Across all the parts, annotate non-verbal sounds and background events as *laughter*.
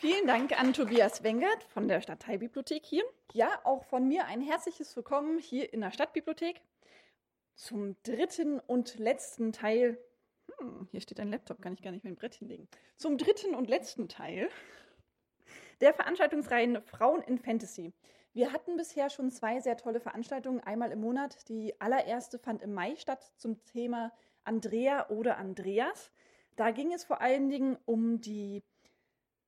Vielen Dank an Tobias Wengert von der Stadtteilbibliothek hier. Ja, auch von mir ein herzliches Willkommen hier in der Stadtbibliothek zum dritten und letzten Teil. Hm, hier steht ein Laptop, kann ich gar nicht mein Brett hinlegen. Zum dritten und letzten Teil der Veranstaltungsreihen Frauen in Fantasy. Wir hatten bisher schon zwei sehr tolle Veranstaltungen, einmal im Monat. Die allererste fand im Mai statt zum Thema Andrea oder Andreas. Da ging es vor allen Dingen um die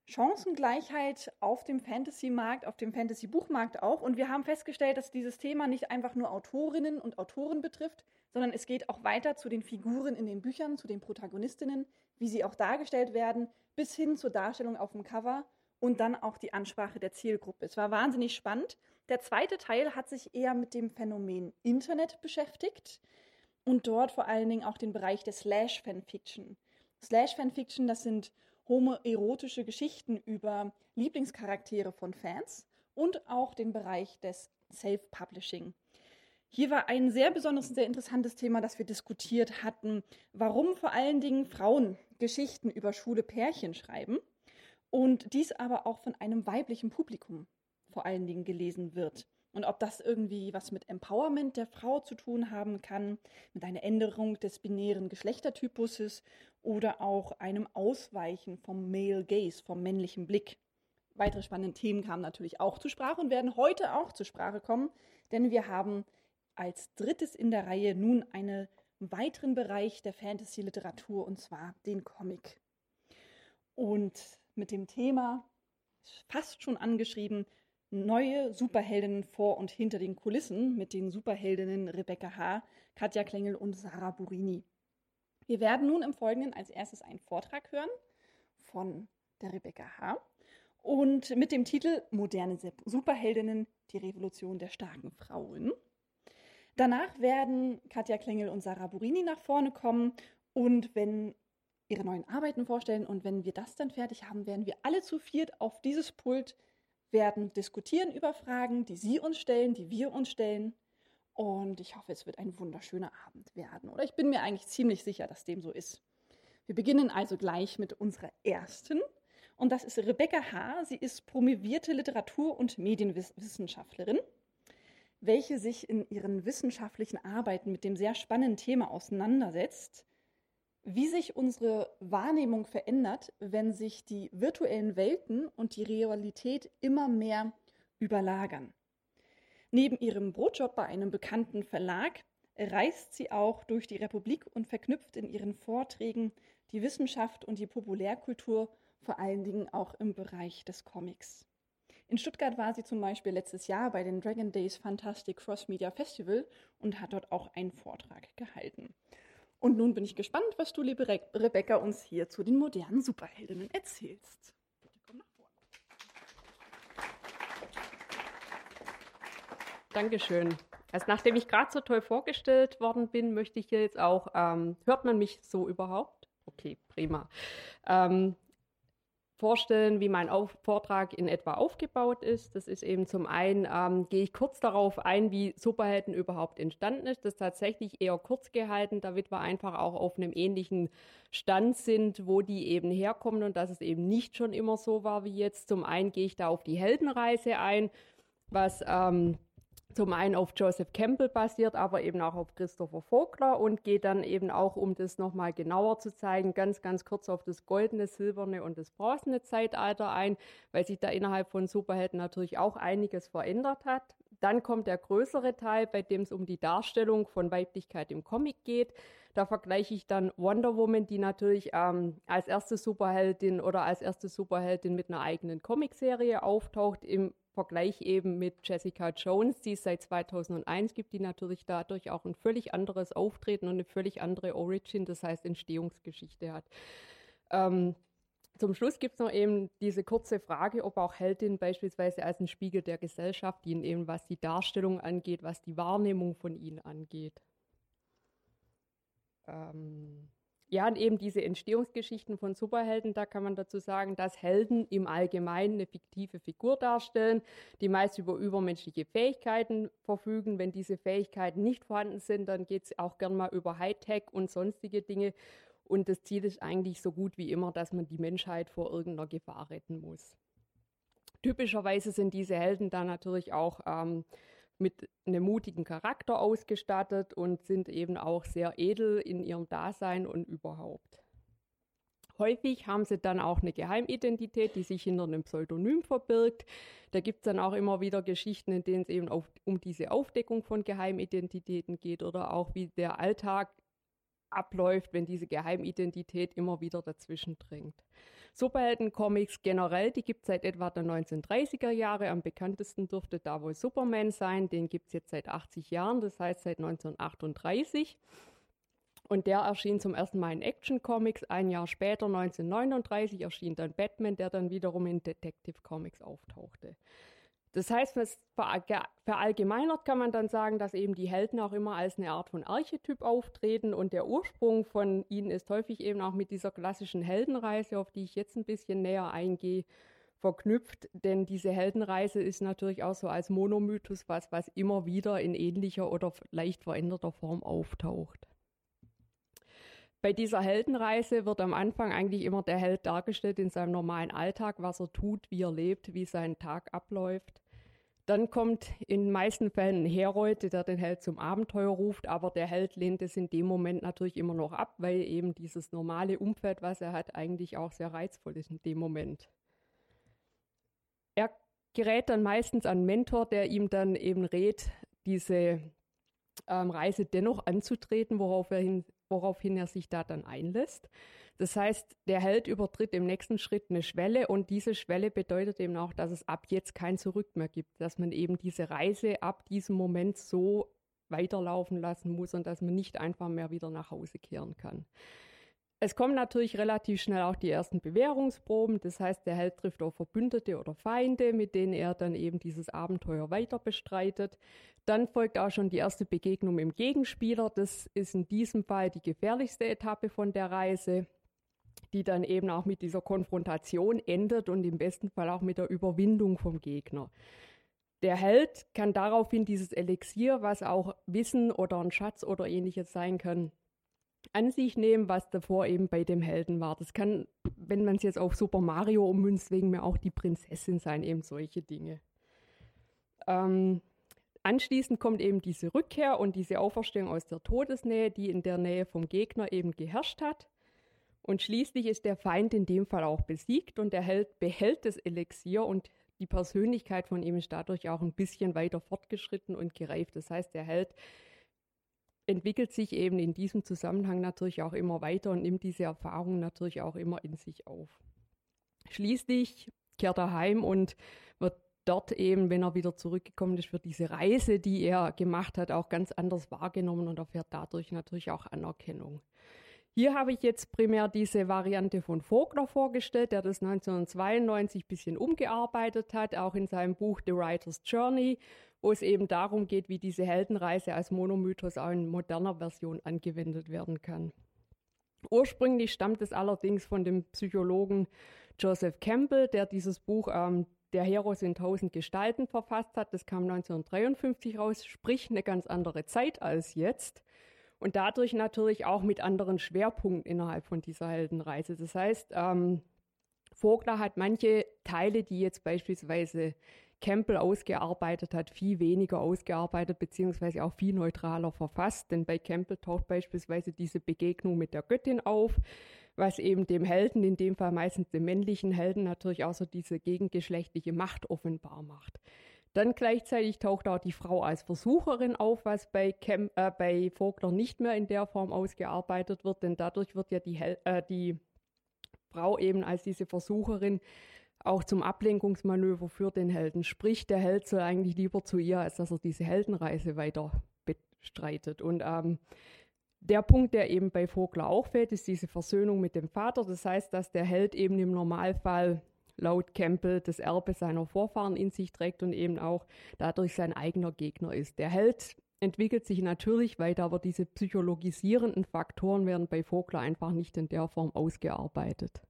Chancengleichheit auf dem Fantasy-Markt, auf dem Fantasy-Buchmarkt auch. Und wir haben festgestellt, dass dieses Thema nicht einfach nur Autorinnen und Autoren betrifft, sondern es geht auch weiter zu den Figuren in den Büchern, zu den Protagonistinnen, wie sie auch dargestellt werden, bis hin zur Darstellung auf dem Cover und dann auch die Ansprache der Zielgruppe. Es war wahnsinnig spannend. Der zweite Teil hat sich eher mit dem Phänomen Internet beschäftigt und dort vor allen Dingen auch den Bereich der Slash-Fanfiction. Slash-Fanfiction, das sind homoerotische Geschichten über Lieblingscharaktere von Fans und auch den Bereich des Self-Publishing. Hier war ein sehr besonderes und sehr interessantes Thema, das wir diskutiert hatten, warum vor allen Dingen Frauen Geschichten über schwule Pärchen schreiben und dies aber auch von einem weiblichen Publikum vor allen Dingen gelesen wird. Und ob das irgendwie was mit Empowerment der Frau zu tun haben kann, mit einer Änderung des binären Geschlechtertypuses oder auch einem Ausweichen vom Male Gaze, vom männlichen Blick. Weitere spannende Themen kamen natürlich auch zur Sprache und werden heute auch zur Sprache kommen, denn wir haben als drittes in der Reihe nun einen weiteren Bereich der Fantasy-Literatur und zwar den Comic. Und mit dem Thema, fast schon angeschrieben, neue Superheldinnen vor und hinter den Kulissen mit den Superheldinnen Rebecca H., Katja Klengel und Sarah Burini. Wir werden nun im Folgenden als erstes einen Vortrag hören von der Rebecca H. und mit dem Titel Moderne Superheldinnen, die Revolution der starken Frauen. Danach werden Katja Klengel und Sarah Burini nach vorne kommen und wenn ihre neuen Arbeiten vorstellen und wenn wir das dann fertig haben, werden wir alle zu viert auf dieses Pult werden diskutieren über Fragen, die Sie uns stellen, die wir uns stellen. Und ich hoffe, es wird ein wunderschöner Abend werden. Oder ich bin mir eigentlich ziemlich sicher, dass dem so ist. Wir beginnen also gleich mit unserer ersten. Und das ist Rebecca H. Sie ist promovierte Literatur- und Medienwissenschaftlerin, welche sich in ihren wissenschaftlichen Arbeiten mit dem sehr spannenden Thema auseinandersetzt, wie sich unsere Wahrnehmung verändert, wenn sich die virtuellen Welten und die Realität immer mehr überlagern. Neben ihrem Brotjob bei einem bekannten Verlag reist sie auch durch die Republik und verknüpft in ihren Vorträgen die Wissenschaft und die Populärkultur, vor allen Dingen auch im Bereich des Comics. In Stuttgart war sie zum Beispiel letztes Jahr bei den Dragon Days Fantastic Cross Media Festival und hat dort auch einen Vortrag gehalten. Und nun bin ich gespannt, was du, liebe Re Rebecca, uns hier zu den modernen Superheldinnen erzählst. Bitte komm nach vorne. Dankeschön. Also nachdem ich gerade so toll vorgestellt worden bin, möchte ich jetzt auch, ähm, hört man mich so überhaupt? Okay, prima. Ähm, vorstellen, wie mein Auf Vortrag in etwa aufgebaut ist. Das ist eben zum einen, ähm, gehe ich kurz darauf ein, wie Superhelden überhaupt entstanden ist. Das ist tatsächlich eher kurz gehalten, damit wir einfach auch auf einem ähnlichen Stand sind, wo die eben herkommen und dass es eben nicht schon immer so war wie jetzt. Zum einen gehe ich da auf die Heldenreise ein, was ähm, zum einen auf Joseph Campbell basiert, aber eben auch auf Christopher Vogler und geht dann eben auch, um das nochmal genauer zu zeigen, ganz, ganz kurz auf das goldene, silberne und das bronzene Zeitalter ein, weil sich da innerhalb von Superhelden natürlich auch einiges verändert hat. Dann kommt der größere Teil, bei dem es um die Darstellung von Weiblichkeit im Comic geht. Da vergleiche ich dann Wonder Woman, die natürlich ähm, als erste Superheldin oder als erste Superheldin mit einer eigenen Comicserie auftaucht, im Vergleich eben mit Jessica Jones, die es seit 2001 gibt, die natürlich dadurch auch ein völlig anderes Auftreten und eine völlig andere Origin, das heißt Entstehungsgeschichte hat. Ähm, zum Schluss gibt es noch eben diese kurze Frage, ob auch Heldin beispielsweise als ein Spiegel der Gesellschaft dienen, eben was die Darstellung angeht, was die Wahrnehmung von ihnen angeht. Ähm, ja, und eben diese Entstehungsgeschichten von Superhelden, da kann man dazu sagen, dass Helden im Allgemeinen eine fiktive Figur darstellen, die meist über übermenschliche Fähigkeiten verfügen. Wenn diese Fähigkeiten nicht vorhanden sind, dann geht es auch gern mal über Hightech und sonstige Dinge. Und das Ziel ist eigentlich so gut wie immer, dass man die Menschheit vor irgendeiner Gefahr retten muss. Typischerweise sind diese Helden dann natürlich auch ähm, mit einem mutigen Charakter ausgestattet und sind eben auch sehr edel in ihrem Dasein und überhaupt. Häufig haben sie dann auch eine Geheimidentität, die sich hinter einem Pseudonym verbirgt. Da gibt es dann auch immer wieder Geschichten, in denen es eben auf, um diese Aufdeckung von Geheimidentitäten geht oder auch wie der Alltag abläuft, wenn diese Geheimidentität immer wieder dazwischen dringt. Superhelden-Comics generell, die gibt es seit etwa den 1930er Jahre. Am bekanntesten dürfte da wohl Superman sein. Den gibt es jetzt seit 80 Jahren, das heißt seit 1938. Und der erschien zum ersten Mal in Action Comics. Ein Jahr später, 1939, erschien dann Batman, der dann wiederum in Detective Comics auftauchte. Das heißt, verallgemeinert kann man dann sagen, dass eben die Helden auch immer als eine Art von Archetyp auftreten und der Ursprung von ihnen ist häufig eben auch mit dieser klassischen Heldenreise, auf die ich jetzt ein bisschen näher eingehe, verknüpft, denn diese Heldenreise ist natürlich auch so als Monomythos was, was immer wieder in ähnlicher oder leicht veränderter Form auftaucht. Bei dieser Heldenreise wird am Anfang eigentlich immer der Held dargestellt in seinem normalen Alltag, was er tut, wie er lebt, wie sein Tag abläuft. Dann kommt in den meisten Fällen ein Herold, der den Held zum Abenteuer ruft, aber der Held lehnt es in dem Moment natürlich immer noch ab, weil eben dieses normale Umfeld, was er hat, eigentlich auch sehr reizvoll ist in dem Moment. Er gerät dann meistens an einen Mentor, der ihm dann eben rät, diese ähm, Reise dennoch anzutreten, worauf er hin, woraufhin er sich da dann einlässt. Das heißt, der Held übertritt im nächsten Schritt eine Schwelle und diese Schwelle bedeutet eben auch, dass es ab jetzt kein Zurück mehr gibt, dass man eben diese Reise ab diesem Moment so weiterlaufen lassen muss und dass man nicht einfach mehr wieder nach Hause kehren kann. Es kommen natürlich relativ schnell auch die ersten Bewährungsproben. Das heißt, der Held trifft auf Verbündete oder Feinde, mit denen er dann eben dieses Abenteuer weiter bestreitet. Dann folgt auch schon die erste Begegnung im Gegenspieler. Das ist in diesem Fall die gefährlichste Etappe von der Reise die dann eben auch mit dieser Konfrontation endet und im besten Fall auch mit der Überwindung vom Gegner. Der Held kann daraufhin dieses Elixier, was auch Wissen oder ein Schatz oder ähnliches sein kann, an sich nehmen, was davor eben bei dem Helden war. Das kann, wenn man es jetzt auf Super Mario ummünzt, wegen mir auch die Prinzessin sein, eben solche Dinge. Ähm, anschließend kommt eben diese Rückkehr und diese Auferstehung aus der Todesnähe, die in der Nähe vom Gegner eben geherrscht hat. Und schließlich ist der Feind in dem Fall auch besiegt und der Held behält das Elixier und die Persönlichkeit von ihm ist dadurch auch ein bisschen weiter fortgeschritten und gereift. Das heißt, der Held entwickelt sich eben in diesem Zusammenhang natürlich auch immer weiter und nimmt diese Erfahrung natürlich auch immer in sich auf. Schließlich kehrt er heim und wird dort eben, wenn er wieder zurückgekommen ist, für diese Reise, die er gemacht hat, auch ganz anders wahrgenommen und erfährt dadurch natürlich auch Anerkennung. Hier habe ich jetzt primär diese Variante von Vogler vorgestellt, der das 1992 ein bisschen umgearbeitet hat, auch in seinem Buch The Writer's Journey, wo es eben darum geht, wie diese Heldenreise als Monomythos auch in moderner Version angewendet werden kann. Ursprünglich stammt es allerdings von dem Psychologen Joseph Campbell, der dieses Buch ähm, Der Heros in tausend Gestalten verfasst hat. Das kam 1953 raus, sprich eine ganz andere Zeit als jetzt und dadurch natürlich auch mit anderen Schwerpunkten innerhalb von dieser Heldenreise. Das heißt, ähm, Vogler hat manche Teile, die jetzt beispielsweise Campbell ausgearbeitet hat, viel weniger ausgearbeitet, beziehungsweise auch viel neutraler verfasst. Denn bei Campbell taucht beispielsweise diese Begegnung mit der Göttin auf, was eben dem Helden, in dem Fall meistens dem männlichen Helden, natürlich auch so diese gegengeschlechtliche Macht offenbar macht. Dann gleichzeitig taucht auch die Frau als Versucherin auf, was bei, Cam äh, bei Vogler nicht mehr in der Form ausgearbeitet wird, denn dadurch wird ja die, Hel äh, die Frau eben als diese Versucherin auch zum Ablenkungsmanöver für den Helden. Sprich, der Held soll eigentlich lieber zu ihr, als dass er diese Heldenreise weiter bestreitet. Und ähm, der Punkt, der eben bei Vogler auch fällt, ist diese Versöhnung mit dem Vater. Das heißt, dass der Held eben im Normalfall laut Campbell das Erbe seiner Vorfahren in sich trägt und eben auch dadurch sein eigener Gegner ist. Der Held entwickelt sich natürlich weiter, aber diese psychologisierenden Faktoren werden bei Vogler einfach nicht in der Form ausgearbeitet.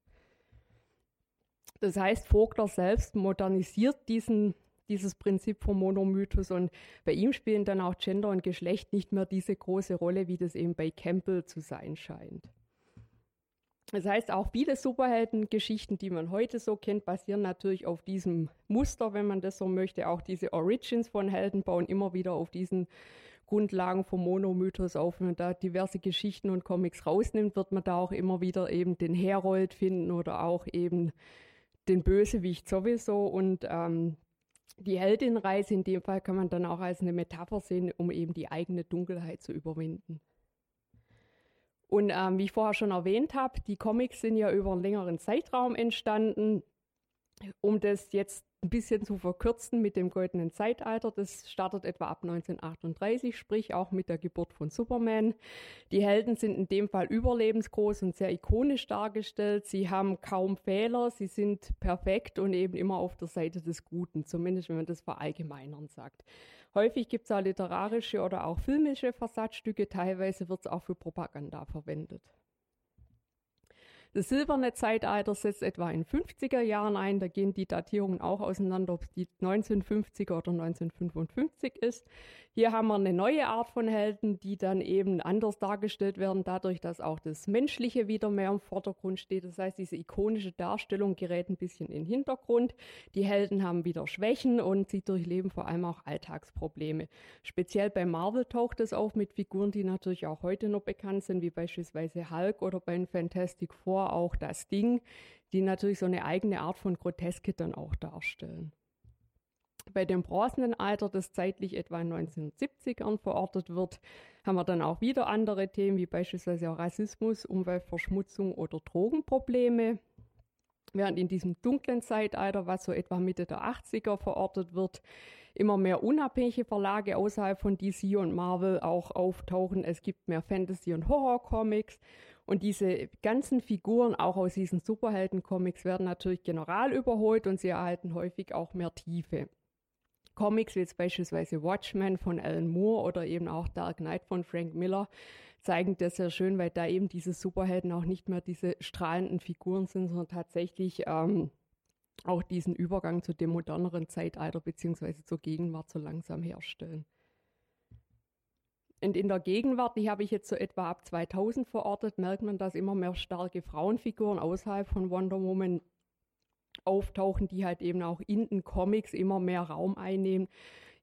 Das heißt, Vogler selbst modernisiert diesen, dieses Prinzip vom Monomythos und bei ihm spielen dann auch Gender und Geschlecht nicht mehr diese große Rolle, wie das eben bei Campbell zu sein scheint. Das heißt, auch viele Superheldengeschichten, die man heute so kennt, basieren natürlich auf diesem Muster, wenn man das so möchte. Auch diese Origins von Helden bauen immer wieder auf diesen Grundlagen vom Monomythos auf. Wenn man da diverse Geschichten und Comics rausnimmt, wird man da auch immer wieder eben den Herold finden oder auch eben den Bösewicht sowieso. Und ähm, die Heldinreise in dem Fall kann man dann auch als eine Metapher sehen, um eben die eigene Dunkelheit zu überwinden. Und ähm, wie ich vorher schon erwähnt habe, die Comics sind ja über einen längeren Zeitraum entstanden. Um das jetzt ein bisschen zu verkürzen mit dem goldenen Zeitalter. Das startet etwa ab 1938, sprich auch mit der Geburt von Superman. Die Helden sind in dem Fall überlebensgroß und sehr ikonisch dargestellt. Sie haben kaum Fehler, sie sind perfekt und eben immer auf der Seite des Guten, zumindest wenn man das verallgemeinern sagt. Häufig gibt es auch literarische oder auch filmische Versatzstücke, teilweise wird es auch für Propaganda verwendet. Das silberne Zeitalter setzt etwa in 50er Jahren ein. Da gehen die Datierungen auch auseinander, ob es die 1950er oder 1955 ist. Hier haben wir eine neue Art von Helden, die dann eben anders dargestellt werden, dadurch, dass auch das Menschliche wieder mehr im Vordergrund steht. Das heißt, diese ikonische Darstellung gerät ein bisschen in den Hintergrund. Die Helden haben wieder Schwächen und sie durchleben vor allem auch Alltagsprobleme. Speziell bei Marvel taucht es auf mit Figuren, die natürlich auch heute noch bekannt sind, wie beispielsweise Hulk oder bei Fantastic Four auch das Ding, die natürlich so eine eigene Art von Groteske dann auch darstellen. Bei dem Bronzenalter, das zeitlich etwa in 1970ern verortet wird, haben wir dann auch wieder andere Themen, wie beispielsweise Rassismus, Umweltverschmutzung oder Drogenprobleme. Während in diesem dunklen Zeitalter, was so etwa Mitte der 80er verortet wird, immer mehr unabhängige Verlage außerhalb von DC und Marvel auch auftauchen. Es gibt mehr Fantasy- und Horror-Comics. Und diese ganzen Figuren, auch aus diesen Superhelden-Comics, werden natürlich general überholt und sie erhalten häufig auch mehr Tiefe. Comics wie jetzt beispielsweise Watchmen von Alan Moore oder eben auch Dark Knight von Frank Miller zeigen das sehr schön, weil da eben diese Superhelden auch nicht mehr diese strahlenden Figuren sind, sondern tatsächlich ähm, auch diesen Übergang zu dem moderneren Zeitalter beziehungsweise zur Gegenwart so langsam herstellen. Und in der Gegenwart, die habe ich jetzt so etwa ab 2000 verortet, merkt man, dass immer mehr starke Frauenfiguren außerhalb von Wonder Woman auftauchen, die halt eben auch in den Comics immer mehr Raum einnehmen.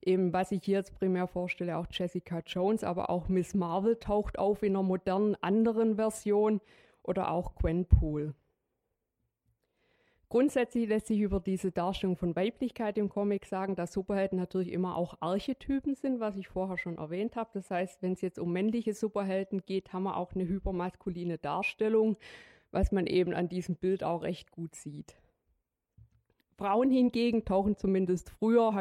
Eben, was ich hier jetzt primär vorstelle, auch Jessica Jones, aber auch Miss Marvel taucht auf in einer modernen anderen Version oder auch Gwenpool. Grundsätzlich lässt sich über diese Darstellung von Weiblichkeit im Comic sagen, dass Superhelden natürlich immer auch Archetypen sind, was ich vorher schon erwähnt habe. Das heißt, wenn es jetzt um männliche Superhelden geht, haben wir auch eine hypermaskuline Darstellung, was man eben an diesem Bild auch recht gut sieht. Frauen hingegen tauchen zumindest früher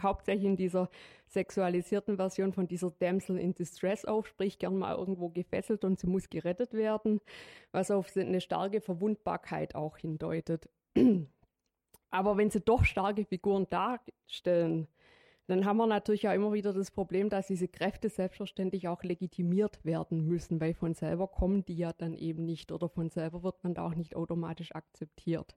hauptsächlich in dieser sexualisierten Version von dieser Damsel in Distress auf, sprich gern mal irgendwo gefesselt und sie muss gerettet werden, was auf eine starke Verwundbarkeit auch hindeutet. Aber wenn sie doch starke Figuren darstellen, dann haben wir natürlich ja immer wieder das Problem, dass diese Kräfte selbstverständlich auch legitimiert werden müssen, weil von selber kommen die ja dann eben nicht oder von selber wird man da auch nicht automatisch akzeptiert.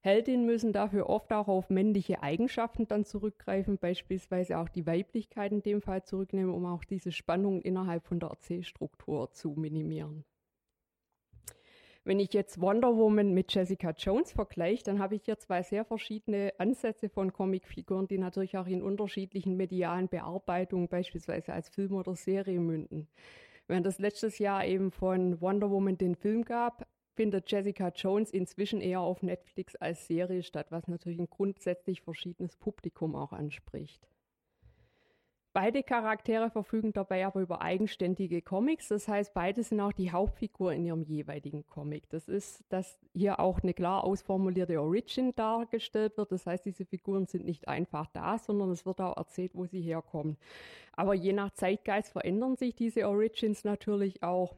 Heldinnen müssen dafür oft auch auf männliche Eigenschaften dann zurückgreifen, beispielsweise auch die Weiblichkeit in dem Fall zurücknehmen, um auch diese Spannung innerhalb von der Erzählstruktur zu minimieren. Wenn ich jetzt Wonder Woman mit Jessica Jones vergleiche, dann habe ich hier zwei sehr verschiedene Ansätze von Comicfiguren, die natürlich auch in unterschiedlichen medialen Bearbeitungen, beispielsweise als Film oder Serie münden. Während es letztes Jahr eben von Wonder Woman den Film gab, findet Jessica Jones inzwischen eher auf Netflix als Serie statt, was natürlich ein grundsätzlich verschiedenes Publikum auch anspricht. Beide Charaktere verfügen dabei aber über eigenständige Comics. Das heißt, beide sind auch die Hauptfigur in ihrem jeweiligen Comic. Das ist, dass hier auch eine klar ausformulierte Origin dargestellt wird. Das heißt, diese Figuren sind nicht einfach da, sondern es wird auch erzählt, wo sie herkommen. Aber je nach Zeitgeist verändern sich diese Origins natürlich auch.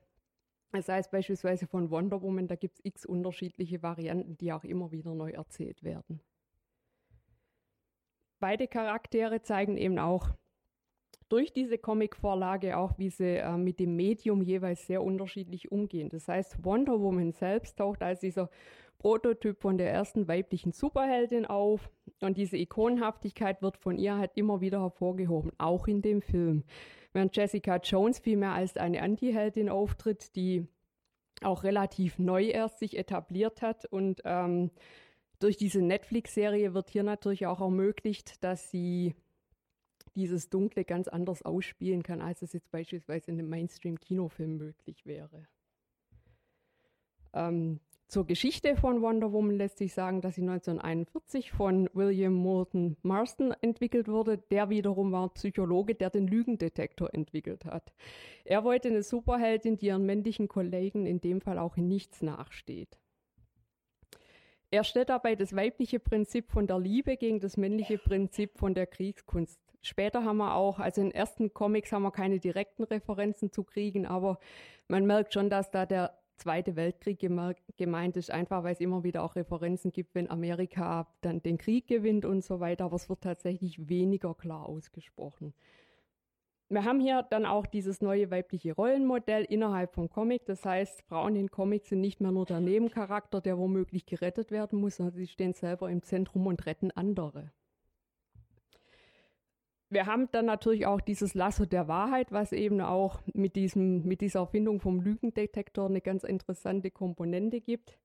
Das heißt beispielsweise von Wonder Woman, da gibt es x unterschiedliche Varianten, die auch immer wieder neu erzählt werden. Beide Charaktere zeigen eben auch durch diese Comic-Vorlage auch, wie sie äh, mit dem Medium jeweils sehr unterschiedlich umgehen. Das heißt, Wonder Woman selbst taucht als dieser Prototyp von der ersten weiblichen Superheldin auf und diese Ikonenhaftigkeit wird von ihr halt immer wieder hervorgehoben, auch in dem Film. Während Jessica Jones vielmehr als eine Anti-Heldin auftritt, die auch relativ neu erst sich etabliert hat. Und ähm, durch diese Netflix-Serie wird hier natürlich auch ermöglicht, dass sie dieses Dunkle ganz anders ausspielen kann, als es jetzt beispielsweise in einem Mainstream-Kinofilm möglich wäre. Ähm, zur Geschichte von Wonder Woman lässt sich sagen, dass sie 1941 von William Moulton Marston entwickelt wurde. Der wiederum war Psychologe, der den Lügendetektor entwickelt hat. Er wollte eine Superheldin, die ihren männlichen Kollegen in dem Fall auch in nichts nachsteht. Er stellt dabei das weibliche Prinzip von der Liebe gegen das männliche Prinzip von der Kriegskunst. Später haben wir auch, also in ersten Comics haben wir keine direkten Referenzen zu Kriegen, aber man merkt schon, dass da der Zweite Weltkrieg gemeint ist, einfach weil es immer wieder auch Referenzen gibt, wenn Amerika dann den Krieg gewinnt und so weiter, aber es wird tatsächlich weniger klar ausgesprochen. Wir haben hier dann auch dieses neue weibliche Rollenmodell innerhalb vom Comic. Das heißt, Frauen in Comics sind nicht mehr nur der Nebencharakter, der womöglich gerettet werden muss, sondern sie stehen selber im Zentrum und retten andere wir haben dann natürlich auch dieses Lasso der Wahrheit, was eben auch mit, diesem, mit dieser Erfindung vom Lügendetektor eine ganz interessante Komponente gibt.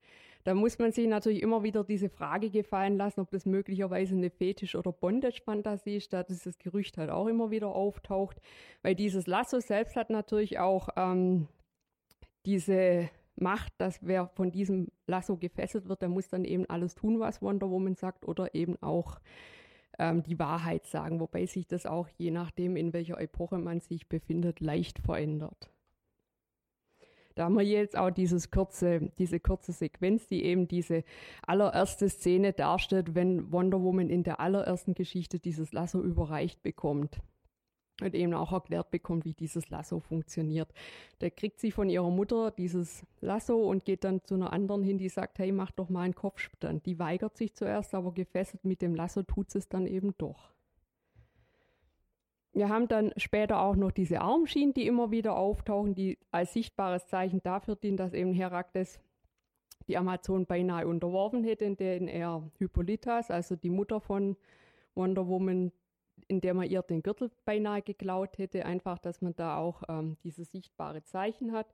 Da muss man sich natürlich immer wieder diese Frage gefallen lassen, ob das möglicherweise eine Fetisch- oder Bondage-Fantasie ist, da dieses Gerücht halt auch immer wieder auftaucht. Weil dieses Lasso selbst hat natürlich auch ähm, diese Macht, dass wer von diesem Lasso gefesselt wird, der muss dann eben alles tun, was Wonder Woman sagt, oder eben auch ähm, die Wahrheit sagen, wobei sich das auch je nachdem, in welcher Epoche man sich befindet, leicht verändert. Da haben wir jetzt auch dieses kurze, diese kurze Sequenz, die eben diese allererste Szene darstellt, wenn Wonder Woman in der allerersten Geschichte dieses Lasso überreicht bekommt und eben auch erklärt bekommt, wie dieses Lasso funktioniert. Da kriegt sie von ihrer Mutter dieses Lasso und geht dann zu einer anderen hin, die sagt, hey, mach doch mal einen Kopfstand. Die weigert sich zuerst, aber gefesselt mit dem Lasso tut es dann eben doch. Wir haben dann später auch noch diese Armschienen, die immer wieder auftauchen, die als sichtbares Zeichen dafür dienen, dass eben Herakles die Amazon beinahe unterworfen hätte, in denen er Hippolytas, also die Mutter von Wonder Woman, in der man ihr den Gürtel beinahe geklaut hätte, einfach, dass man da auch ähm, dieses sichtbare Zeichen hat.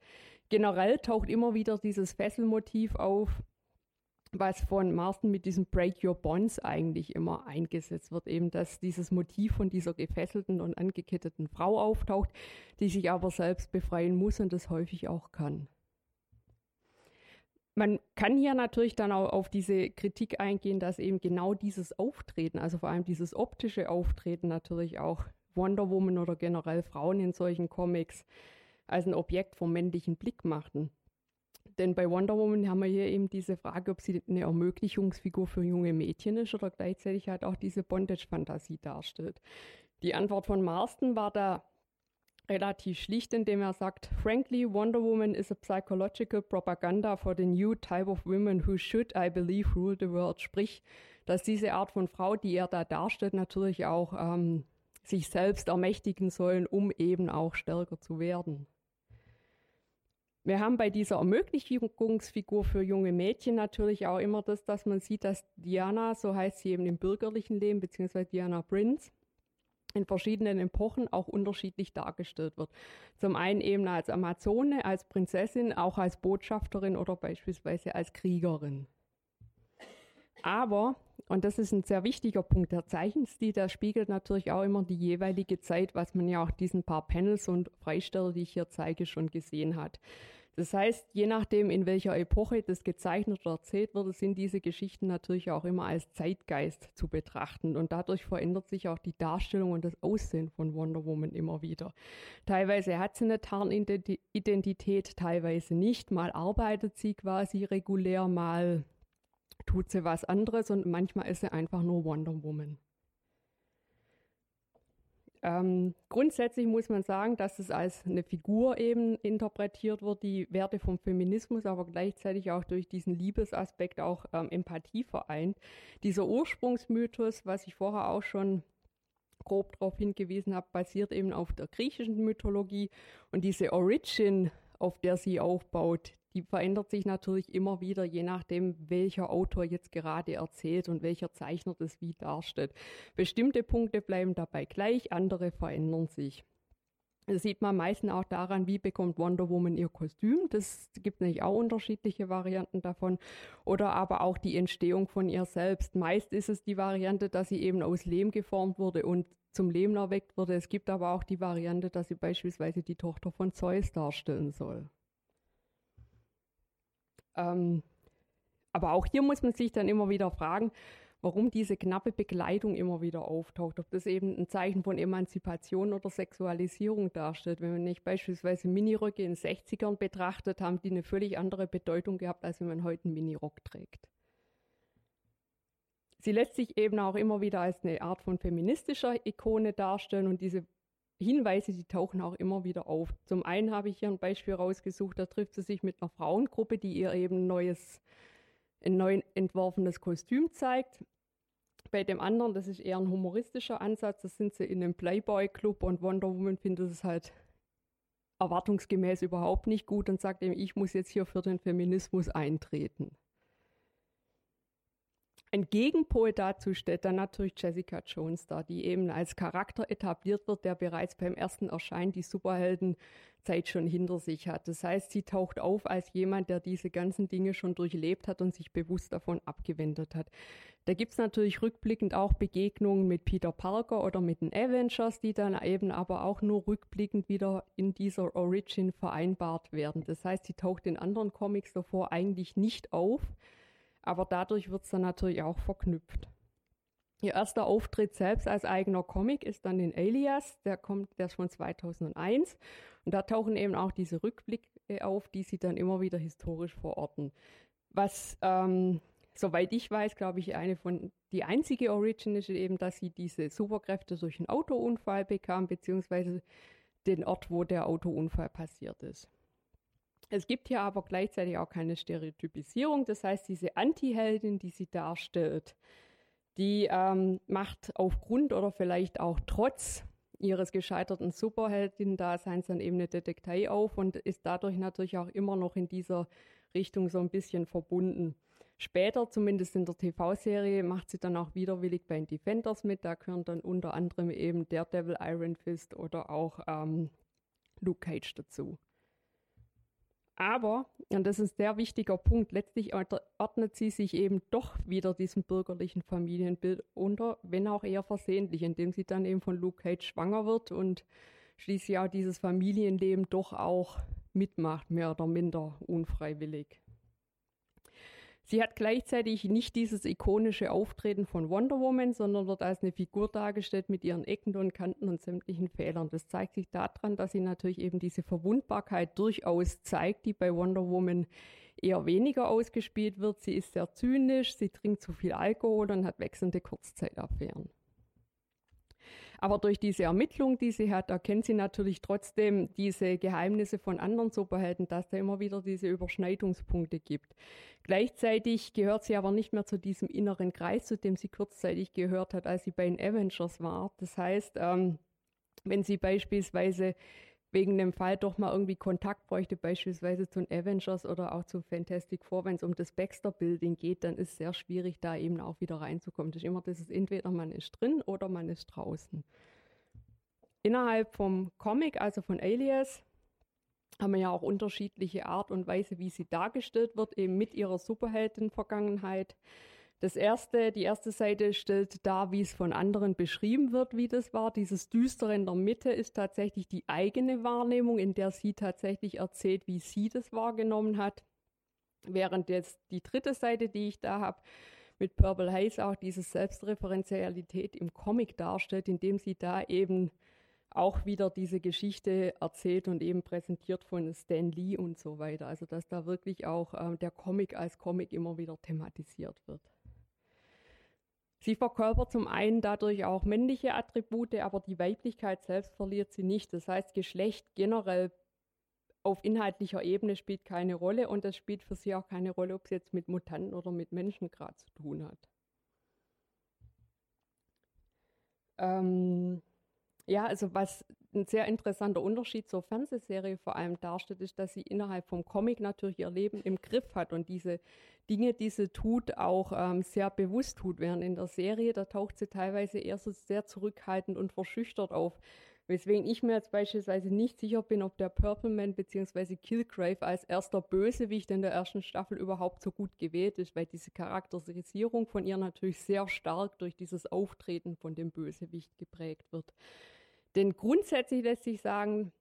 Generell taucht immer wieder dieses Fesselmotiv auf, was von Marston mit diesem Break Your Bonds eigentlich immer eingesetzt wird, eben dass dieses Motiv von dieser gefesselten und angeketteten Frau auftaucht, die sich aber selbst befreien muss und das häufig auch kann. Man kann hier natürlich dann auch auf diese Kritik eingehen, dass eben genau dieses Auftreten, also vor allem dieses optische Auftreten natürlich auch Wonder Woman oder generell Frauen in solchen Comics als ein Objekt vom männlichen Blick machten. Denn bei Wonder Woman haben wir hier eben diese Frage, ob sie eine Ermöglichungsfigur für junge Mädchen ist oder gleichzeitig halt auch diese Bondage-Fantasie darstellt. Die Antwort von Marston war da relativ schlicht, indem er sagt, Frankly, Wonder Woman is a psychological propaganda for the new type of women who should, I believe, rule the world. Sprich, dass diese Art von Frau, die er da darstellt, natürlich auch ähm, sich selbst ermächtigen sollen, um eben auch stärker zu werden. Wir haben bei dieser Ermöglichungsfigur für junge Mädchen natürlich auch immer das, dass man sieht, dass Diana, so heißt sie eben im bürgerlichen Leben, beziehungsweise Diana Prince, in verschiedenen Epochen auch unterschiedlich dargestellt wird. Zum einen eben als Amazone, als Prinzessin, auch als Botschafterin oder beispielsweise als Kriegerin. Aber, und das ist ein sehr wichtiger Punkt, der Zeichenstil, der spiegelt natürlich auch immer die jeweilige Zeit, was man ja auch diesen paar Panels und Freisteller, die ich hier zeige, schon gesehen hat. Das heißt, je nachdem, in welcher Epoche das gezeichnet oder erzählt wurde, sind diese Geschichten natürlich auch immer als Zeitgeist zu betrachten. Und dadurch verändert sich auch die Darstellung und das Aussehen von Wonder Woman immer wieder. Teilweise hat sie eine Tarnidentität, teilweise nicht. Mal arbeitet sie quasi regulär, mal tut sie was anderes und manchmal ist sie einfach nur Wonder Woman. Ähm, grundsätzlich muss man sagen, dass es als eine Figur eben interpretiert wird, die Werte vom Feminismus, aber gleichzeitig auch durch diesen Liebesaspekt auch ähm, Empathie vereint. Dieser Ursprungsmythos, was ich vorher auch schon grob darauf hingewiesen habe, basiert eben auf der griechischen Mythologie und diese Origin, auf der sie aufbaut, die verändert sich natürlich immer wieder, je nachdem, welcher Autor jetzt gerade erzählt und welcher Zeichner das wie darstellt. Bestimmte Punkte bleiben dabei gleich, andere verändern sich. Das sieht man meistens auch daran, wie bekommt Wonder Woman ihr Kostüm. Das gibt nämlich auch unterschiedliche Varianten davon. Oder aber auch die Entstehung von ihr selbst. Meist ist es die Variante, dass sie eben aus Lehm geformt wurde und zum Leben erweckt wurde. Es gibt aber auch die Variante, dass sie beispielsweise die Tochter von Zeus darstellen soll. Ähm, aber auch hier muss man sich dann immer wieder fragen, warum diese knappe Bekleidung immer wieder auftaucht. Ob das eben ein Zeichen von Emanzipation oder Sexualisierung darstellt. Wenn man nicht beispielsweise Miniröcke in den 60ern betrachtet, haben die eine völlig andere Bedeutung gehabt, als wenn man heute einen Minirock trägt. Sie lässt sich eben auch immer wieder als eine Art von feministischer Ikone darstellen und diese Hinweise, die tauchen auch immer wieder auf. Zum einen habe ich hier ein Beispiel rausgesucht, da trifft sie sich mit einer Frauengruppe, die ihr eben ein neues ein neu entworfenes Kostüm zeigt. Bei dem anderen, das ist eher ein humoristischer Ansatz, da sind sie in einem Playboy-Club und Wonder Woman findet es halt erwartungsgemäß überhaupt nicht gut und sagt ihm, ich muss jetzt hier für den Feminismus eintreten. Ein Gegenpol dazu stellt dann natürlich Jessica Jones dar, die eben als Charakter etabliert wird, der bereits beim ersten Erscheinen die Superheldenzeit schon hinter sich hat. Das heißt, sie taucht auf als jemand, der diese ganzen Dinge schon durchlebt hat und sich bewusst davon abgewendet hat. Da gibt es natürlich rückblickend auch Begegnungen mit Peter Parker oder mit den Avengers, die dann eben aber auch nur rückblickend wieder in dieser Origin vereinbart werden. Das heißt, sie taucht in anderen Comics davor eigentlich nicht auf aber dadurch wird es dann natürlich auch verknüpft. Ihr erster Auftritt selbst als eigener Comic ist dann in Alias, der kommt, der ist von 2001 und da tauchen eben auch diese Rückblicke auf, die sie dann immer wieder historisch verorten. Was, ähm, soweit ich weiß, glaube ich, eine von, die einzige Origin ist eben, dass sie diese Superkräfte durch einen Autounfall bekam, beziehungsweise den Ort, wo der Autounfall passiert ist. Es gibt hier aber gleichzeitig auch keine Stereotypisierung. Das heißt, diese Anti-Heldin, die sie darstellt, die ähm, macht aufgrund oder vielleicht auch trotz ihres gescheiterten Superheldin-Daseins dann eben eine Detektei auf und ist dadurch natürlich auch immer noch in dieser Richtung so ein bisschen verbunden. Später, zumindest in der TV-Serie, macht sie dann auch widerwillig bei den Defenders mit. Da gehören dann unter anderem eben Daredevil, Iron Fist oder auch ähm, Luke Cage dazu. Aber, und das ist ein sehr wichtiger Punkt, letztlich ordnet sie sich eben doch wieder diesem bürgerlichen Familienbild unter, wenn auch eher versehentlich, indem sie dann eben von Luke Cage schwanger wird und schließlich auch dieses Familienleben doch auch mitmacht, mehr oder minder unfreiwillig. Sie hat gleichzeitig nicht dieses ikonische Auftreten von Wonder Woman, sondern wird als eine Figur dargestellt mit ihren Ecken und Kanten und sämtlichen Fehlern. Das zeigt sich daran, dass sie natürlich eben diese Verwundbarkeit durchaus zeigt, die bei Wonder Woman eher weniger ausgespielt wird. Sie ist sehr zynisch, sie trinkt zu viel Alkohol und hat wechselnde Kurzzeitaffären. Aber durch diese Ermittlung, die sie hat, erkennt sie natürlich trotzdem diese Geheimnisse von anderen Superhelden, dass da immer wieder diese Überschneidungspunkte gibt. Gleichzeitig gehört sie aber nicht mehr zu diesem inneren Kreis, zu dem sie kurzzeitig gehört hat, als sie bei den Avengers war. Das heißt, ähm, wenn sie beispielsweise wegen dem Fall doch mal irgendwie Kontakt bräuchte, beispielsweise zu den Avengers oder auch zu Fantastic Four, wenn es um das Baxter-Building geht, dann ist es sehr schwierig, da eben auch wieder reinzukommen. Das ist immer das ist entweder man ist drin oder man ist draußen. Innerhalb vom Comic, also von Alias, haben wir ja auch unterschiedliche Art und Weise, wie sie dargestellt wird, eben mit ihrer Superhelden-Vergangenheit. Das erste, die erste Seite stellt dar, wie es von anderen beschrieben wird, wie das war. Dieses Düstere in der Mitte ist tatsächlich die eigene Wahrnehmung, in der sie tatsächlich erzählt, wie sie das wahrgenommen hat. Während jetzt die dritte Seite, die ich da habe, mit Purple Haze auch diese Selbstreferenzialität im Comic darstellt, indem sie da eben auch wieder diese Geschichte erzählt und eben präsentiert von Stan Lee und so weiter. Also dass da wirklich auch äh, der Comic als Comic immer wieder thematisiert wird. Sie verkörpert zum einen dadurch auch männliche Attribute, aber die Weiblichkeit selbst verliert sie nicht. Das heißt, Geschlecht generell auf inhaltlicher Ebene spielt keine Rolle und es spielt für sie auch keine Rolle, ob es jetzt mit Mutanten oder mit Menschen gerade zu tun hat. Ähm, ja, also was ein sehr interessanter Unterschied zur Fernsehserie vor allem darstellt, ist, dass sie innerhalb vom Comic natürlich ihr Leben im Griff hat und diese Dinge, die sie tut, auch ähm, sehr bewusst tut. Während in der Serie, da taucht sie teilweise eher so sehr zurückhaltend und verschüchtert auf. Weswegen ich mir jetzt beispielsweise nicht sicher bin, ob der Purple Man bzw. Killgrave als erster Bösewicht in der ersten Staffel überhaupt so gut gewählt ist, weil diese Charakterisierung von ihr natürlich sehr stark durch dieses Auftreten von dem Bösewicht geprägt wird. Denn grundsätzlich lässt sich sagen,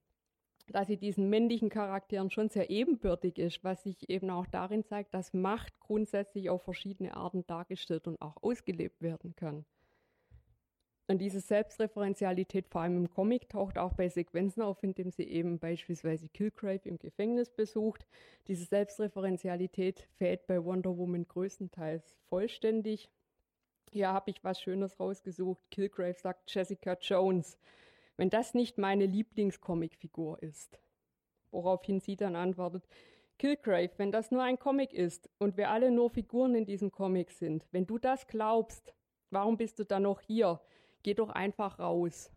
dass sie diesen männlichen Charakteren schon sehr ebenbürtig ist, was sich eben auch darin zeigt, dass Macht grundsätzlich auf verschiedene Arten dargestellt und auch ausgelebt werden kann. Und diese Selbstreferenzialität, vor allem im Comic, taucht auch bei Sequenzen auf, indem sie eben beispielsweise Killgrave im Gefängnis besucht. Diese Selbstreferenzialität fällt bei Wonder Woman größtenteils vollständig. Hier habe ich was Schönes rausgesucht. Killgrave sagt Jessica Jones, wenn das nicht meine Lieblingscomicfigur ist. Woraufhin sie dann antwortet, Killgrave, wenn das nur ein Comic ist und wir alle nur Figuren in diesem Comic sind, wenn du das glaubst, warum bist du dann noch hier? geh doch einfach raus.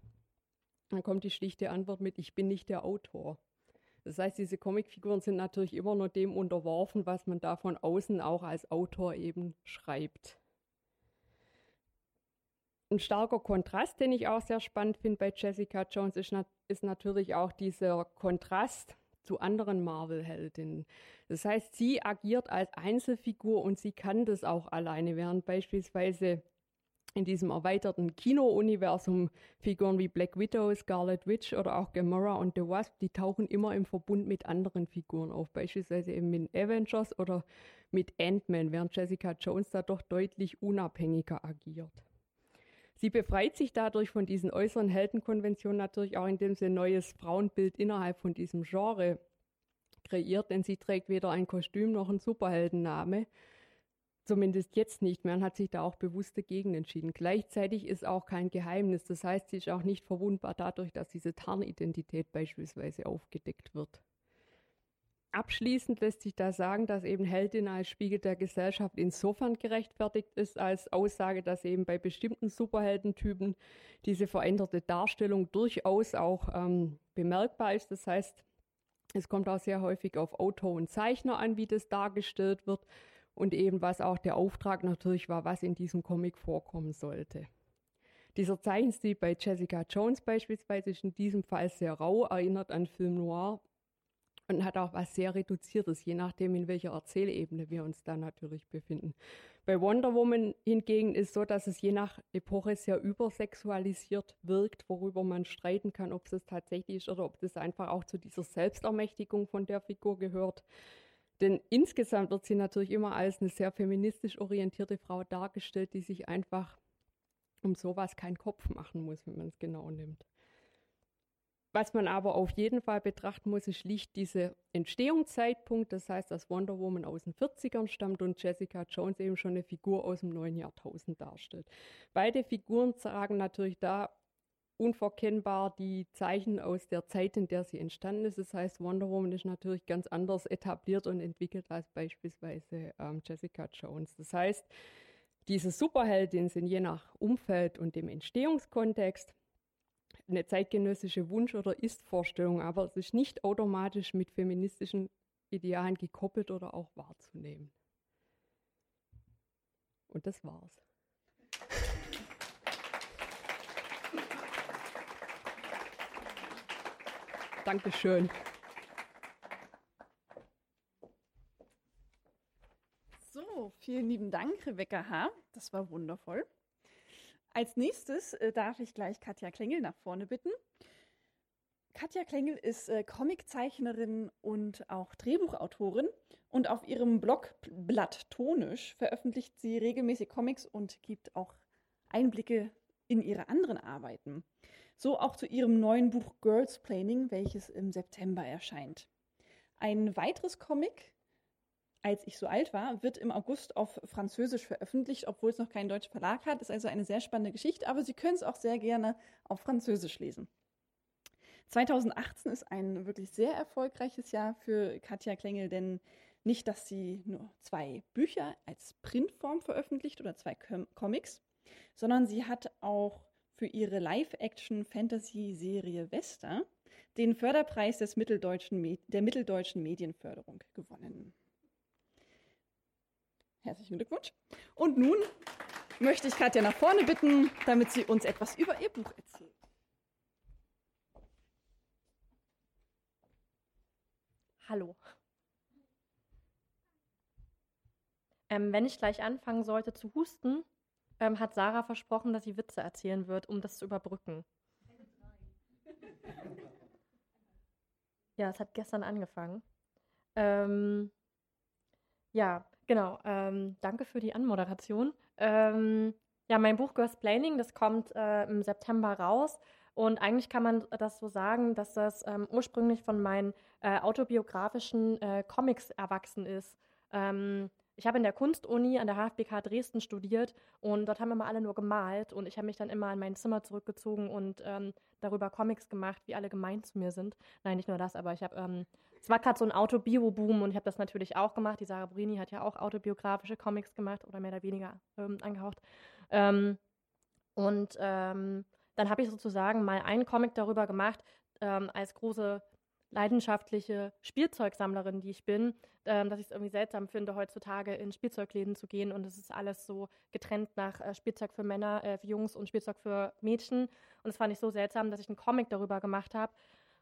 Dann kommt die schlichte Antwort mit, ich bin nicht der Autor. Das heißt, diese Comicfiguren sind natürlich immer nur dem unterworfen, was man da von außen auch als Autor eben schreibt. Ein starker Kontrast, den ich auch sehr spannend finde bei Jessica Jones, ist, nat ist natürlich auch dieser Kontrast zu anderen Marvel-Heldinnen. Das heißt, sie agiert als Einzelfigur und sie kann das auch alleine, während beispielsweise in diesem erweiterten Kino-Universum Figuren wie Black Widow, Scarlet Witch oder auch Gamora und The Wasp, die tauchen immer im Verbund mit anderen Figuren auf, beispielsweise eben mit Avengers oder mit Ant-Man, während Jessica Jones da doch deutlich unabhängiger agiert. Sie befreit sich dadurch von diesen äußeren Heldenkonventionen natürlich auch, indem sie ein neues Frauenbild innerhalb von diesem Genre kreiert, denn sie trägt weder ein Kostüm noch einen Superheldenname, Zumindest jetzt nicht mehr und hat sich da auch bewusst dagegen entschieden. Gleichzeitig ist auch kein Geheimnis. Das heißt, sie ist auch nicht verwundbar dadurch, dass diese Tarnidentität beispielsweise aufgedeckt wird. Abschließend lässt sich da sagen, dass eben Heldin als Spiegel der Gesellschaft insofern gerechtfertigt ist, als Aussage, dass eben bei bestimmten Superheldentypen diese veränderte Darstellung durchaus auch ähm, bemerkbar ist. Das heißt, es kommt auch sehr häufig auf Autor und Zeichner an, wie das dargestellt wird und eben was auch der Auftrag natürlich war, was in diesem Comic vorkommen sollte. Dieser Zeichenstil bei Jessica Jones beispielsweise ist in diesem Fall sehr rau, erinnert an Film Noir und hat auch was sehr Reduziertes, je nachdem, in welcher Erzählebene wir uns da natürlich befinden. Bei Wonder Woman hingegen ist so, dass es je nach Epoche sehr übersexualisiert wirkt, worüber man streiten kann, ob es tatsächlich ist oder ob das einfach auch zu dieser Selbstermächtigung von der Figur gehört. Denn insgesamt wird sie natürlich immer als eine sehr feministisch orientierte Frau dargestellt, die sich einfach um sowas keinen Kopf machen muss, wenn man es genau nimmt. Was man aber auf jeden Fall betrachten muss, ist schlicht dieser Entstehungszeitpunkt. Das heißt, dass Wonder Woman aus den 40ern stammt und Jessica Jones eben schon eine Figur aus dem neuen Jahrtausend darstellt. Beide Figuren tragen natürlich da unverkennbar die Zeichen aus der Zeit, in der sie entstanden ist. Das heißt, Wonder Woman ist natürlich ganz anders etabliert und entwickelt als beispielsweise ähm, Jessica Jones. Das heißt, diese Superheldin sind je nach Umfeld und dem Entstehungskontext eine zeitgenössische Wunsch- oder Ist-Vorstellung, aber es ist nicht automatisch mit feministischen Idealen gekoppelt oder auch wahrzunehmen. Und das war's. Dankeschön. So, vielen lieben Dank, Rebecca H. Das war wundervoll. Als nächstes äh, darf ich gleich Katja Klengel nach vorne bitten. Katja Klengel ist äh, Comiczeichnerin und auch Drehbuchautorin und auf ihrem Blog Blatt Tonisch veröffentlicht sie regelmäßig Comics und gibt auch Einblicke in ihre anderen Arbeiten. So auch zu ihrem neuen Buch Girls Planning, welches im September erscheint. Ein weiteres Comic, als ich so alt war, wird im August auf Französisch veröffentlicht, obwohl es noch keinen deutschen Verlag hat. Ist also eine sehr spannende Geschichte, aber Sie können es auch sehr gerne auf Französisch lesen. 2018 ist ein wirklich sehr erfolgreiches Jahr für Katja Klengel, denn nicht, dass sie nur zwei Bücher als Printform veröffentlicht oder zwei Com Comics, sondern sie hat auch für ihre Live-Action-Fantasy-Serie Vesta den Förderpreis des Mitteldeutschen der Mitteldeutschen Medienförderung gewonnen. Herzlichen Glückwunsch. Und nun möchte ich Katja nach vorne bitten, damit sie uns etwas über ihr Buch erzählt. Hallo. Ähm, wenn ich gleich anfangen sollte zu husten, ähm, hat Sarah versprochen, dass sie Witze erzählen wird, um das zu überbrücken. Ja, es hat gestern angefangen. Ähm, ja, genau. Ähm, danke für die Anmoderation. Ähm, ja, mein Buch Girlsplaining, das kommt äh, im September raus. Und eigentlich kann man das so sagen, dass das ähm, ursprünglich von meinen äh, autobiografischen äh, Comics erwachsen ist. Ähm, ich habe in der Kunstuni an der HFBK Dresden studiert und dort haben immer alle nur gemalt und ich habe mich dann immer in mein Zimmer zurückgezogen und ähm, darüber Comics gemacht, wie alle gemein zu mir sind. Nein, nicht nur das, aber ich habe, ähm, es war gerade so ein Autobio-Boom und ich habe das natürlich auch gemacht. Die Sarah Brini hat ja auch autobiografische Comics gemacht oder mehr oder weniger ähm, angehaucht. Ähm, und ähm, dann habe ich sozusagen mal einen Comic darüber gemacht, ähm, als große leidenschaftliche Spielzeugsammlerin, die ich bin, ähm, dass ich es irgendwie seltsam finde, heutzutage in Spielzeugläden zu gehen und es ist alles so getrennt nach äh, Spielzeug für Männer, äh, für Jungs und Spielzeug für Mädchen. Und das fand ich so seltsam, dass ich einen Comic darüber gemacht habe.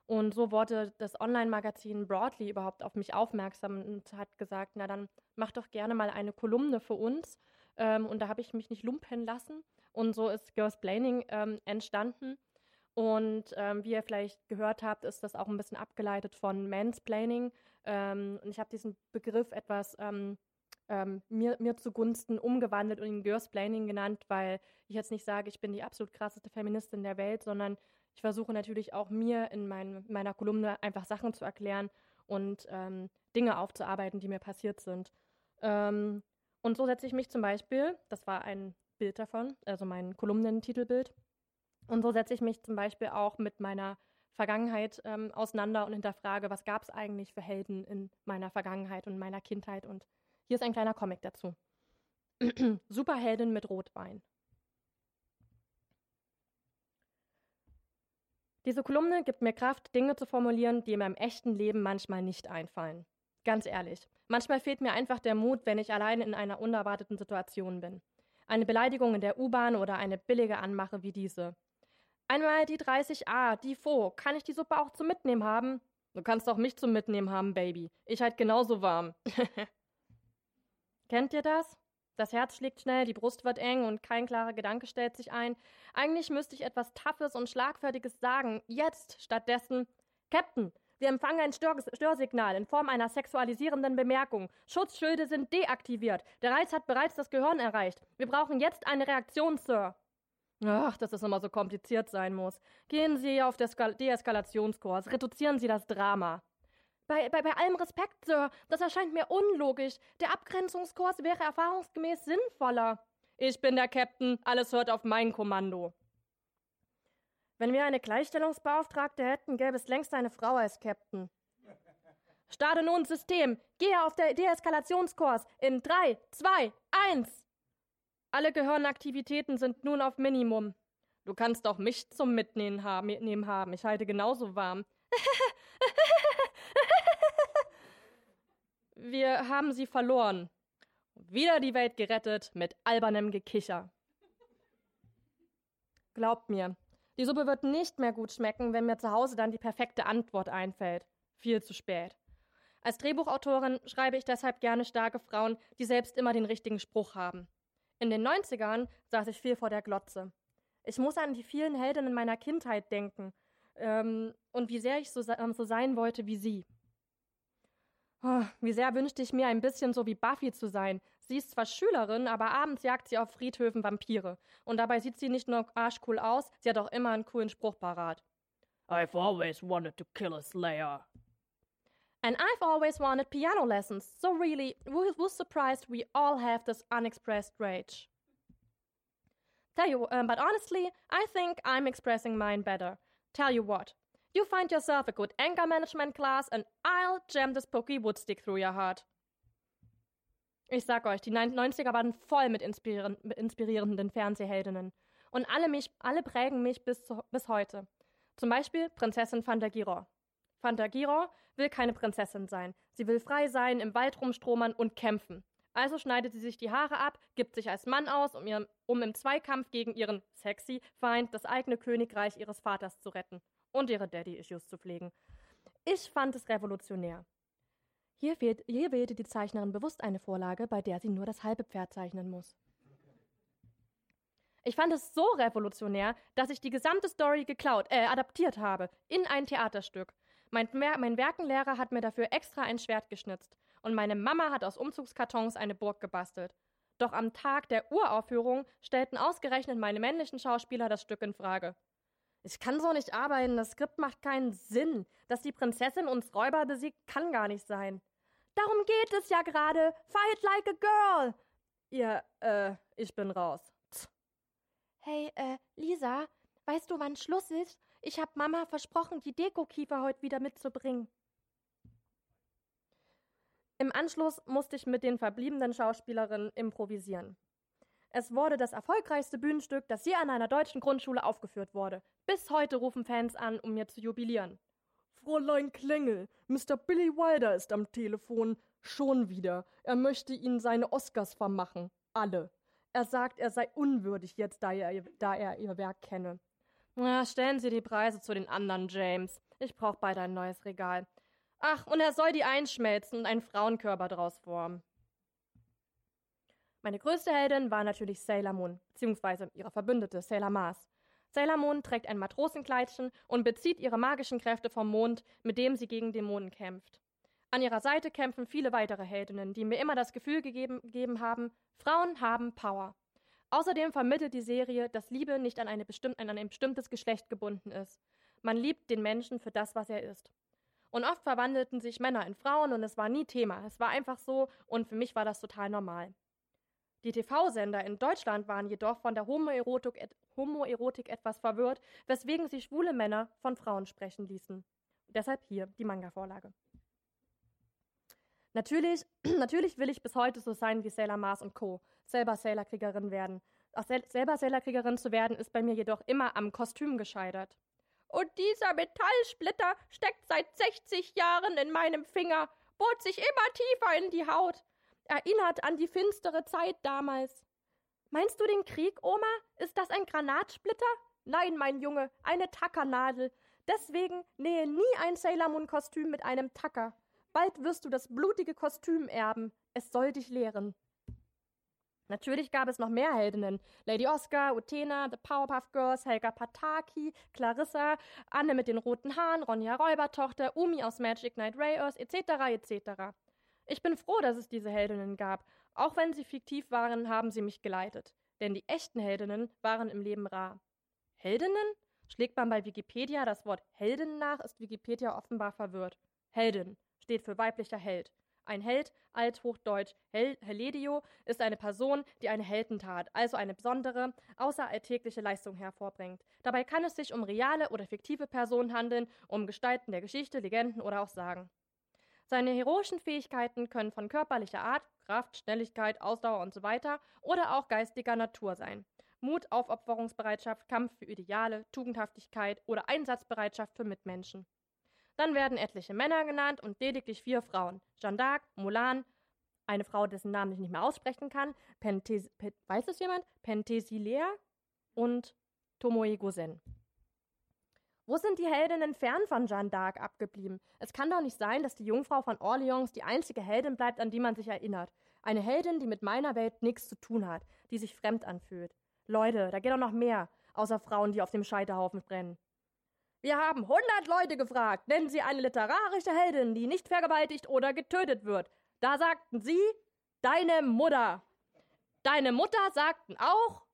Und so wurde das Online-Magazin Broadly überhaupt auf mich aufmerksam und hat gesagt, na dann mach doch gerne mal eine Kolumne für uns. Ähm, und da habe ich mich nicht lumpen lassen. Und so ist Girls Blaming ähm, entstanden. Und ähm, wie ihr vielleicht gehört habt, ist das auch ein bisschen abgeleitet von Mansplaining. Ähm, und ich habe diesen Begriff etwas ähm, ähm, mir, mir zugunsten umgewandelt und ihn Girlsplaining genannt, weil ich jetzt nicht sage, ich bin die absolut krasseste Feministin der Welt, sondern ich versuche natürlich auch mir in mein, meiner Kolumne einfach Sachen zu erklären und ähm, Dinge aufzuarbeiten, die mir passiert sind. Ähm, und so setze ich mich zum Beispiel, das war ein Bild davon, also mein Kolumnentitelbild, und so setze ich mich zum Beispiel auch mit meiner Vergangenheit ähm, auseinander und hinterfrage, was gab es eigentlich für Helden in meiner Vergangenheit und meiner Kindheit. Und hier ist ein kleiner Comic dazu. *clears throat* Superheldin mit Rotwein. Diese Kolumne gibt mir Kraft, Dinge zu formulieren, die mir im echten Leben manchmal nicht einfallen. Ganz ehrlich, manchmal fehlt mir einfach der Mut, wenn ich allein in einer unerwarteten Situation bin. Eine Beleidigung in der U-Bahn oder eine billige Anmache wie diese. Einmal die 30a, die Fo. Kann ich die Suppe auch zum Mitnehmen haben? Du kannst auch mich zum Mitnehmen haben, Baby. Ich halt genauso warm. *laughs* Kennt ihr das? Das Herz schlägt schnell, die Brust wird eng und kein klarer Gedanke stellt sich ein. Eigentlich müsste ich etwas Taffes und Schlagfertiges sagen. Jetzt stattdessen. Captain, wir empfangen ein Stör Störsignal in Form einer sexualisierenden Bemerkung. Schutzschilde sind deaktiviert. Der Reiz hat bereits das Gehirn erreicht. Wir brauchen jetzt eine Reaktion, Sir. Ach, dass es immer so kompliziert sein muss. Gehen Sie auf Deeskalationskurs, reduzieren Sie das Drama. Bei, bei, bei allem Respekt, Sir, das erscheint mir unlogisch. Der Abgrenzungskurs wäre erfahrungsgemäß sinnvoller. Ich bin der Captain, alles hört auf mein Kommando. Wenn wir eine Gleichstellungsbeauftragte hätten, gäbe es längst eine Frau als Captain. Starte nun System. Gehe auf der Deeskalationskurs in 3, 2, 1. Alle Gehirnaktivitäten sind nun auf Minimum. Du kannst auch mich zum Mitnehmen haben. Ich halte genauso warm. *laughs* Wir haben sie verloren. Wieder die Welt gerettet mit albernem Gekicher. Glaubt mir, die Suppe wird nicht mehr gut schmecken, wenn mir zu Hause dann die perfekte Antwort einfällt. Viel zu spät. Als Drehbuchautorin schreibe ich deshalb gerne starke Frauen, die selbst immer den richtigen Spruch haben. In den 90ern saß ich viel vor der Glotze. Ich muss an die vielen Heldinnen meiner Kindheit denken ähm, und wie sehr ich so, ähm, so sein wollte wie sie. Oh, wie sehr wünschte ich mir, ein bisschen so wie Buffy zu sein. Sie ist zwar Schülerin, aber abends jagt sie auf Friedhöfen Vampire. Und dabei sieht sie nicht nur arschcool aus, sie hat auch immer einen coolen Spruch parat. I've always wanted to kill a Slayer. And I've always wanted piano lessons, so really, who's surprised we all have this unexpressed rage? Tell you, um, but honestly, I think I'm expressing mine better. Tell you what, you find yourself a good anger management class and I'll jam this pokey woodstick through your heart. Ich sag euch, die 90er waren voll mit, mit inspirierenden Fernsehheldinnen. Und alle, mich, alle prägen mich bis, zu, bis heute. Zum Beispiel Prinzessin Fantagiro. Fantagiro will keine Prinzessin sein. Sie will frei sein, im Wald rumstromern und kämpfen. Also schneidet sie sich die Haare ab, gibt sich als Mann aus, um, ihren, um im Zweikampf gegen ihren sexy Feind das eigene Königreich ihres Vaters zu retten und ihre Daddy-Issues zu pflegen. Ich fand es revolutionär. Hier, wählt, hier wählte die Zeichnerin bewusst eine Vorlage, bei der sie nur das halbe Pferd zeichnen muss. Ich fand es so revolutionär, dass ich die gesamte Story geklaut, äh, adaptiert habe in ein Theaterstück. Mein, mein Werkenlehrer hat mir dafür extra ein Schwert geschnitzt und meine Mama hat aus Umzugskartons eine Burg gebastelt. Doch am Tag der Uraufführung stellten ausgerechnet meine männlichen Schauspieler das Stück in Frage. Ich kann so nicht arbeiten, das Skript macht keinen Sinn. Dass die Prinzessin uns Räuber besiegt, kann gar nicht sein. Darum geht es ja gerade. Fight like a girl. Ihr, äh, ich bin raus. Tch. Hey, äh, Lisa, weißt du, wann Schluss ist? Ich hab Mama versprochen, die Dekokiefer heute wieder mitzubringen. Im Anschluss musste ich mit den verbliebenen Schauspielerinnen improvisieren. Es wurde das erfolgreichste Bühnenstück, das je an einer deutschen Grundschule aufgeführt wurde. Bis heute rufen Fans an, um mir zu jubilieren. Fräulein Klengel, Mr. Billy Wilder ist am Telefon. Schon wieder. Er möchte Ihnen seine Oscars vermachen. Alle. Er sagt, er sei unwürdig jetzt, da er, da er Ihr Werk kenne. Na, stellen Sie die Preise zu den anderen, James. Ich brauch bald ein neues Regal. Ach, und er soll die einschmelzen und einen Frauenkörper draus formen. Meine größte Heldin war natürlich Sailor Moon, beziehungsweise ihre Verbündete Sailor Mars. Sailor Moon trägt ein Matrosenkleidchen und bezieht ihre magischen Kräfte vom Mond, mit dem sie gegen Dämonen kämpft. An ihrer Seite kämpfen viele weitere Heldinnen, die mir immer das Gefühl gegeben, gegeben haben, Frauen haben Power. Außerdem vermittelt die Serie, dass Liebe nicht an, bestimm an ein bestimmtes Geschlecht gebunden ist. Man liebt den Menschen für das, was er ist. Und oft verwandelten sich Männer in Frauen und es war nie Thema. Es war einfach so und für mich war das total normal. Die TV-Sender in Deutschland waren jedoch von der Homoerotik, et Homoerotik etwas verwirrt, weswegen sie schwule Männer von Frauen sprechen ließen. Deshalb hier die Manga-Vorlage. Natürlich, *clears throat* natürlich will ich bis heute so sein wie Sailor Mars und Co., selber Sailor-Kriegerin werden. Auch sel selber Sailor-Kriegerin zu werden, ist bei mir jedoch immer am Kostüm gescheitert. Und dieser Metallsplitter steckt seit 60 Jahren in meinem Finger, bohrt sich immer tiefer in die Haut erinnert an die finstere Zeit damals. Meinst du den Krieg, Oma? Ist das ein Granatsplitter? Nein, mein Junge, eine Tackernadel. Deswegen nähe nie ein Sailor Moon Kostüm mit einem Tacker. Bald wirst du das blutige Kostüm erben. Es soll dich lehren. Natürlich gab es noch mehr Heldinnen. Lady Oscar, Utena, The Powerpuff Girls, Helga Pataki, Clarissa, Anne mit den roten Haaren, Ronja Räubertochter, Umi aus Magic Knight Rayos, etc., etc. Ich bin froh, dass es diese Heldinnen gab. Auch wenn sie fiktiv waren, haben sie mich geleitet. Denn die echten Heldinnen waren im Leben rar. Heldinnen? Schlägt man bei Wikipedia das Wort Heldin nach, ist Wikipedia offenbar verwirrt. Heldin steht für weiblicher Held. Ein Held, althochdeutsch Hel Heledio, ist eine Person, die eine Heldentat, also eine besondere, außeralltägliche Leistung hervorbringt. Dabei kann es sich um reale oder fiktive Personen handeln, um Gestalten der Geschichte, Legenden oder auch Sagen. Seine heroischen Fähigkeiten können von körperlicher Art, Kraft, Schnelligkeit, Ausdauer usw. So oder auch geistiger Natur sein. Mut, Aufopferungsbereitschaft, Kampf für Ideale, Tugendhaftigkeit oder Einsatzbereitschaft für Mitmenschen. Dann werden etliche Männer genannt und lediglich vier Frauen. Jeanne d'Arc, Mulan, eine Frau, dessen Namen ich nicht mehr aussprechen kann, Pentes weiß es jemand? Penthesilea und Tomoe Gosen. Wo sind die Heldinnen fern von Jeanne d'Arc abgeblieben? Es kann doch nicht sein, dass die Jungfrau von Orleans die einzige Heldin bleibt, an die man sich erinnert. Eine Heldin, die mit meiner Welt nichts zu tun hat, die sich fremd anfühlt. Leute, da geht doch noch mehr, außer Frauen, die auf dem Scheiterhaufen brennen. Wir haben hundert Leute gefragt, nennen Sie eine literarische Heldin, die nicht vergewaltigt oder getötet wird. Da sagten Sie, deine Mutter. Deine Mutter sagten auch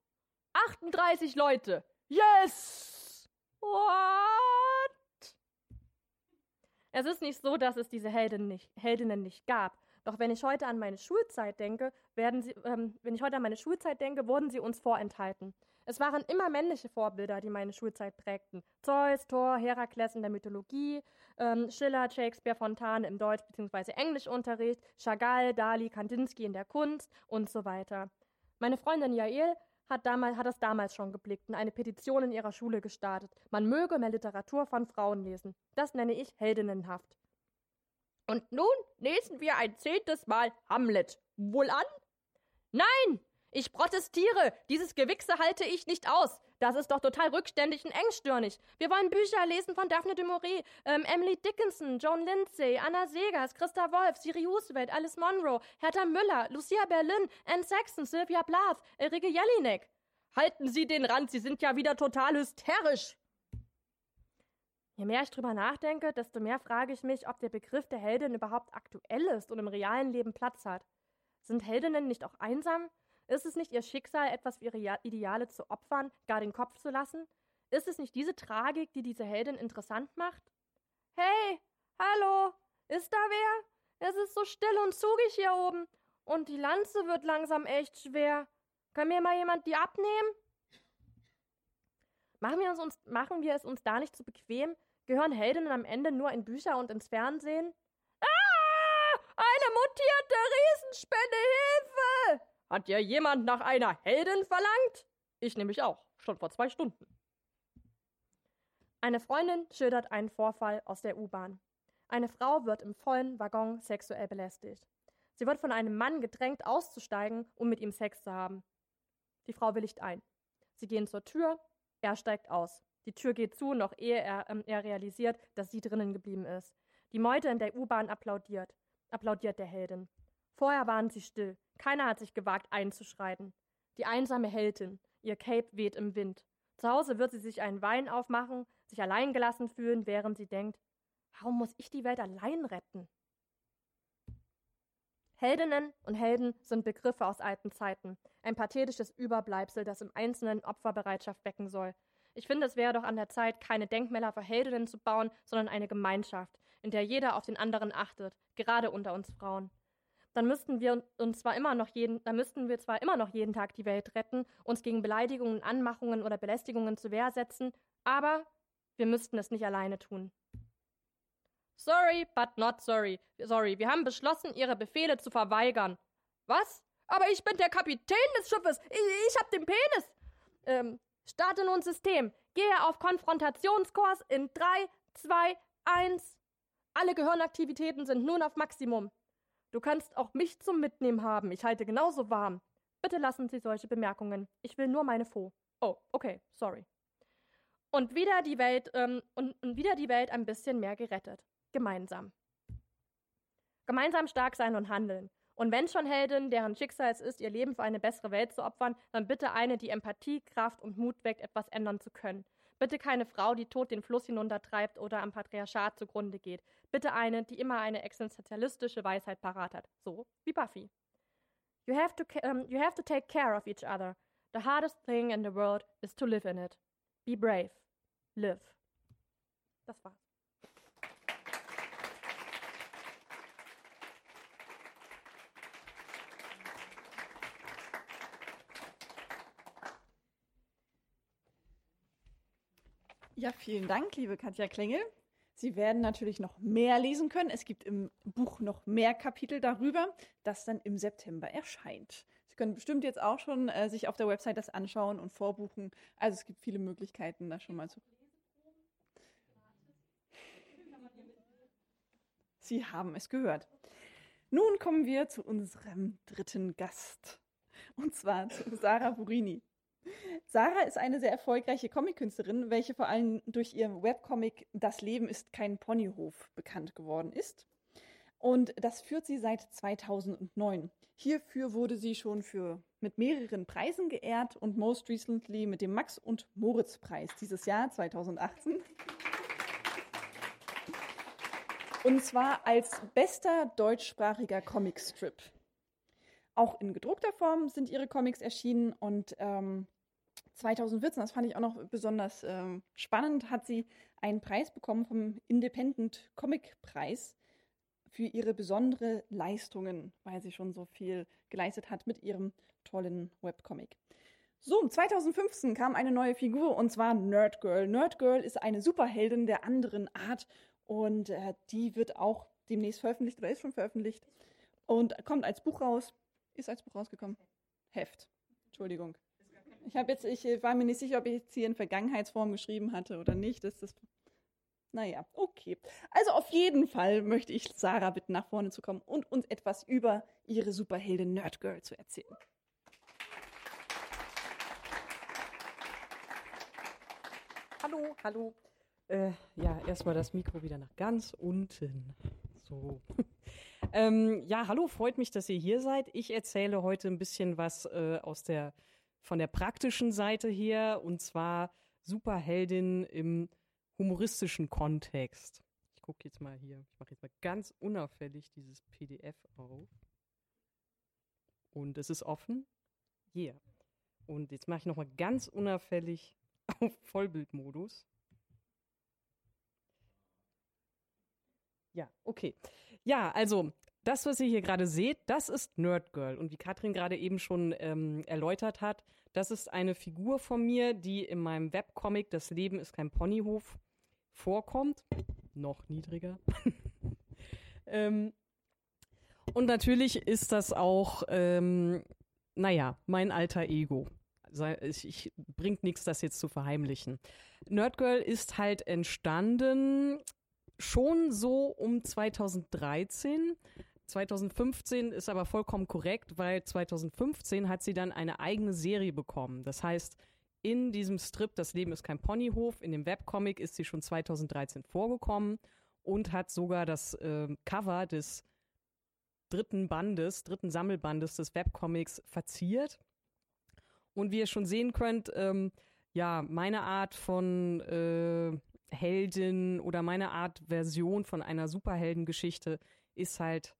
38 Leute. Yes! What? Es ist nicht so, dass es diese Helden nicht, Heldinnen nicht gab. Doch wenn ich heute an meine Schulzeit denke, werden sie, ähm, wenn ich heute an meine Schulzeit denke, wurden sie uns vorenthalten. Es waren immer männliche Vorbilder, die meine Schulzeit prägten. Zeus, Thor, Herakles in der Mythologie, ähm, Schiller, Shakespeare, Fontane im Deutsch- bzw. Englischunterricht, Chagall, Dali, Kandinsky in der Kunst und so weiter. Meine Freundin Jael hat, damals, hat das damals schon geblickt und eine Petition in ihrer Schule gestartet. Man möge mehr Literatur von Frauen lesen. Das nenne ich heldinnenhaft. Und nun lesen wir ein zehntes Mal Hamlet. Wohl an? Nein! Ich protestiere. Dieses Gewichse halte ich nicht aus. Das ist doch total rückständig und engstirnig. Wir wollen Bücher lesen von Daphne de Maurier, ähm, Emily Dickinson, Joan Lindsay, Anna Segers, Christa Wolf, Siri Huswelt, Alice Monroe, Hertha Müller, Lucia Berlin, Anne Saxon, Sylvia Plath, Ulrike Jelinek. Halten Sie den Rand, Sie sind ja wieder total hysterisch. Je mehr ich drüber nachdenke, desto mehr frage ich mich, ob der Begriff der Heldin überhaupt aktuell ist und im realen Leben Platz hat. Sind Heldinnen nicht auch einsam? Ist es nicht ihr Schicksal, etwas für ihre Ideale zu opfern, gar den Kopf zu lassen? Ist es nicht diese Tragik, die diese Heldin interessant macht? Hey, hallo, ist da wer? Es ist so still und zugig hier oben. Und die Lanze wird langsam echt schwer. Kann mir mal jemand die abnehmen? Machen wir, uns, machen wir es uns da nicht zu bequem? Gehören Heldinnen am Ende nur in Bücher und ins Fernsehen? Ah! Eine mutierte Riesenspinne, Hilfe! Hat ja jemand nach einer Heldin verlangt? Ich nämlich auch, schon vor zwei Stunden. Eine Freundin schildert einen Vorfall aus der U-Bahn. Eine Frau wird im vollen Waggon sexuell belästigt. Sie wird von einem Mann gedrängt, auszusteigen, um mit ihm Sex zu haben. Die Frau willigt ein. Sie gehen zur Tür, er steigt aus. Die Tür geht zu, noch ehe er, ähm, er realisiert, dass sie drinnen geblieben ist. Die Meute in der U-Bahn applaudiert. Applaudiert der Heldin. Vorher waren sie still. Keiner hat sich gewagt, einzuschreiten. Die einsame Heldin. Ihr Cape weht im Wind. Zu Hause wird sie sich einen Wein aufmachen, sich allein gelassen fühlen, während sie denkt, warum muss ich die Welt allein retten? Heldinnen und Helden sind Begriffe aus alten Zeiten, ein pathetisches Überbleibsel, das im Einzelnen Opferbereitschaft wecken soll. Ich finde, es wäre doch an der Zeit, keine Denkmäler für Heldinnen zu bauen, sondern eine Gemeinschaft, in der jeder auf den anderen achtet, gerade unter uns Frauen. Dann müssten wir uns zwar immer noch jeden, dann müssten wir zwar immer noch jeden Tag die Welt retten, uns gegen Beleidigungen, Anmachungen oder Belästigungen zu Wehr setzen, aber wir müssten es nicht alleine tun. Sorry, but not sorry. Sorry, wir haben beschlossen, Ihre Befehle zu verweigern. Was? Aber ich bin der Kapitän des Schiffes. Ich, ich hab den Penis. Ähm, starte nun System. Gehe auf Konfrontationskurs in 3, 2, 1. Alle Gehirnaktivitäten sind nun auf Maximum. Du kannst auch mich zum Mitnehmen haben. Ich halte genauso warm. Bitte lassen Sie solche Bemerkungen. Ich will nur meine Faux. Oh, okay, sorry. Und wieder die Welt, ähm, und, und wieder die Welt ein bisschen mehr gerettet gemeinsam. Gemeinsam stark sein und handeln. Und wenn schon Heldin, deren Schicksal es ist, ihr Leben für eine bessere Welt zu opfern, dann bitte eine, die Empathie, Kraft und Mut weckt, etwas ändern zu können. Bitte keine Frau, die tot den Fluss hinuntertreibt oder am Patriarchat zugrunde geht. Bitte eine, die immer eine existenzialistische Weisheit parat hat. So wie Buffy. You have, to, um, you have to take care of each other. The hardest thing in the world is to live in it. Be brave. Live. Das war's. Ja, vielen Dank, liebe Katja Klengel. Sie werden natürlich noch mehr lesen können. Es gibt im Buch noch mehr Kapitel darüber, das dann im September erscheint. Sie können bestimmt jetzt auch schon äh, sich auf der Website das anschauen und vorbuchen. Also es gibt viele Möglichkeiten, da schon mal zu. Sie haben es gehört. Nun kommen wir zu unserem dritten Gast. Und zwar zu Sarah Burini. Sarah ist eine sehr erfolgreiche Comic-Künstlerin, welche vor allem durch ihr Webcomic Das Leben ist kein Ponyhof bekannt geworden ist. Und das führt sie seit 2009. Hierfür wurde sie schon für, mit mehreren Preisen geehrt und most recently mit dem Max- und Moritz-Preis dieses Jahr 2018. Und zwar als bester deutschsprachiger Comicstrip. Auch in gedruckter Form sind ihre Comics erschienen und ähm, 2014, das fand ich auch noch besonders ähm, spannend, hat sie einen Preis bekommen vom Independent Comic Preis für ihre besondere Leistungen, weil sie schon so viel geleistet hat mit ihrem tollen Webcomic. So, 2015 kam eine neue Figur und zwar Nerdgirl. Nerdgirl ist eine Superheldin der anderen Art und äh, die wird auch demnächst veröffentlicht oder ist schon veröffentlicht und kommt als Buch raus. Ist als Buch rausgekommen? Heft. Entschuldigung. Ich habe jetzt, ich äh, war mir nicht sicher, ob ich jetzt hier in Vergangenheitsform geschrieben hatte oder nicht. Das ist, naja, okay. Also auf jeden Fall möchte ich Sarah bitten, nach vorne zu kommen und uns etwas über ihre Superheldin Nerdgirl zu erzählen. Hallo, hallo. Äh, ja, erstmal das Mikro wieder nach ganz unten. So. *laughs* ähm, ja, hallo, freut mich, dass ihr hier seid. Ich erzähle heute ein bisschen was äh, aus der von der praktischen Seite her und zwar Superheldin im humoristischen Kontext. Ich gucke jetzt mal hier, ich mache jetzt mal ganz unauffällig dieses PDF auf. Und es ist offen. Yeah. Und jetzt mache ich nochmal ganz unauffällig *laughs* auf Vollbildmodus. Ja, okay. Ja, also das, was ihr hier gerade seht, das ist Nerd Girl. Und wie Katrin gerade eben schon ähm, erläutert hat, das ist eine Figur von mir, die in meinem Webcomic Das Leben ist kein Ponyhof vorkommt. Noch niedriger. *laughs* ähm, und natürlich ist das auch, ähm, naja, mein alter Ego. Ich, ich bringt nichts, das jetzt zu verheimlichen. Nerdgirl ist halt entstanden schon so um 2013. 2015 ist aber vollkommen korrekt, weil 2015 hat sie dann eine eigene Serie bekommen. Das heißt, in diesem Strip Das Leben ist kein Ponyhof, in dem Webcomic ist sie schon 2013 vorgekommen und hat sogar das äh, Cover des dritten Bandes, dritten Sammelbandes des Webcomics verziert. Und wie ihr schon sehen könnt, ähm, ja, meine Art von äh, Heldin oder meine Art Version von einer Superheldengeschichte ist halt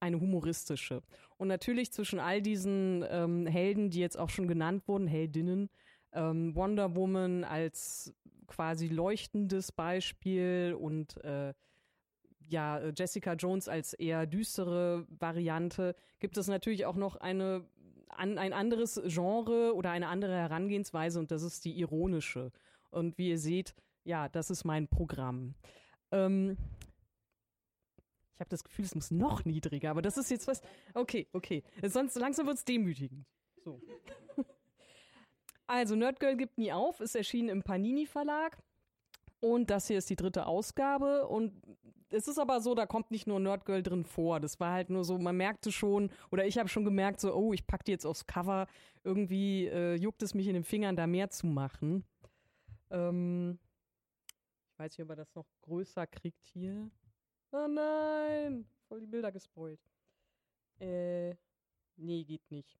eine humoristische. Und natürlich zwischen all diesen ähm, Helden, die jetzt auch schon genannt wurden, Heldinnen, ähm, Wonder Woman als quasi leuchtendes Beispiel und äh, ja, Jessica Jones als eher düstere Variante, gibt es natürlich auch noch eine, an, ein anderes Genre oder eine andere Herangehensweise und das ist die ironische. Und wie ihr seht, ja, das ist mein Programm. Ähm, ich habe das Gefühl, es muss noch niedriger, aber das ist jetzt was. Okay, okay. Sonst langsam wird es demütigend. So. Also, Nerdgirl gibt nie auf, ist erschienen im Panini Verlag. Und das hier ist die dritte Ausgabe. Und es ist aber so, da kommt nicht nur Nerdgirl drin vor. Das war halt nur so, man merkte schon, oder ich habe schon gemerkt, so, oh, ich packe die jetzt aufs Cover. Irgendwie äh, juckt es mich in den Fingern, da mehr zu machen. Ähm, ich weiß nicht, ob er das noch größer kriegt hier. Oh nein! Voll die Bilder gespoilt. Äh, nee, geht nicht.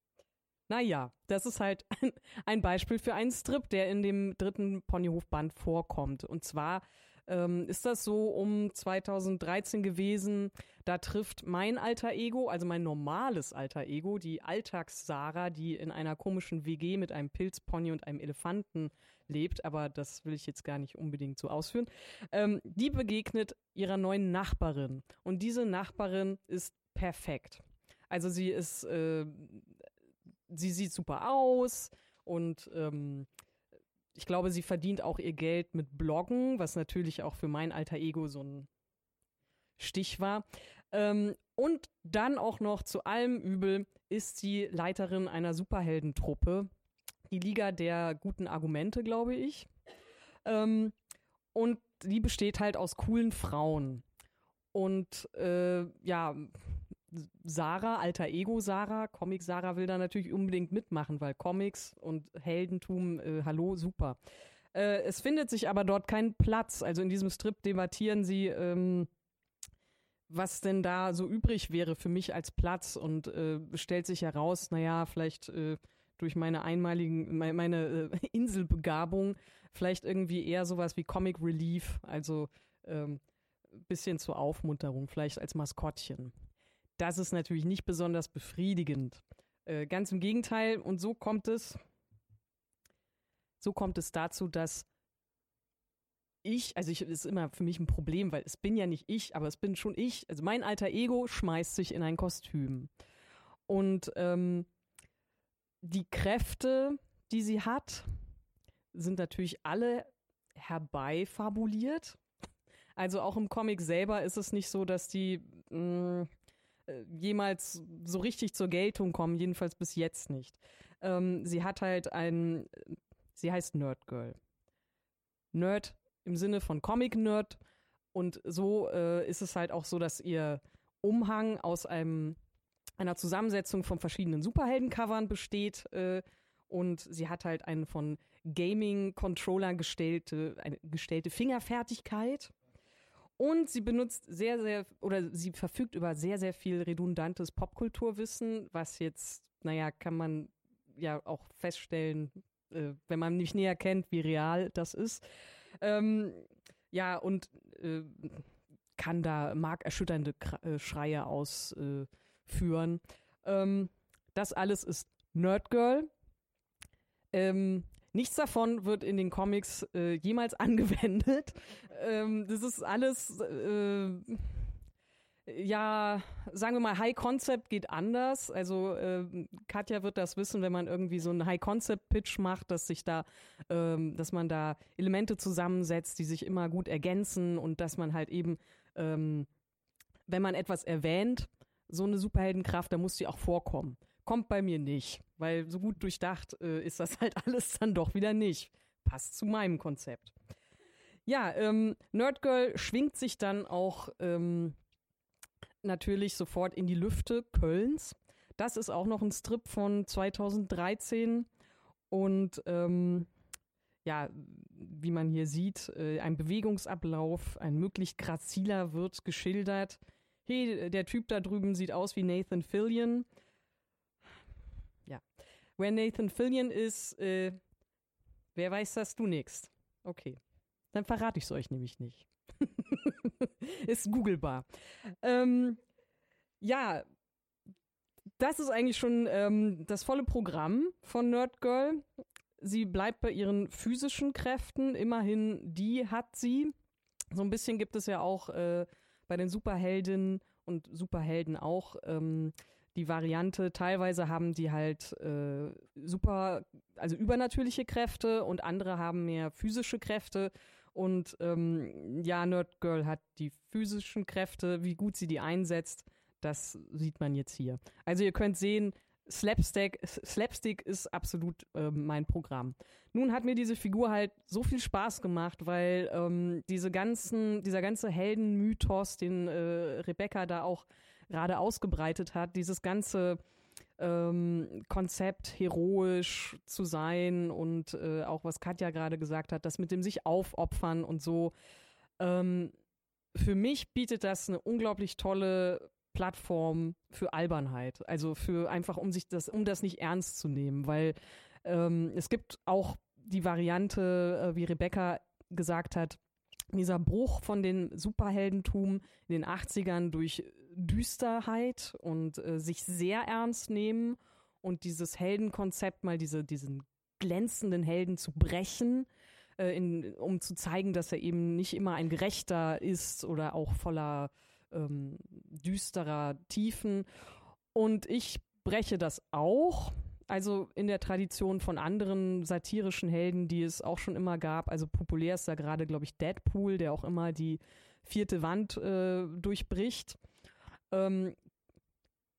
Naja, das ist halt *laughs* ein, Beispiel für einen Strip, der in dem dritten Ponyhofband vorkommt. Und zwar ähm, ist das so um 2013 gewesen. Da trifft mein alter Ego, also mein normales alter Ego, die Alltags-Sarah, die in einer komischen WG mit einem Pilzpony und einem Elefanten lebt, aber das will ich jetzt gar nicht unbedingt so ausführen. Ähm, die begegnet ihrer neuen Nachbarin. Und diese Nachbarin ist perfekt. Also sie ist, äh, sie sieht super aus und ähm, ich glaube, sie verdient auch ihr Geld mit Bloggen, was natürlich auch für mein alter Ego so ein Stich war. Ähm, und dann auch noch zu allem Übel ist sie Leiterin einer Superheldentruppe. Die Liga der guten Argumente, glaube ich. Ähm, und die besteht halt aus coolen Frauen. Und äh, ja, Sarah, alter Ego Sarah, Comic Sarah will da natürlich unbedingt mitmachen, weil Comics und Heldentum, äh, hallo, super. Äh, es findet sich aber dort kein Platz. Also in diesem Strip debattieren sie, ähm, was denn da so übrig wäre für mich als Platz und äh, stellt sich heraus, naja, vielleicht äh, durch meine einmaligen, meine, meine äh, *laughs* Inselbegabung, vielleicht irgendwie eher sowas wie Comic Relief, also ähm, bisschen zur Aufmunterung, vielleicht als Maskottchen das ist natürlich nicht besonders befriedigend. Äh, ganz im Gegenteil, und so kommt es, so kommt es dazu, dass ich, also ich, das ist immer für mich ein Problem, weil es bin ja nicht ich, aber es bin schon ich. Also mein alter Ego schmeißt sich in ein Kostüm. Und ähm, die Kräfte, die sie hat, sind natürlich alle herbeifabuliert. Also auch im Comic selber ist es nicht so, dass die mh, mm, äh, jemals so richtig zur Geltung kommen, jedenfalls bis jetzt nicht. Ähm, sie hat halt ein, sie heißt Nerd Girl. Nerd im Sinne von Comic-Nerd und so äh, ist es halt auch so, dass ihr Umhang aus einem einer Zusammensetzung von verschiedenen Superhelden-Covern besteht äh, und sie hat halt eine von Gaming-Controllern gestellte, eine gestellte Fingerfertigkeit. Und sie benutzt sehr, sehr, oder sie verfügt über sehr, sehr viel redundantes Popkulturwissen, was jetzt, naja, kann man ja auch feststellen, äh, wenn man nicht näher kennt, wie real das ist. Ähm, ja, und äh, kann da markerschütternde äh, Schreie ausführen. Ähm, das alles ist Nerdgirl. Ähm, nichts davon wird in den Comics äh, jemals *laughs* angewendet. Ähm, das ist alles, äh, ja, sagen wir mal, High Concept geht anders. Also äh, Katja wird das wissen, wenn man irgendwie so einen High Concept Pitch macht, dass sich da, ähm, dass man da Elemente zusammensetzt, die sich immer gut ergänzen und dass man halt eben, ähm, wenn man etwas erwähnt, so eine Superheldenkraft, da muss sie auch vorkommen. Kommt bei mir nicht, weil so gut durchdacht äh, ist das halt *laughs* alles dann doch wieder nicht. Passt zu meinem Konzept. Ja, ähm, Nerdgirl schwingt sich dann auch ähm, natürlich sofort in die Lüfte Kölns. Das ist auch noch ein Strip von 2013 und ähm, ja, wie man hier sieht, äh, ein Bewegungsablauf, ein möglich graziler wird geschildert. Hey, der Typ da drüben sieht aus wie Nathan Fillion. Wer Nathan Fillion ist, äh, wer weiß das du nix. Okay. Dann verrate ich es euch nämlich nicht. *laughs* ist googlebar. Ähm, ja, das ist eigentlich schon ähm, das volle Programm von Nerdgirl. Sie bleibt bei ihren physischen Kräften. Immerhin, die hat sie. So ein bisschen gibt es ja auch äh, bei den Superheldinnen und Superhelden auch ähm, die Variante, teilweise haben die halt äh, super, also übernatürliche Kräfte und andere haben mehr physische Kräfte. Und ähm, ja, Nerd Girl hat die physischen Kräfte, wie gut sie die einsetzt, das sieht man jetzt hier. Also ihr könnt sehen, Slapstick, Slapstick ist absolut äh, mein Programm. Nun hat mir diese Figur halt so viel Spaß gemacht, weil ähm, diese ganzen, dieser ganze Heldenmythos, den äh, Rebecca da auch gerade ausgebreitet hat, dieses ganze ähm, Konzept, heroisch zu sein und äh, auch was Katja gerade gesagt hat, das mit dem sich aufopfern und so. Ähm, für mich bietet das eine unglaublich tolle Plattform für Albernheit. Also für einfach, um sich das, um das nicht ernst zu nehmen, weil ähm, es gibt auch die Variante, äh, wie Rebecca gesagt hat, dieser Bruch von den Superheldentum in den 80ern durch Düsterheit und äh, sich sehr ernst nehmen und dieses Heldenkonzept mal diese, diesen glänzenden Helden zu brechen, äh, in, um zu zeigen, dass er eben nicht immer ein Gerechter ist oder auch voller ähm, düsterer Tiefen. Und ich breche das auch. Also in der Tradition von anderen satirischen Helden, die es auch schon immer gab. Also populär ist da gerade, glaube ich, Deadpool, der auch immer die vierte Wand äh, durchbricht. Ähm,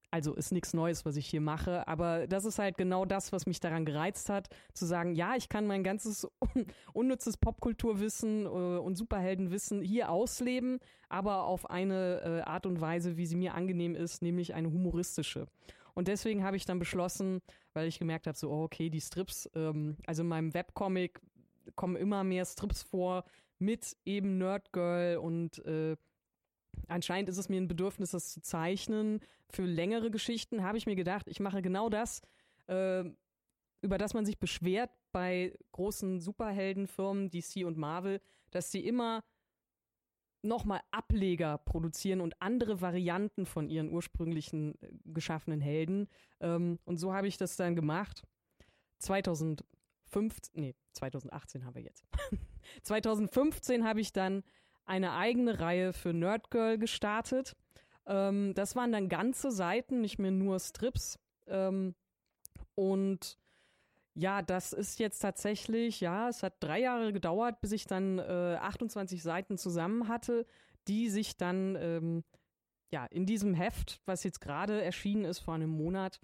also ist nichts Neues, was ich hier mache, aber das ist halt genau das, was mich daran gereizt hat, zu sagen, ja, ich kann mein ganzes un unnützes Popkulturwissen äh, und Superheldenwissen hier ausleben, aber auf eine äh, Art und Weise, wie sie mir angenehm ist, nämlich eine humoristische. Und deswegen habe ich dann beschlossen, weil ich gemerkt habe, so, oh, okay, die Strips, ähm, also in meinem Webcomic kommen immer mehr Strips vor mit eben Nerdgirl und äh, anscheinend ist es mir ein Bedürfnis, das zu zeichnen. Für längere Geschichten habe ich mir gedacht, ich mache genau das, äh, über das man sich beschwert bei großen Superheldenfirmen, DC und Marvel, dass sie immer nochmal Ableger produzieren und andere Varianten von ihren ursprünglichen äh, geschaffenen Helden. Ähm, und so habe ich das dann gemacht. 2015, nee, 2018 haben wir jetzt. *laughs* 2015 habe ich dann eine eigene Reihe für Nerdgirl gestartet. Ähm, das waren dann ganze Seiten, nicht mehr nur Strips. Ähm, und ja, das ist jetzt tatsächlich, ja, es hat drei Jahre gedauert, bis ich dann äh, 28 Seiten zusammen hatte, die sich dann ähm, ja in diesem Heft, was jetzt gerade erschienen ist vor einem Monat,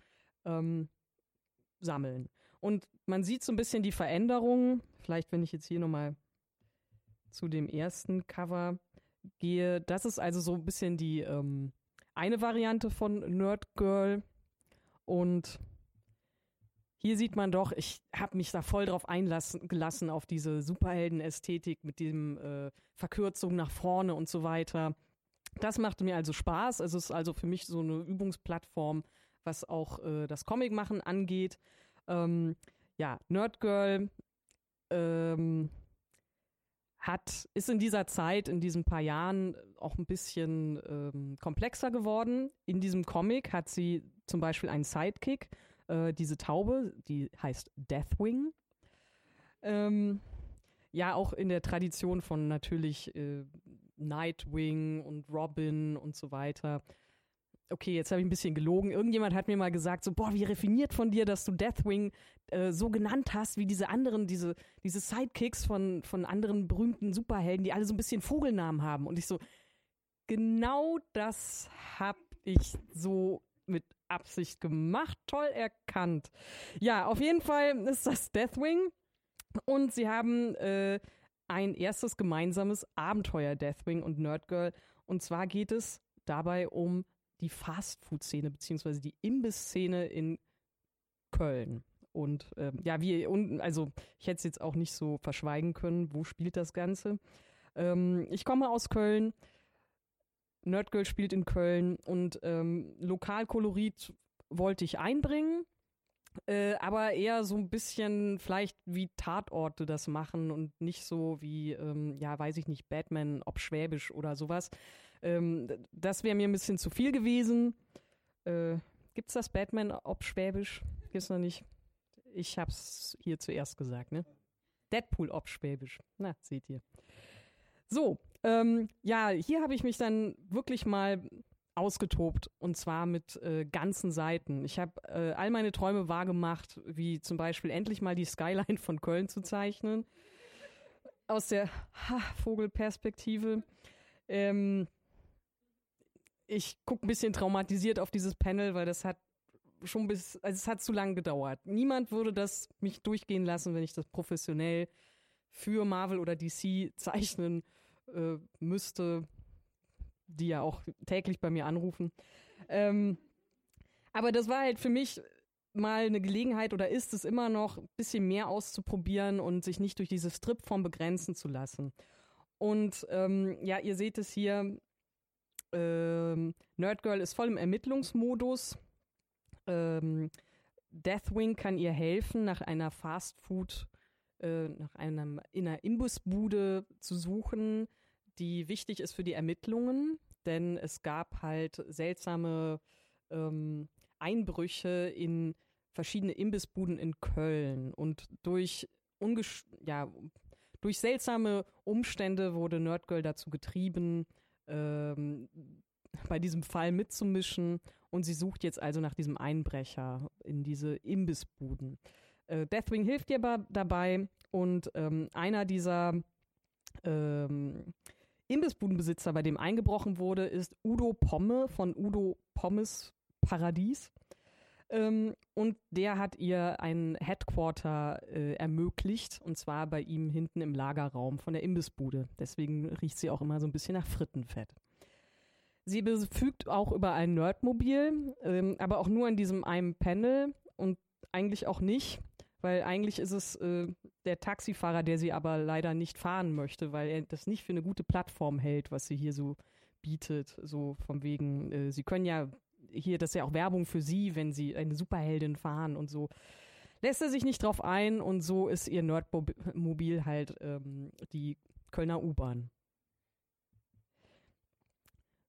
ähm, sammeln. Und man sieht so ein bisschen die Veränderungen. Vielleicht, wenn ich jetzt hier nochmal zu dem ersten Cover gehe. Das ist also so ein bisschen die ähm, eine Variante von Nerd Girl. Und hier sieht man doch, ich habe mich da voll drauf eingelassen auf diese Superhelden-Ästhetik mit dem äh, Verkürzung nach vorne und so weiter. Das machte mir also Spaß. Es ist also für mich so eine Übungsplattform, was auch äh, das Comic-Machen angeht. Ähm, ja, Nerdgirl ähm, hat, ist in dieser Zeit, in diesen paar Jahren auch ein bisschen ähm, komplexer geworden. In diesem Comic hat sie zum Beispiel einen Sidekick, äh, diese Taube, die heißt Deathwing. Ähm, ja, auch in der Tradition von natürlich äh, Nightwing und Robin und so weiter. Okay, jetzt habe ich ein bisschen gelogen. Irgendjemand hat mir mal gesagt, so, boah, wie refiniert von dir, dass du Deathwing äh, so genannt hast, wie diese anderen, diese, diese Sidekicks von, von anderen berühmten Superhelden, die alle so ein bisschen Vogelnamen haben. Und ich so, genau das habe ich so mit Absicht gemacht. Toll erkannt. Ja, auf jeden Fall ist das Deathwing. Und sie haben äh, ein erstes gemeinsames Abenteuer, Deathwing und Nerdgirl. Und zwar geht es dabei um die Fastfood-Szene, beziehungsweise die Imbiss-Szene in Köln. Und ähm, ja, wie, und, also ich hätte es jetzt auch nicht so verschweigen können, wo spielt das Ganze. Ähm, ich komme aus Köln. Nerdgirl spielt in Köln und ähm, Lokalkolorit wollte ich einbringen. Äh, aber eher so ein bisschen vielleicht wie Tatorte das machen und nicht so wie, ähm, ja, weiß ich nicht, Batman, ob Schwäbisch oder sowas. Ähm, das wäre mir ein bisschen zu viel gewesen. Äh, gibt's das Batman, ob Schwäbisch? Gibt's noch nicht. Ich hab's hier zuerst gesagt, ne? Deadpool, ob Schwäbisch. Na, seht ihr. So, ähm, ja, hier habe ich mich dann wirklich mal ausgetobt und zwar mit äh, ganzen Seiten. Ich habe äh, all meine Träume wahrgemacht, wie zum Beispiel endlich mal die Skyline von Köln zu zeichnen. Aus der ha, Vogelperspektive. Ähm, ich gucke ein bisschen traumatisiert auf dieses Panel, weil das hat schon bis, also es hat zu lange gedauert. Niemand würde das mich durchgehen lassen, wenn ich das professionell für Marvel oder DC zeichnen äh, müsste die ja auch täglich bei mir anrufen. Ähm, aber das war halt für mich mal eine Gelegenheit oder ist es immer noch, ein bisschen mehr auszuprobieren und sich nicht durch diese Stripform begrenzen zu lassen. Und ähm, ja, ihr seht es hier, ähm, Nerdgirl ist voll im Ermittlungsmodus. Ähm, Deathwing kann ihr helfen, nach einer Fastfood, äh, nach einem in einer Imbusbude zu suchen, die wichtig ist für die Ermittlungen, denn es gab halt seltsame ähm, Einbrüche in verschiedene Imbissbuden in Köln und durch ja, durch seltsame Umstände wurde Nerdgirl dazu getrieben, ähm, bei diesem Fall mitzumischen und sie sucht jetzt also nach diesem Einbrecher in diese Imbissbuden. Äh, Deathwing hilft ihr dabei und ähm, einer dieser ähm, Imbissbudenbesitzer, bei dem eingebrochen wurde, ist Udo Pomme von Udo Pommes Paradies. Ähm, und der hat ihr ein Headquarter äh, ermöglicht, und zwar bei ihm hinten im Lagerraum von der Imbissbude. Deswegen riecht sie auch immer so ein bisschen nach Frittenfett. Sie verfügt auch über ein Nerdmobil, ähm, aber auch nur in diesem einen Panel und eigentlich auch nicht weil eigentlich ist es äh, der Taxifahrer, der sie aber leider nicht fahren möchte, weil er das nicht für eine gute Plattform hält, was sie hier so bietet. So von wegen, äh, sie können ja hier, das ist ja auch Werbung für sie, wenn sie eine Superheldin fahren und so. Lässt er sich nicht drauf ein und so ist ihr Nerdmobil halt ähm, die Kölner U-Bahn.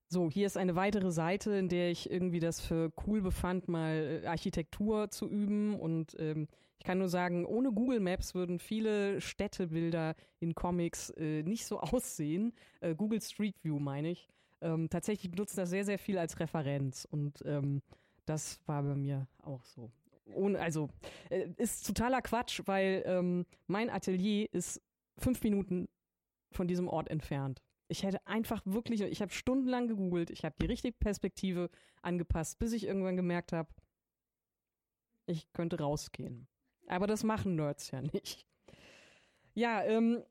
So, hier ist eine weitere Seite, in der ich irgendwie das für cool befand, mal äh, Architektur zu üben und ähm, ich kann nur sagen, ohne Google Maps würden viele Städtebilder in Comics äh, nicht so *laughs* aussehen. Äh, Google Street View meine ich. Ähm, tatsächlich benutzen das sehr, sehr viel als Referenz und ähm, das war bei mir auch so. Ohne, also äh, ist totaler Quatsch, weil ähm, mein Atelier ist fünf Minuten von diesem Ort entfernt. Ich hätte einfach wirklich, ich habe stundenlang gegoogelt, ich habe die richtige Perspektive angepasst, bis ich irgendwann gemerkt habe, ich könnte rausgehen. Aber das machen Nerds ja nicht. Ja, ähm,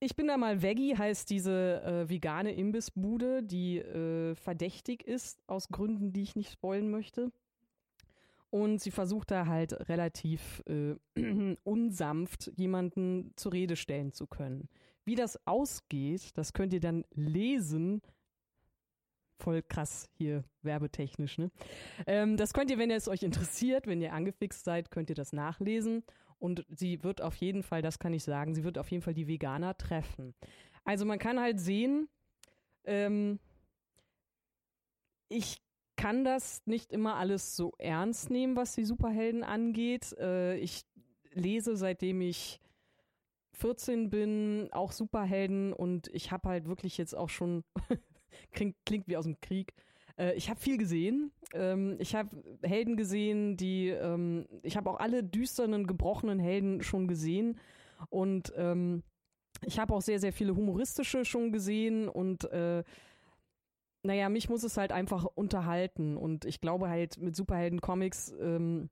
ich bin da mal Veggie, heißt diese äh, vegane Imbissbude, die äh, verdächtig ist, aus Gründen, die ich nicht spoilen möchte. und sie versucht da halt relativ äh, *clears throat* unsanft jemanden zur Rede stellen zu können. Wie das ausgeht, das könnt ihr dann lesen. Voll krass hier werbetechnisch, ne? Ähm, das könnt ihr, wenn es euch interessiert, wenn ihr angefixt seid, könnt ihr das nachlesen. Und sie wird auf jeden Fall, das kann ich sagen, sie wird auf jeden Fall die Veganer treffen. Also man kann halt sehen, ähm, ich kann das nicht immer alles so ernst nehmen, was die Superhelden angeht. Äh, ich lese, seitdem ich 14 bin, auch Superhelden und ich habe halt wirklich jetzt auch schon, *laughs* klingt, klingt wie aus dem Krieg, äh, ich habe viel gesehen. Ähm, ich habe Helden gesehen, die, ähm, ich habe auch alle düsternen, gebrochenen Helden schon gesehen und ähm, ich habe auch sehr, sehr viele humoristische schon gesehen und äh, naja, mich muss es halt einfach unterhalten und ich glaube halt mit Superhelden-Comics ähm,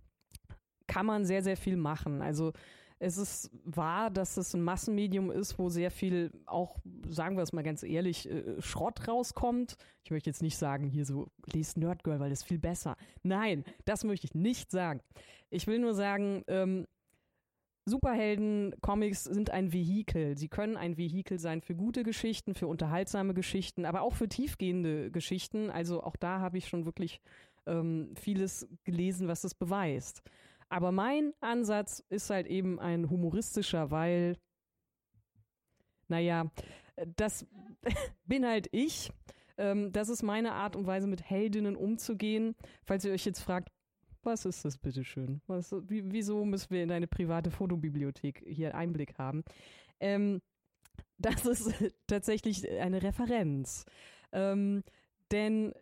kann man sehr, sehr viel machen. Also es ist wahr, dass es ein Massenmedium ist, wo sehr viel auch, sagen wir es mal ganz ehrlich, äh, Schrott rauskommt. Ich möchte jetzt nicht sagen, hier so, lest Nerdgirl, weil das ist viel besser. Nein, das möchte ich nicht sagen. Ich will nur sagen, ähm, Superhelden-Comics sind ein Vehikel. Sie können ein Vehikel sein für gute Geschichten, für unterhaltsame Geschichten, aber auch für tiefgehende Geschichten. Also auch da habe ich schon wirklich ähm, vieles gelesen, was das beweist. Aber mein Ansatz ist halt eben ein humoristischer, weil, naja, das *laughs* bin halt ich. Ähm, das ist meine Art und Weise, mit Heldinnen umzugehen. Falls ihr euch jetzt fragt, was ist das bitteschön? Was, wie, wieso müssen wir in deine private Fotobibliothek hier Einblick haben? Ähm, das ist *laughs* tatsächlich eine Referenz. Ähm, denn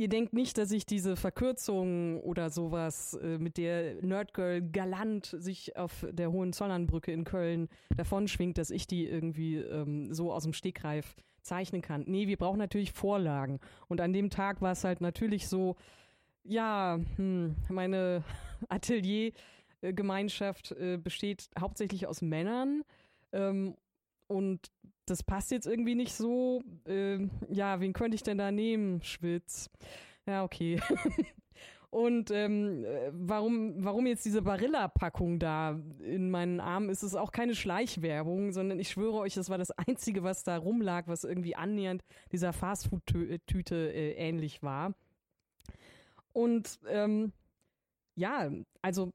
ihr denkt nicht, dass ich diese Verkürzung oder sowas, äh, mit der Nerdgirl galant sich auf der Hohenzollernbrücke in Köln davonschwingt, dass ich die irgendwie ähm, so aus dem Stegreif zeichnen kann. Nee, wir brauchen natürlich Vorlagen. Und an dem Tag war es halt natürlich so, ja, hm, meine *laughs* Ateliergemeinschaft äh, besteht hauptsächlich aus Männern. Ähm, und das passt jetzt irgendwie nicht so. Äh, ja, wen könnte ich denn da nehmen? Schwitz. Ja, okay. *laughs* Und ähm, warum, warum jetzt diese Barilla-Packung da in meinen Armen? Ist es auch keine Schleichwerbung, sondern ich schwöre euch, das war das Einzige, was da rumlag, was irgendwie annähernd dieser Fastfood-Tüte äh, ähnlich war. Und ähm, ja, also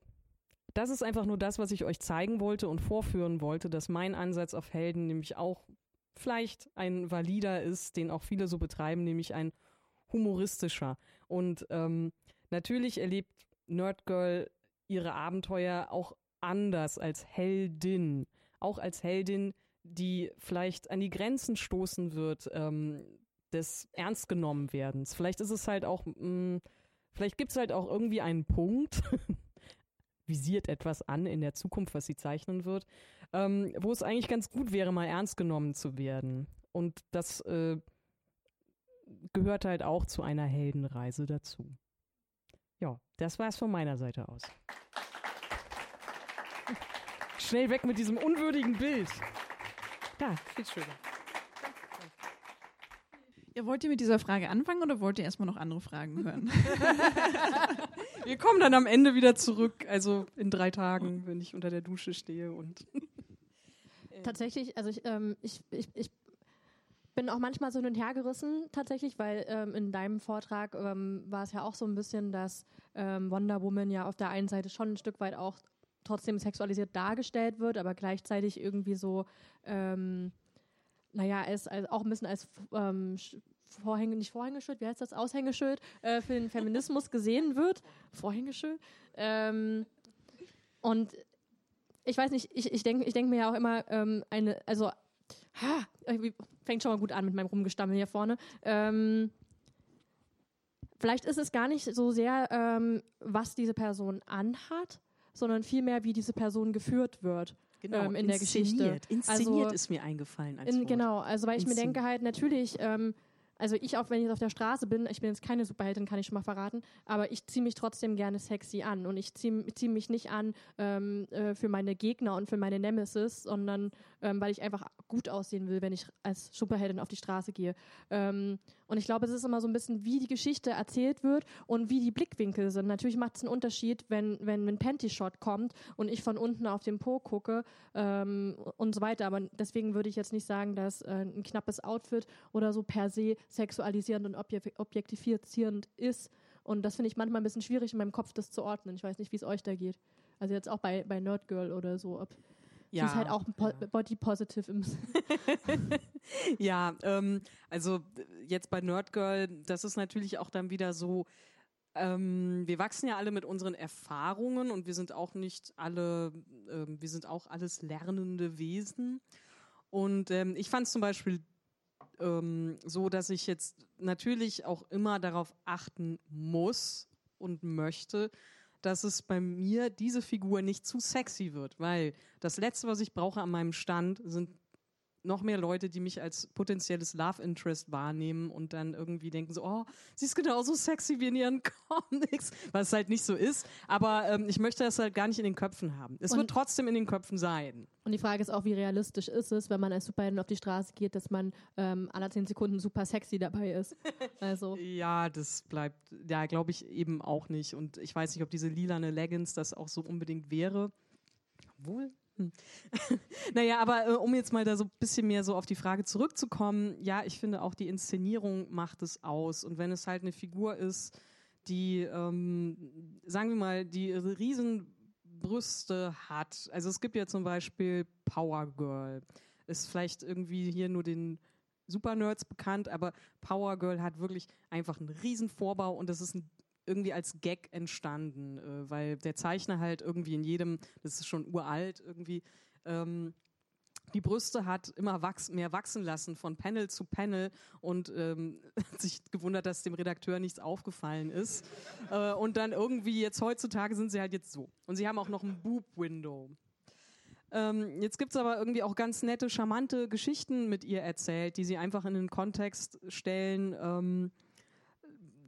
das ist einfach nur das, was ich euch zeigen wollte und vorführen wollte, dass mein Ansatz auf Helden nämlich auch vielleicht ein valider ist, den auch viele so betreiben, nämlich ein humoristischer. Und ähm, natürlich erlebt Nerdgirl ihre Abenteuer auch anders als Heldin. Auch als Heldin, die vielleicht an die Grenzen stoßen wird ähm, des Ernstgenommenwerdens. Vielleicht ist es halt auch, mh, mm, vielleicht gibt es halt auch irgendwie einen Punkt, *laughs* visiert etwas an in der Zukunft, was sie zeichnen wird, ähm, wo es eigentlich ganz gut wäre, mal ernst genommen zu werden. Und das äh, gehört halt auch zu einer Heldenreise dazu. Ja, das war es von meiner Seite aus. Schnell weg mit diesem unwürdigen Bild. Da, viel schöner. Ja, wollt ihr mit dieser Frage anfangen oder wollt ihr erstmal noch andere Fragen hören? *laughs* Wir kommen dann am Ende wieder zurück, also in drei Tagen, wenn ich unter der Dusche stehe und. Tatsächlich, also ich, ähm, ich, ich, ich bin auch manchmal so hin und her gerissen, tatsächlich, weil ähm, in deinem Vortrag ähm, war es ja auch so ein bisschen, dass ähm, Wonder Woman ja auf der einen Seite schon ein Stück weit auch trotzdem sexualisiert dargestellt wird, aber gleichzeitig irgendwie so ähm, naja, als, als, auch ein bisschen als ähm, Vorhänge, nicht Vorhängeschild, wie heißt das, Aushängeschild äh, für den Feminismus gesehen wird. Vorhängeschild. Ähm, und ich weiß nicht, ich, ich denke ich denk mir ja auch immer, ähm, eine, also, ha, fängt schon mal gut an mit meinem Rumgestammel hier vorne. Ähm, vielleicht ist es gar nicht so sehr, ähm, was diese Person anhat, sondern vielmehr, wie diese Person geführt wird genau, ähm, in der Geschichte. Inszeniert also, ist mir eingefallen. Als in, genau, also weil ich mir denke halt natürlich, ähm, also ich auch, wenn ich auf der Straße bin, ich bin jetzt keine Superheldin, kann ich schon mal verraten, aber ich ziehe mich trotzdem gerne sexy an und ich ziehe zieh mich nicht an ähm, äh, für meine Gegner und für meine Nemesis, sondern ähm, weil ich einfach gut aussehen will, wenn ich als Superheldin auf die Straße gehe. Ähm, und ich glaube, es ist immer so ein bisschen, wie die Geschichte erzählt wird und wie die Blickwinkel sind. Natürlich macht es einen Unterschied, wenn, wenn ein Panty-Shot kommt und ich von unten auf den Po gucke ähm, und so weiter. Aber deswegen würde ich jetzt nicht sagen, dass äh, ein knappes Outfit oder so per se sexualisierend und objektifizierend ist. Und das finde ich manchmal ein bisschen schwierig in meinem Kopf, das zu ordnen. Ich weiß nicht, wie es euch da geht. Also jetzt auch bei, bei Nerdgirl oder so, ob ja, sie ist halt auch po ja. body positive im *laughs* Ja, ähm, also jetzt bei Nerdgirl, das ist natürlich auch dann wieder so, ähm, wir wachsen ja alle mit unseren Erfahrungen und wir sind auch nicht alle, ähm, wir sind auch alles lernende Wesen. Und ähm, ich fand es zum Beispiel ähm, so, dass ich jetzt natürlich auch immer darauf achten muss und möchte, dass es bei mir diese Figur nicht zu sexy wird, weil das Letzte, was ich brauche an meinem Stand, sind noch mehr Leute, die mich als potenzielles Love Interest wahrnehmen und dann irgendwie denken so, oh, sie ist genauso sexy wie in ihren *laughs* Comics, was halt nicht so ist. Aber ähm, ich möchte das halt gar nicht in den Köpfen haben. Es und wird trotzdem in den Köpfen sein. Und die Frage ist auch, wie realistisch ist es, wenn man als Superhelden auf die Straße geht, dass man ähm, alle zehn Sekunden super sexy dabei ist. *laughs* Also. ja, das bleibt, ja, glaube ich eben auch nicht. Und ich weiß nicht, ob diese lilane Leggings das auch so unbedingt wäre. Wohl, hm. *laughs* naja, aber äh, um jetzt mal da so ein bisschen mehr so auf die Frage zurückzukommen, ja, ich finde auch die Inszenierung macht es aus. Und wenn es halt eine Figur ist, die, ähm, sagen wir mal, die Riesenbrüste hat. Also es gibt ja zum Beispiel Power Girl. Ist vielleicht irgendwie hier nur den Super Nerds bekannt, aber Power Girl hat wirklich einfach einen riesen Vorbau und das ist ein irgendwie als Gag entstanden, äh, weil der Zeichner halt irgendwie in jedem, das ist schon uralt irgendwie, ähm, die Brüste hat immer wachs mehr wachsen lassen von Panel zu Panel und ähm, *laughs* sich gewundert, dass dem Redakteur nichts aufgefallen ist. Äh, und dann irgendwie jetzt heutzutage sind sie halt jetzt so. Und sie haben auch noch ein Boob-Window. Ähm, jetzt gibt's aber irgendwie auch ganz nette, charmante Geschichten mit ihr erzählt, die sie einfach in den Kontext stellen. Ähm,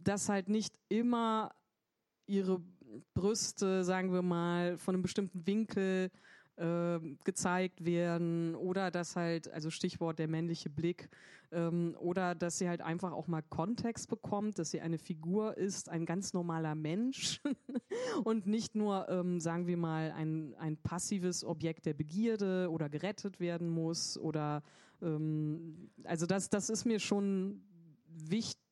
dass halt nicht immer ihre Brüste, sagen wir mal, von einem bestimmten Winkel äh, gezeigt werden oder dass halt, also Stichwort der männliche Blick, ähm, oder dass sie halt einfach auch mal Kontext bekommt, dass sie eine Figur ist, ein ganz normaler Mensch *laughs* und nicht nur, ähm, sagen wir mal, ein, ein passives Objekt der Begierde oder gerettet werden muss oder ähm, also das, das ist mir schon wichtig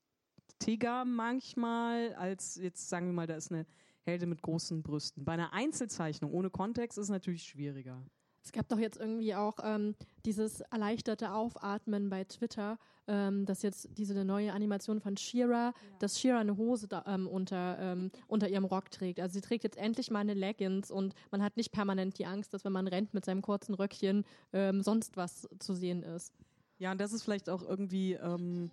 Tiger manchmal, als jetzt sagen wir mal, da ist eine Heldin mit großen Brüsten. Bei einer Einzelzeichnung ohne Kontext ist es natürlich schwieriger. Es gab doch jetzt irgendwie auch ähm, dieses erleichterte Aufatmen bei Twitter, ähm, dass jetzt diese neue Animation von Shira, ja. dass Shira eine Hose da, ähm, unter, ähm, unter ihrem Rock trägt. Also sie trägt jetzt endlich mal eine Leggings und man hat nicht permanent die Angst, dass wenn man rennt mit seinem kurzen Röckchen ähm, sonst was zu sehen ist. Ja, und das ist vielleicht auch irgendwie ähm,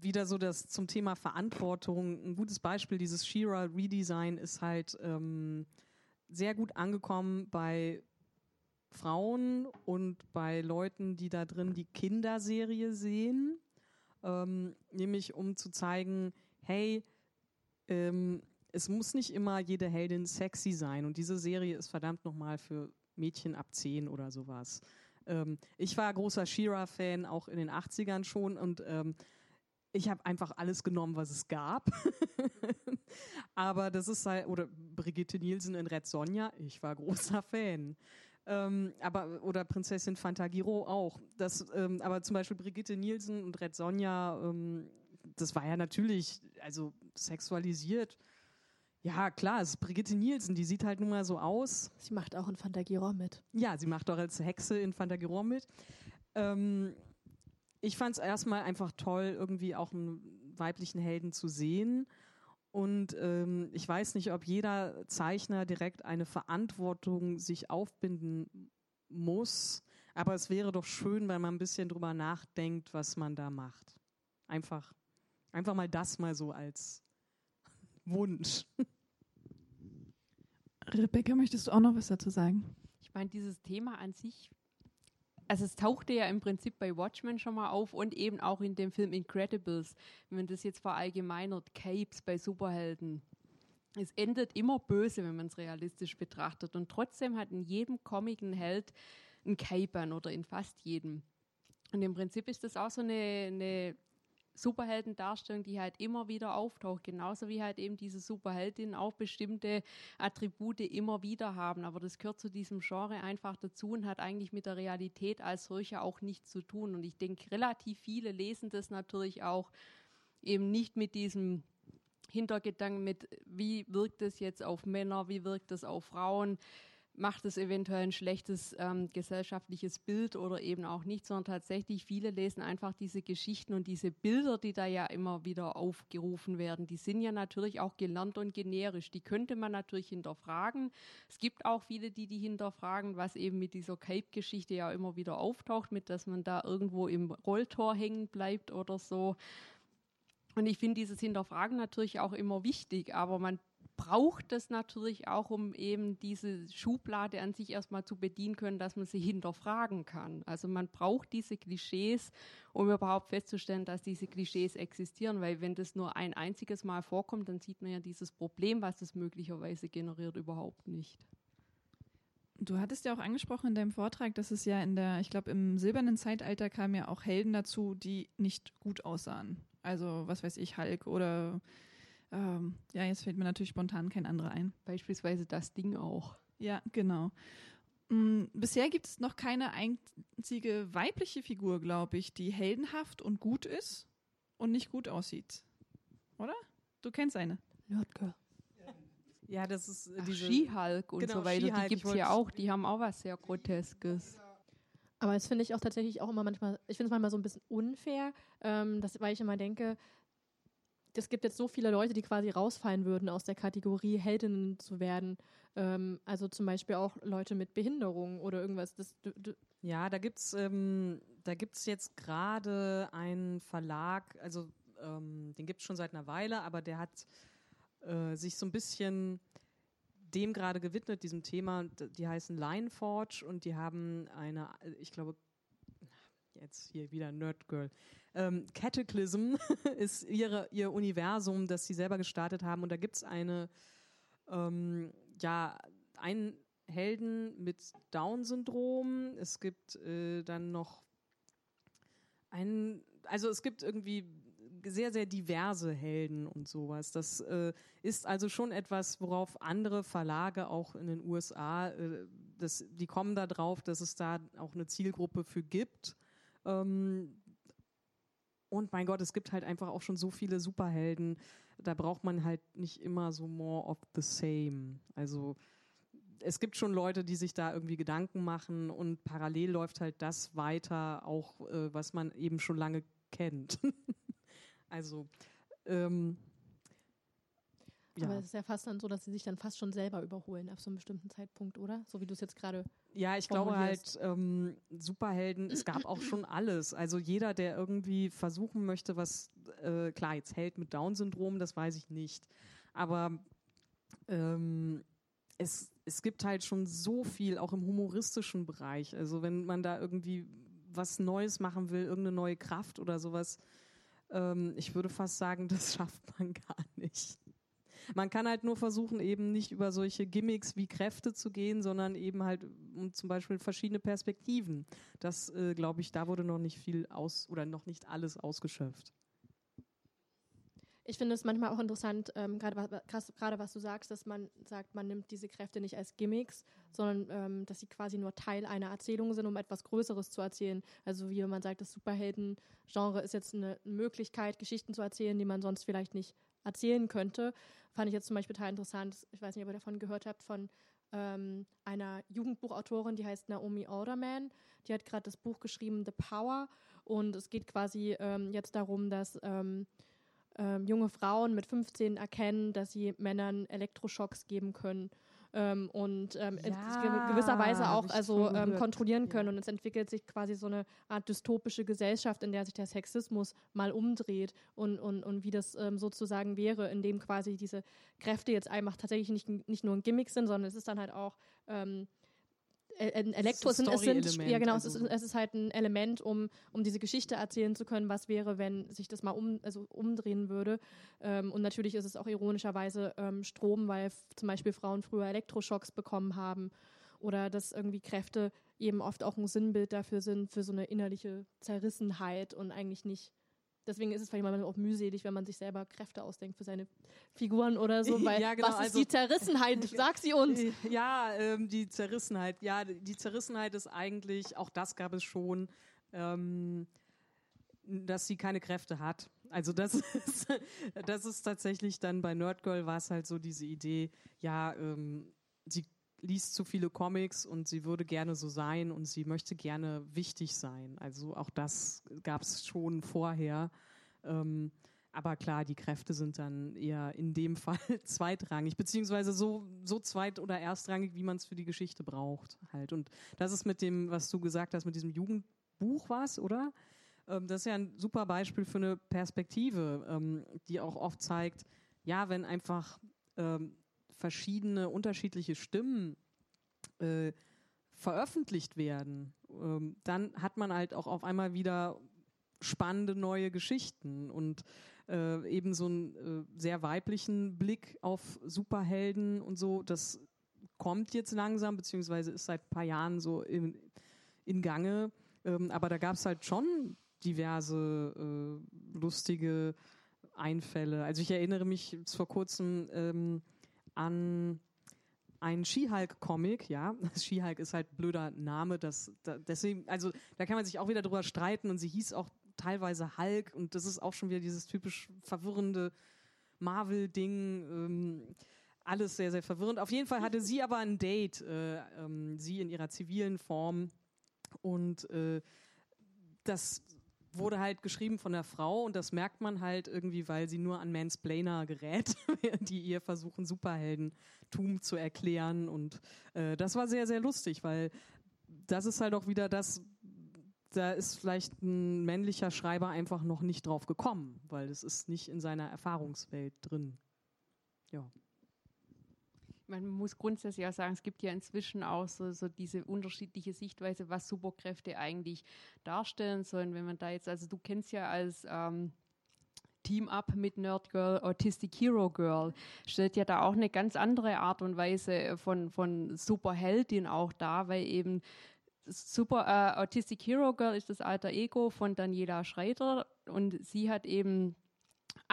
wieder so das zum Thema Verantwortung. Ein gutes Beispiel dieses Shira Redesign ist halt ähm, sehr gut angekommen bei Frauen und bei Leuten, die da drin die Kinderserie sehen, ähm, nämlich um zu zeigen, hey, ähm, es muss nicht immer jede Heldin sexy sein und diese Serie ist verdammt nochmal für Mädchen ab 10 oder sowas. Ähm, ich war großer Shira-Fan, auch in den 80ern schon und ähm, ich habe einfach alles genommen, was es gab. *laughs* Aber das ist halt, oder Brigitte Nielsen in Red Sonja, ich war großer Fan. Ähm, aber, oder Prinzessin Fantagiro auch. Das, ähm, aber zum Beispiel Brigitte Nielsen und Red Sonja, ähm, das war ja natürlich, also sexualisiert. Ja, klar, es ist Brigitte Nielsen, die sieht halt nun mal so aus. Sie macht auch in Fantagiro mit. Ja, sie macht auch als Hexe in Fantagiro mit. Ähm, ich fand es erstmal einfach toll, irgendwie auch einen weiblichen Helden zu sehen. Und ähm, ich weiß nicht, ob jeder Zeichner direkt eine Verantwortung sich aufbinden muss. Aber es wäre doch schön, wenn man ein bisschen drüber nachdenkt, was man da macht. Einfach, einfach mal das mal so als *laughs* Wunsch. Rebecca, möchtest du auch noch was dazu sagen? Ich meine, dieses Thema an sich also es tauchte ja im Prinzip bei Watchmen schon mal auf und eben auch in dem Film Incredibles, wenn man das jetzt verallgemeinert, Capes bei Superhelden. Es endet immer böse, wenn man es realistisch betrachtet. Und trotzdem hat in jedem Comic ein Held ein Cape an oder in fast jedem. Und im Prinzip ist das auch so eine, eine Superheldendarstellung, die halt immer wieder auftaucht, genauso wie halt eben diese Superheldinnen auch bestimmte Attribute immer wieder haben. Aber das gehört zu diesem Genre einfach dazu und hat eigentlich mit der Realität als solcher auch nichts zu tun. Und ich denke, relativ viele lesen das natürlich auch eben nicht mit diesem Hintergedanken mit, wie wirkt es jetzt auf Männer, wie wirkt es auf Frauen, macht es eventuell ein schlechtes ähm, gesellschaftliches Bild oder eben auch nicht, sondern tatsächlich viele lesen einfach diese Geschichten und diese Bilder, die da ja immer wieder aufgerufen werden, die sind ja natürlich auch gelernt und generisch. Die könnte man natürlich hinterfragen. Es gibt auch viele, die die hinterfragen, was eben mit dieser Cape-Geschichte ja immer wieder auftaucht, mit dass man da irgendwo im Rolltor hängen bleibt oder so. Und ich finde dieses Hinterfragen natürlich auch immer wichtig, aber man braucht es natürlich auch, um eben diese Schublade an sich erstmal zu bedienen können, dass man sie hinterfragen kann. Also man braucht diese Klischees, um überhaupt festzustellen, dass diese Klischees existieren, weil wenn das nur ein einziges Mal vorkommt, dann sieht man ja dieses Problem, was es möglicherweise generiert, überhaupt nicht. Du hattest ja auch angesprochen in deinem Vortrag, dass es ja in der, ich glaube, im silbernen Zeitalter kamen ja auch Helden dazu, die nicht gut aussahen. Also, was weiß ich, Hulk oder ähm, ja, jetzt fällt mir natürlich spontan kein anderer ein. Beispielsweise das Ding auch. Ja, genau. Mm, bisher gibt es noch keine einzige weibliche Figur, glaube ich, die heldenhaft und gut ist und nicht gut aussieht. Oder? Du kennst eine. Nerdgirl. Ja, das ist äh, diese Ski-Hulk und genau, so weiter. Die gibt es ja auch. Die haben auch was sehr Groteskes. Aber das finde ich auch tatsächlich auch immer manchmal, ich finde es manchmal so ein bisschen unfair, ähm, dass, weil ich immer denke, es gibt jetzt so viele Leute, die quasi rausfallen würden aus der Kategorie Heldinnen zu werden. Ähm, also zum Beispiel auch Leute mit Behinderung oder irgendwas. Das, ja, da gibt's ähm, da gibt's jetzt gerade einen Verlag, also ähm, den gibt's schon seit einer Weile, aber der hat äh, sich so ein bisschen dem gerade gewidmet, diesem Thema. Die heißen Lineforge und die haben eine, ich glaube, jetzt hier wieder Nerdgirl. Ähm, Cataclysm *laughs* ist ihre, ihr Universum, das sie selber gestartet haben. Und da gibt es eine, ähm, ja, einen Helden mit Down-Syndrom. Es gibt äh, dann noch einen, also es gibt irgendwie sehr, sehr diverse Helden und sowas. Das äh, ist also schon etwas, worauf andere Verlage auch in den USA, äh, das, die kommen da drauf, dass es da auch eine Zielgruppe für gibt. Ähm, und mein Gott, es gibt halt einfach auch schon so viele Superhelden. Da braucht man halt nicht immer so more of the same. Also es gibt schon Leute, die sich da irgendwie Gedanken machen und parallel läuft halt das weiter, auch äh, was man eben schon lange kennt. *laughs* also ähm, ja. Aber es ist ja fast dann so, dass sie sich dann fast schon selber überholen auf so einem bestimmten Zeitpunkt, oder? So wie du es jetzt gerade. Ja, ich glaube halt, ähm, Superhelden, es gab auch schon *clears throat* alles. Also jeder, der irgendwie versuchen möchte, was, äh, klar, jetzt Held mit Down-Syndrom, das weiß ich nicht. Aber ähm, es, es gibt halt schon so viel, auch im humoristischen Bereich. Also wenn man da irgendwie was Neues machen will, irgendeine neue Kraft oder sowas, ähm, ich würde fast sagen, *laughs* das schafft man gar nicht. Man kann halt nur versuchen, eben nicht über solche Gimmicks wie Kräfte zu gehen, sondern eben halt um zum Beispiel verschiedene Perspektiven. Das, äh, glaube ich, da wurde noch nicht viel aus oder noch nicht alles ausgeschöpft. Ich finde es manchmal auch interessant, ähm, gerade was du sagst, dass man sagt, man nimmt diese Kräfte nicht als Gimmicks, sondern ähm, dass sie quasi nur Teil einer Erzählung sind, um etwas Größeres zu erzählen. Also wie man sagt, das Superhelden-Genre ist jetzt eine Möglichkeit, Geschichten zu erzählen, die man sonst vielleicht nicht erzählen könnte. Fand ich jetzt zum Beispiel total interessant. Ich weiß nicht, ob ihr davon gehört habt, von ähm, einer Jugendbuchautorin, die heißt Naomi Alderman. Die hat gerade das Buch geschrieben, The Power. Und es geht quasi ähm, jetzt darum, dass ähm, ähm junge Frauen mit 15 erkennen, dass sie Männern Elektroschocks geben können ähm, und ähm, ja, gewisser Weise auch also ähm, kontrollieren können. Ja. Und es entwickelt sich quasi so eine Art dystopische Gesellschaft, in der sich der Sexismus mal umdreht und, und, und wie das ähm, sozusagen wäre, in dem quasi diese Kräfte jetzt einfach tatsächlich nicht, nicht nur ein Gimmick sind, sondern es ist dann halt auch ähm, Elektro es, es sind ja genau also. es, ist, es ist halt ein Element um um diese Geschichte erzählen zu können was wäre wenn sich das mal um also umdrehen würde ähm, und natürlich ist es auch ironischerweise ähm, Strom weil zum Beispiel Frauen früher Elektroschocks bekommen haben oder dass irgendwie Kräfte eben oft auch ein Sinnbild dafür sind, für so eine innerliche Zerrissenheit und eigentlich nicht. Deswegen ist es vielleicht manchmal auch mühselig, wenn man sich selber Kräfte ausdenkt für seine Figuren oder so, *laughs* weil ja, genau, was ist also, die Zerrissenheit? Sag sie uns. *laughs* Ja, ähm, die Zerrissenheit. Ja, die Zerrissenheit ist eigentlich, auch das gab es schon, ähm, dass sie keine Kräfte hat. Also das *laughs* ist, das ist tatsächlich dann bei Nerdgirl war es halt so diese Idee, ja, ähm, sie liest zu viele Comics und sie würde gerne so sein und sie möchte gerne wichtig sein. Also auch das gab es schon vorher. Ähm, aber klar, die Kräfte sind dann eher in dem *laughs* Fall zweitrangig, beziehungsweise so, so zweit- oder erstrangig, wie man es für die Geschichte braucht halt. Und das ist mit dem, was du gesagt hast, mit diesem Jugendbuch was, oder? Ähm, das ist ja ein super Beispiel für eine Perspektive, ähm, die auch oft zeigt, ja, wenn einfach ähm, verschiedene unterschiedliche Stimmen äh, veröffentlicht werden, ähm, dann hat man halt auch auf einmal wieder spannende neue Geschichten und äh, eben so einen äh, sehr weiblichen Blick auf Superhelden und so. Das kommt jetzt langsam, beziehungsweise ist seit ein paar Jahren so in, in Gange. Ähm, aber da gab es halt schon diverse äh, lustige Einfälle. Also ich erinnere mich vor kurzem ähm, an einen She-Hulk-Comic, ja. She-Hulk ist halt blöder Name, das, da, deswegen, also da kann man sich auch wieder drüber streiten und sie hieß auch teilweise Hulk und das ist auch schon wieder dieses typisch verwirrende Marvel-Ding. Ähm, alles sehr, sehr verwirrend. Auf jeden Fall hatte sie aber ein Date, äh, ähm, sie in ihrer zivilen Form und äh, das wurde halt geschrieben von der Frau und das merkt man halt irgendwie, weil sie nur an Mansplainer gerät, *laughs* die ihr versuchen, Superheldentum zu erklären. Und äh, das war sehr, sehr lustig, weil das ist halt auch wieder das, da ist vielleicht ein männlicher Schreiber einfach noch nicht drauf gekommen, weil es ist nicht in seiner Erfahrungswelt drin. Ja man muss grundsätzlich auch sagen, es gibt ja inzwischen auch so, so diese unterschiedliche Sichtweise, was Superkräfte eigentlich darstellen sollen. Wenn man da jetzt, also du kennst ja als ähm, Team-Up mit Nerd Girl, Autistic Hero Girl, stellt ja da auch eine ganz andere Art und Weise von, von Superheldin auch dar, weil eben Super äh, Autistic Hero Girl ist das alter Ego von Daniela Schreiter und sie hat eben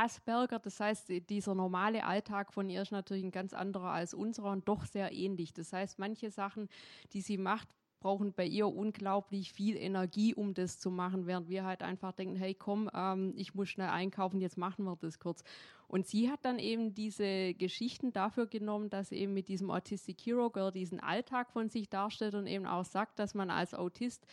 Asperger, das heißt, dieser normale Alltag von ihr ist natürlich ein ganz anderer als unserer und doch sehr ähnlich. Das heißt, manche Sachen, die sie macht, brauchen bei ihr unglaublich viel Energie, um das zu machen, während wir halt einfach denken, hey komm, ähm, ich muss schnell einkaufen, jetzt machen wir das kurz. Und sie hat dann eben diese Geschichten dafür genommen, dass eben mit diesem Autistic Hero Girl diesen Alltag von sich darstellt und eben auch sagt, dass man als Autist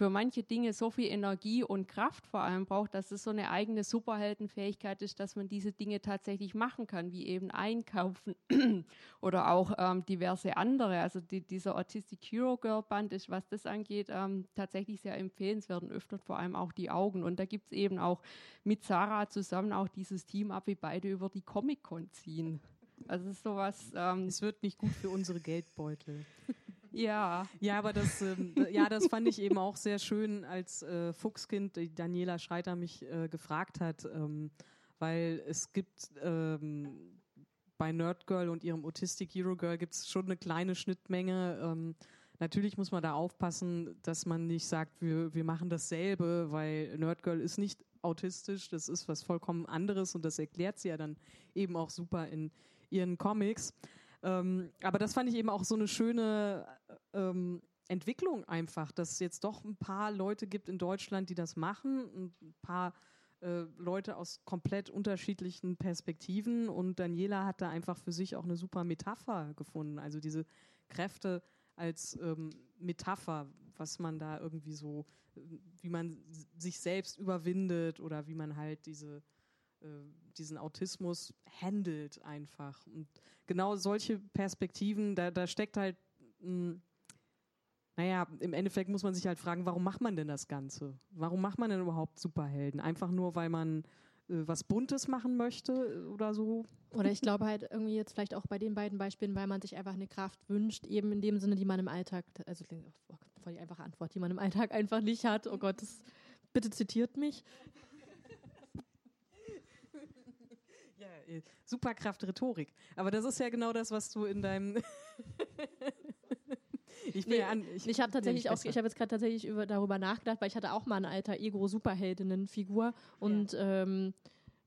für manche Dinge so viel Energie und Kraft vor allem braucht, dass es so eine eigene Superheldenfähigkeit ist, dass man diese Dinge tatsächlich machen kann, wie eben einkaufen *clears throat* oder auch ähm, diverse andere. Also die, dieser Autistic Hero Girl Band ist, was das angeht, ähm, tatsächlich sehr empfehlenswert und öffnet vor allem auch die Augen. Und da gibt es eben auch mit Sarah zusammen auch dieses Team ab, wie beide über die Comic-Con ziehen. Also es ist sowas. Ähm, es wird nicht gut für unsere Geldbeutel. Ja. Ja, aber das, ähm, ja, das fand ich eben auch sehr schön, als äh, Fuchskind Daniela Schreiter mich äh, gefragt hat, ähm, weil es gibt ähm, bei Nerdgirl und ihrem Autistic Hero Girl gibt es schon eine kleine Schnittmenge. Ähm, natürlich muss man da aufpassen, dass man nicht sagt, wir, wir machen dasselbe, weil Nerdgirl ist nicht autistisch, das ist was vollkommen anderes und das erklärt sie ja dann eben auch super in ihren Comics. Ähm, aber das fand ich eben auch so eine schöne ähm, Entwicklung einfach, dass es jetzt doch ein paar Leute gibt in Deutschland, die das machen, ein paar äh, Leute aus komplett unterschiedlichen Perspektiven. Und Daniela hat da einfach für sich auch eine super Metapher gefunden, also diese Kräfte als ähm, Metapher, was man da irgendwie so, wie man sich selbst überwindet oder wie man halt diese äh, diesen Autismus handelt einfach. Und genau solche Perspektiven, da, da steckt halt, mh, hm, naja, im Endeffekt muss man sich halt fragen, warum macht man denn das Ganze? Warum macht man denn überhaupt Superhelden? Einfach nur, weil man äh, was Buntes machen möchte äh, oder so? Oder ich glaube halt irgendwie jetzt vielleicht auch bei den beiden Beispielen, weil man sich einfach eine Kraft wünscht, eben in dem Sinne, die man im Alltag, also oh, voll die einfache Antwort, die man im Alltag einfach nicht hat. Oh Gott, das, bitte zitiert mich. Ja, äh, Superkraft Rhetorik. Aber das ist ja genau das, was du in deinem *laughs* ich nee, an, ich, ich habe tatsächlich auch, ich habe jetzt gerade tatsächlich über, darüber nachgedacht, weil ich hatte auch mal ein alter Ego-Superheldinnen-Figur und ja. ähm,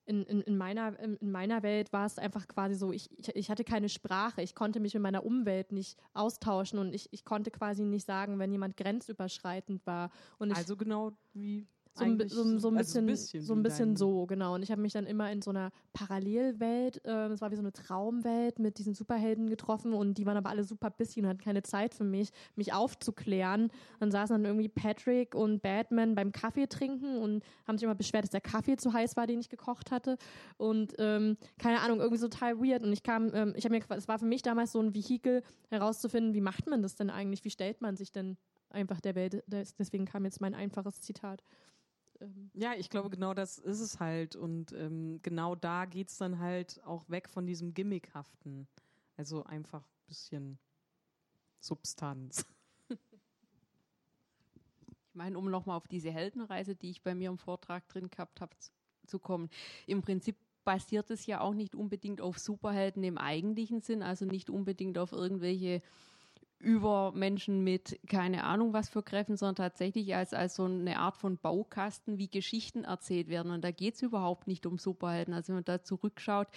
in, in, in, meiner, in meiner Welt war es einfach quasi so, ich, ich, ich, hatte keine Sprache, ich konnte mich mit meiner Umwelt nicht austauschen und ich, ich konnte quasi nicht sagen, wenn jemand grenzüberschreitend war. Und ich, also genau wie so, ein, so, so, ein also bisschen, bisschen, so ein bisschen so, genau. Und ich habe mich dann immer in so einer Parallelwelt, äh, es war wie so eine Traumwelt mit diesen Superhelden getroffen und die waren aber alle super busy und hatten keine Zeit für mich, mich aufzuklären. Dann saßen dann irgendwie Patrick und Batman beim Kaffee trinken und haben sich immer beschwert, dass der Kaffee zu heiß war, den ich gekocht hatte. Und ähm, keine Ahnung, irgendwie so total weird. Und ich kam, ähm, ich habe mir, es war für mich damals so ein Vehikel herauszufinden, wie macht man das denn eigentlich? Wie stellt man sich denn einfach der Welt? Deswegen kam jetzt mein einfaches Zitat. Ähm, ja, ich glaube, genau das ist es halt. Und ähm, genau da geht es dann halt auch weg von diesem Gimmickhaften. Also einfach ein bisschen Substanz. *laughs* Ich meine, um nochmal auf diese Heldenreise, die ich bei mir im Vortrag drin gehabt habe, zu kommen. Im Prinzip basiert es ja auch nicht unbedingt auf Superhelden im eigentlichen Sinn, also nicht unbedingt auf irgendwelche über Menschen mit keine Ahnung was für Kräften, sondern tatsächlich als, als so eine Art von Baukasten, wie Geschichten erzählt werden. Und da geht es überhaupt nicht um Superhelden. Also wenn man da zurückschaut,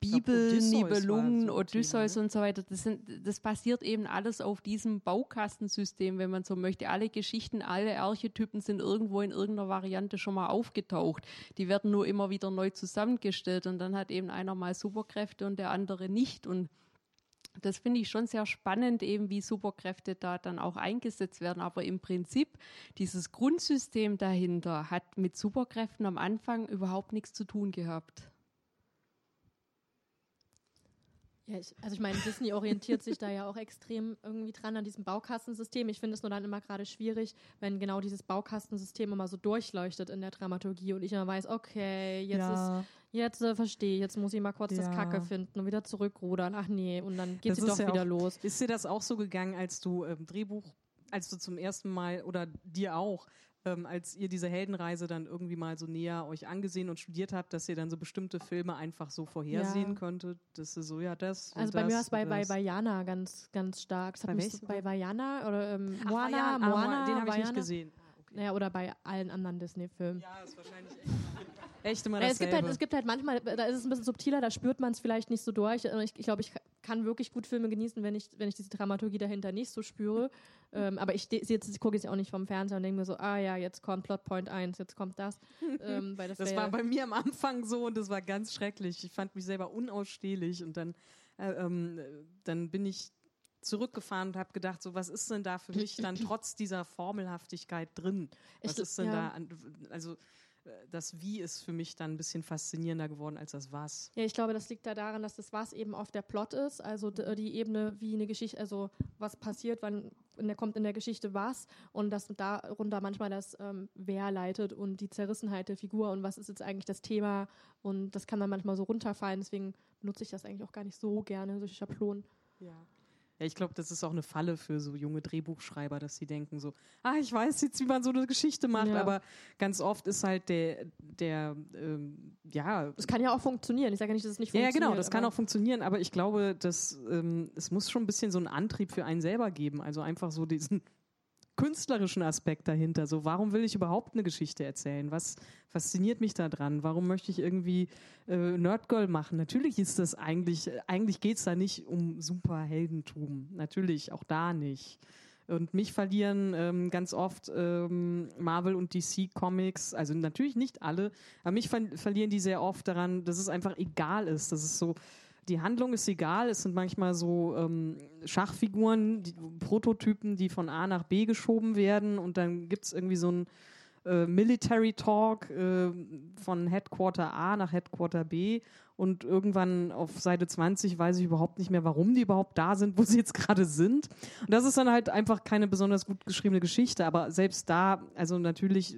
Bibel, Nibelungen, so Odysseus ne? und so weiter, das, sind, das basiert eben alles auf diesem Baukastensystem, wenn man so möchte. Alle Geschichten, alle Archetypen sind irgendwo in irgendeiner Variante schon mal aufgetaucht. Die werden nur immer wieder neu zusammengestellt und dann hat eben einer mal Superkräfte und der andere nicht. Und das finde ich schon sehr spannend, eben wie Superkräfte da dann auch eingesetzt werden. Aber im Prinzip, dieses Grundsystem dahinter hat mit Superkräften am Anfang überhaupt nichts zu tun gehabt. Ja, ich, also ich meine, Disney orientiert sich da ja auch extrem irgendwie dran an diesem Baukastensystem. Ich finde es nur dann immer gerade schwierig, wenn genau dieses Baukastensystem immer so durchleuchtet in der Dramaturgie und ich immer weiß, okay, jetzt ja. ist jetzt äh, verstehe ich, jetzt muss ich mal kurz ja. das Kacke finden und wieder zurückrudern. Ach nee, und dann geht es doch ja wieder auch, los. Ist dir das auch so gegangen, als du ähm, Drehbuch, als du zum ersten Mal oder dir auch, ähm, als ihr diese Heldenreise dann irgendwie mal so näher euch angesehen und studiert habt, dass ihr dann so bestimmte Filme einfach so vorhersehen ja. könntet, dass ihr so, ja, das. Also bei das, mir war es bei, bei, bei Jana ganz, ganz stark. Das bei, so, bei Vajana oder ähm, Moana, Moana, den habe ich nicht gesehen. Naja, oder bei allen anderen Disney-Filmen. Ja, ist wahrscheinlich echt echt immer dasselbe. Es gibt, halt, es gibt halt manchmal, da ist es ein bisschen subtiler, da spürt man es vielleicht nicht so durch. Ich, ich glaube, ich kann wirklich gut Filme genießen, wenn ich, wenn ich diese Dramaturgie dahinter nicht so spüre. *laughs* ähm, aber ich jetzt, gucke ich auch nicht vom Fernseher und denke mir so, ah ja, jetzt kommt Plotpoint 1, jetzt kommt das. *laughs* Ähm, das, das war bei mir am Anfang so und das war ganz schrecklich. Ich fand mich selber unausstehlich und dann, äh, ähm, dann bin ich zurückgefahren und habe gedacht, so was ist denn da für mich dann *clears throat* trotz dieser Formelhaftigkeit drin? Was ich, ist denn ja. da? An, also das Wie ist für mich dann ein bisschen faszinierender geworden als das Was. Ja, ich glaube, das liegt da daran, dass das Was eben oft der Plot ist, also die Ebene, wie eine Geschichte, also was passiert, wann in der, kommt in der Geschichte was und dass darunter manchmal das ähm, Wer leitet und die Zerrissenheit der Figur und was ist jetzt eigentlich das Thema und das kann dann manchmal so runterfallen, deswegen benutze ich das eigentlich auch gar nicht so gerne, solche Schablonen. Ja. Ja, ich glaube, das ist auch eine Falle für so junge Drehbuchschreiber, dass sie denken so, ah, ich weiß jetzt, wie man so eine Geschichte macht, ja. aber ganz oft ist halt der, der, ähm, ja. Das kann ja auch funktionieren. Ich sage ja nicht, dass es nicht funktioniert. Ja, genau, das kann auch funktionieren, aber ich glaube, dass ähm, es muss schon ein bisschen so einen Antrieb für einen selber geben. Also einfach so diesen künstlerischen Aspekt dahinter. So, warum will ich überhaupt eine Geschichte erzählen? Was fasziniert mich da dran? Warum möchte ich irgendwie äh, Nerdgirl machen? Natürlich ist das eigentlich, eigentlich geht es da nicht um Superheldentum. Natürlich, auch da nicht. Und mich verlieren ähm, ganz oft ähm, Marvel und DC Comics, also natürlich nicht alle, aber mich ver verlieren die sehr oft daran, dass es einfach egal ist. Das ist so, die Handlung ist egal. Es sind manchmal so ähm, Schachfiguren, die, Prototypen, die von A nach B geschoben werden und dann gibt es irgendwie so ein äh, Military Talk äh, von Headquarter A nach Headquarter B und irgendwann auf Seite 20 weiß ich überhaupt nicht mehr, warum die überhaupt da sind, *laughs* wo sie jetzt gerade sind. Und das ist dann halt einfach keine besonders gut geschriebene Geschichte, aber selbst da, also natürlich,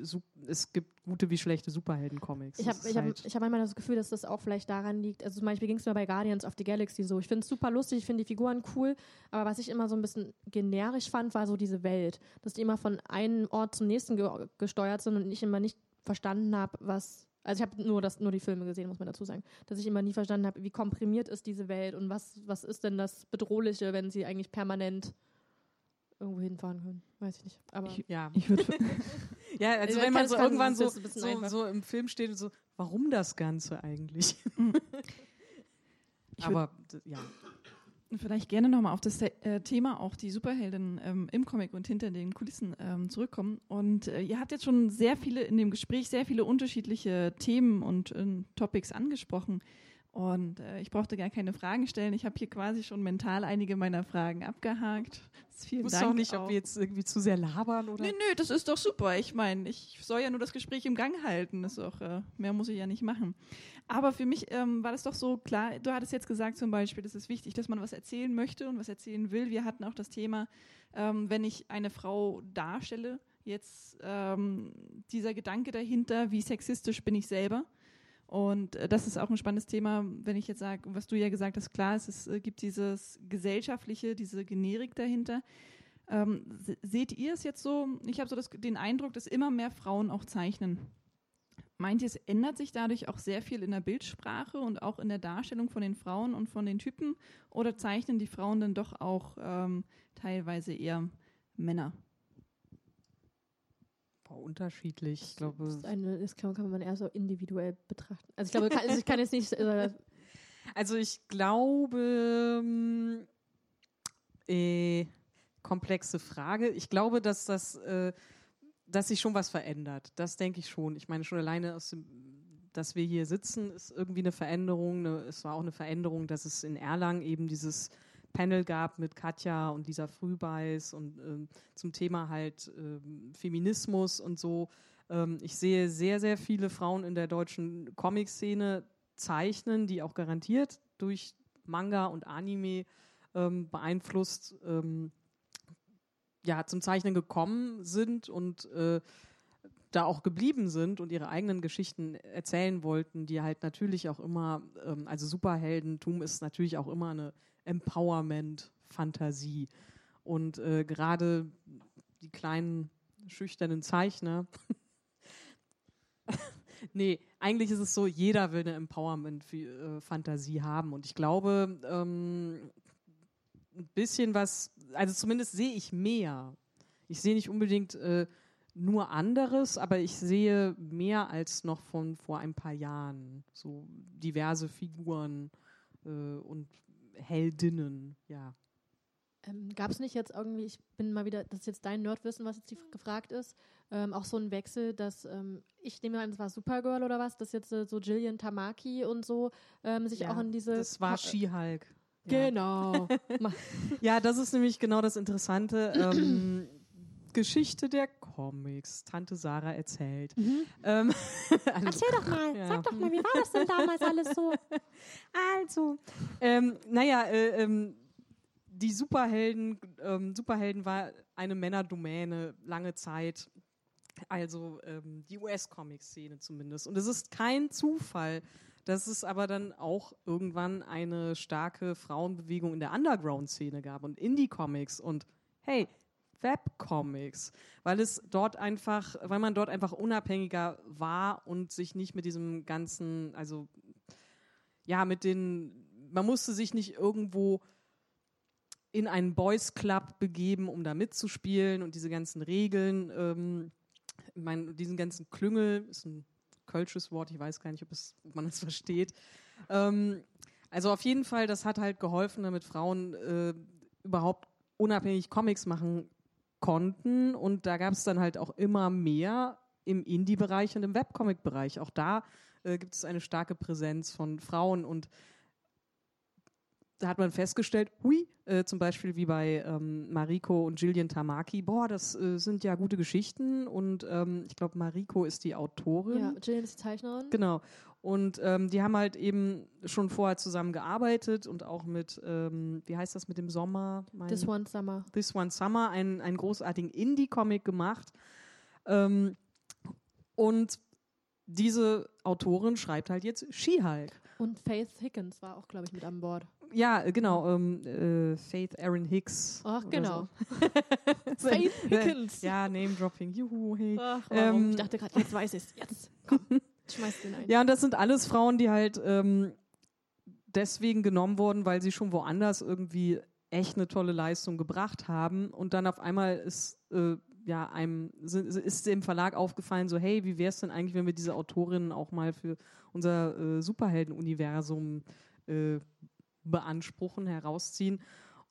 es gibt gute wie schlechte Superhelden-Comics. Ich habe ich hab, halt hab manchmal das Gefühl, dass das auch vielleicht daran liegt, also zum Beispiel ging es mir bei Guardians of the Galaxy so, ich finde es super lustig, ich finde die Figuren cool, aber was ich immer so ein bisschen generisch fand, war so diese Welt, dass die immer von einem Ort zum nächsten ge gesteuert sind und ich immer nicht verstanden habe, was also ich habe nur, nur die Filme gesehen, muss man dazu sagen. Dass ich immer nie verstanden habe, wie komprimiert ist diese Welt und was, was ist denn das Bedrohliche, wenn sie eigentlich permanent irgendwo hinfahren können. Weiß ich nicht. Aber ich, ja. Ich würde. *laughs* ja, also wenn man so irgendwann so, so, so, im Film steht und so, warum das Ganze eigentlich? *laughs* Aber ja. Vielleicht gerne nochmal auf das äh, Thema auch die Superhelden ähm, im Comic und hinter den Kulissen ähm, zurückkommen. Und äh, ihr habt jetzt schon sehr viele in dem Gespräch, sehr viele unterschiedliche Themen und äh, Topics angesprochen. Und äh, ich brauchte gar keine Fragen stellen. Ich habe hier quasi schon mental einige meiner Fragen abgehakt. Vielen ich wusste auch nicht, ob wir jetzt irgendwie zu sehr labern oder. Nö, nö, das ist doch super. Ich meine, ich soll ja nur das Gespräch im Gang halten. Das ist auch, äh, mehr muss ich ja nicht machen. Aber für mich ähm, war das doch so klar. Du hattest jetzt gesagt zum Beispiel, das ist wichtig, dass man was erzählen möchte und was erzählen will. Wir hatten auch das Thema, ähm, wenn ich eine Frau darstelle, jetzt ähm, dieser Gedanke dahinter, wie sexistisch bin ich selber und äh, das ist auch ein spannendes Thema, wenn ich jetzt sage, was du ja gesagt hast, klar, es ist, äh, gibt dieses gesellschaftliche, diese Generik dahinter. Ähm, seht ihr es jetzt so? Ich habe so das, den Eindruck, dass immer mehr Frauen auch zeichnen. Meint ihr, es ändert sich dadurch auch sehr viel in der Bildsprache und auch in der Darstellung von den Frauen und von den Typen? Oder zeichnen die Frauen dann doch auch ähm, teilweise eher Männer? Unterschiedlich. Ich glaube, das, eine, das kann, kann, man eher so individuell betrachten. Also ich glaube, kann, also ich kann jetzt nicht. Äh, *laughs* also ich glaube, ähm, äh, komplexe Frage. Ich glaube, dass das, äh, dass sich schon was verändert. Das denke ich schon. Ich meine schon alleine aus dem, dass wir hier sitzen, ist irgendwie eine Veränderung. Eine, es war auch eine Veränderung, dass es in Erlangen eben dieses Panel gab mit Katja und Lisa Frühbeiß und ähm, zum Thema halt ähm, Feminismus und so. Ähm, ich sehe sehr, sehr viele Frauen in der deutschen Comic-Szene zeichnen, die auch garantiert durch Manga und Anime ähm, beeinflusst ähm, ja, zum Zeichnen gekommen sind und äh, da auch geblieben sind und ihre eigenen Geschichten erzählen wollten, die halt natürlich auch immer, ähm, also Superheldentum ist natürlich auch immer eine Empowerment-Fantasie. Und äh, gerade die kleinen, schüchternen Zeichner. *laughs* nee, eigentlich ist es so, jeder will eine Empowerment-Fantasie haben. Und ich glaube, ähm, ein bisschen was, also zumindest sehe ich mehr. Ich sehe nicht unbedingt äh, nur anderes, aber ich sehe mehr als noch von vor ein paar Jahren. So diverse Figuren äh, und Heldinnen, ja. Ähm, Gab es nicht jetzt irgendwie, ich bin mal wieder, das ist jetzt dein Nerdwissen, was jetzt die, gefragt ist, ähm, auch so ein Wechsel, dass ähm, ich nehme an, es war Supergirl oder was, dass jetzt äh, so Jillian Tamaki und so ähm, sich ja, auch in diese. Das war She-Hulk. Genau. *laughs* ja, das ist nämlich genau das Interessante. *clears throat* Geschichte der Comics. Tante Sarah erzählt. Mhm. Ähm, *laughs* also, Erzähl doch mal, ja. sag doch mal, wie war das denn damals alles so? *laughs* Also, ähm, naja, äh, ähm, die Superhelden, ähm, Superhelden war eine Männerdomäne lange Zeit. Also ähm, die US-Comic-Szene zumindest. Und es ist kein Zufall, dass es aber dann auch irgendwann eine starke Frauenbewegung in der Underground-Szene gab und Indie-Comics und hey, Webcomics, weil es dort einfach, weil man dort einfach unabhängiger war und sich nicht mit diesem ganzen, also ja, mit den, man musste sich nicht irgendwo in einen Boys Club begeben, um da mitzuspielen und diese ganzen Regeln, ähm, mein, diesen ganzen Klüngel, ist ein kölsches Wort, ich weiß gar nicht, ob, es, ob man es *laughs* versteht. Ähm, also auf jeden Fall, das hat halt geholfen, damit Frauen äh, überhaupt unabhängig Comics machen konnten. Und da gab es dann halt auch immer mehr im Indie-Bereich und im Webcomic-Bereich. Auch da äh, gibt es eine starke Präsenz von Frauen und da hat man festgestellt, hui, äh, zum Beispiel wie bei ähm, Mariko und Jillian Tamaki, boah, das äh, sind ja gute Geschichten und ähm, ich glaube, Mariko ist die Autorin. Ja, Jillian ist die Zeichnerin. Genau. Und ähm, die haben halt eben schon vorher zusammen gearbeitet und auch mit, ähm, wie heißt das mit dem Sommer? Mein, This One Summer. This One Summer, einen, einen großartigen Indie-Comic gemacht. Ähm, und diese Autorin schreibt halt jetzt She-Hulk. Und Faith Higgins war auch, glaube ich, mit an Bord. Ja, genau. Ähm, äh, Faith Aaron Hicks. Ach, genau. So. *laughs* Faith Higgins. Ja, Name-Dropping. Juhu, hey. Ach, ähm, ich dachte gerade, jetzt weiß ich es. Jetzt, komm. *laughs* Schmeiß den ein. Ja, und das sind alles Frauen, die halt ähm, deswegen genommen wurden, weil sie schon woanders irgendwie echt eine tolle Leistung gebracht haben. Und dann auf einmal ist äh, ja einem ist dem Verlag aufgefallen, so hey, wie wäre es denn eigentlich, wenn wir diese Autorinnen auch mal für unser äh, Superhelden-Universum äh, beanspruchen, herausziehen.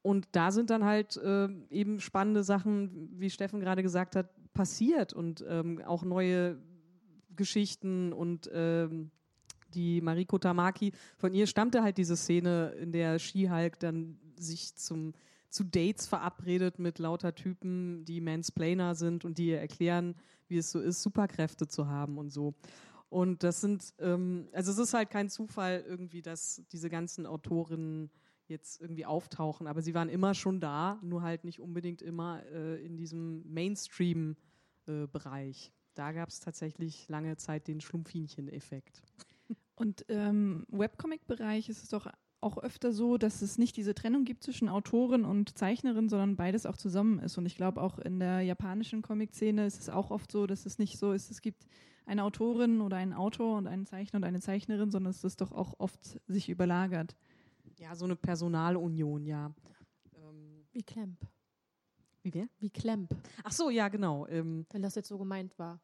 Und da sind dann halt äh, eben spannende Sachen, wie Steffen gerade gesagt hat, passiert und ähm, auch neue Geschichten und ähm, die Mariko Tamaki, von ihr stammte halt diese Szene, in der She-Hulk dann sich zum, zu Dates verabredet mit lauter Typen, die Mansplainer sind und die ihr erklären, wie es so ist, Superkräfte zu haben und so. Und das sind, ähm, also es ist halt kein Zufall irgendwie, dass diese ganzen Autorinnen jetzt irgendwie auftauchen, aber sie waren immer schon da, nur halt nicht unbedingt immer äh, in diesem Mainstream-Bereich. Äh, da gab es tatsächlich lange Zeit den Schlumpfinchen-Effekt. Und im Webcomic-Bereich ist es doch auch öfter so, dass es nicht diese Trennung gibt zwischen Autorin und Zeichnerin, sondern beides auch zusammen ist. Und ich glaube, auch in der japanischen Comic-Szene ist es auch oft so, dass es nicht so ist, es gibt eine Autorin oder einen Autor und einen Zeichner und eine Zeichnerin, sondern es ist doch auch oft sich überlagert. Ja, so eine Personalunion, ja. Ähm Wie Klemp. Wie wer? Wie Klemp. Ach so, ja, genau. Ähm Wenn das jetzt so gemeint war.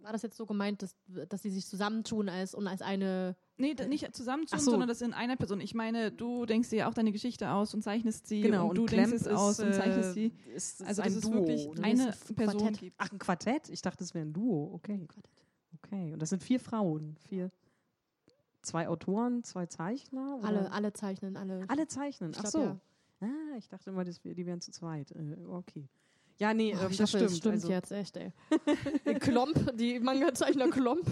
War das jetzt so gemeint, dass, dass sie sich zusammentun als und als eine. Nee, nicht zusammentun, so. sondern das in einer Person. Ich meine, du denkst dir auch deine Geschichte aus und zeichnest sie genau, und, und du Clamp denkst es aus und zeichnest sie. Äh, ist, also dass es Duo, wirklich ne? eine ein Person Quartett. gibt. Ach, ein Quartett? Ich dachte, es wäre ein Duo. Okay. Okay. Und das sind vier Frauen. Vier. Zwei Autoren, zwei Zeichner? Alle, alle zeichnen, alle. Alle zeichnen, ach glaub, so. Ja. Ah, ich dachte immer, das, die wären zu zweit. Äh, okay. Ja, nee, ähm, das stimmt. Das stimmt also. jetzt echt, ey. *laughs* Klomp, die Manga-Zeichner Klomp.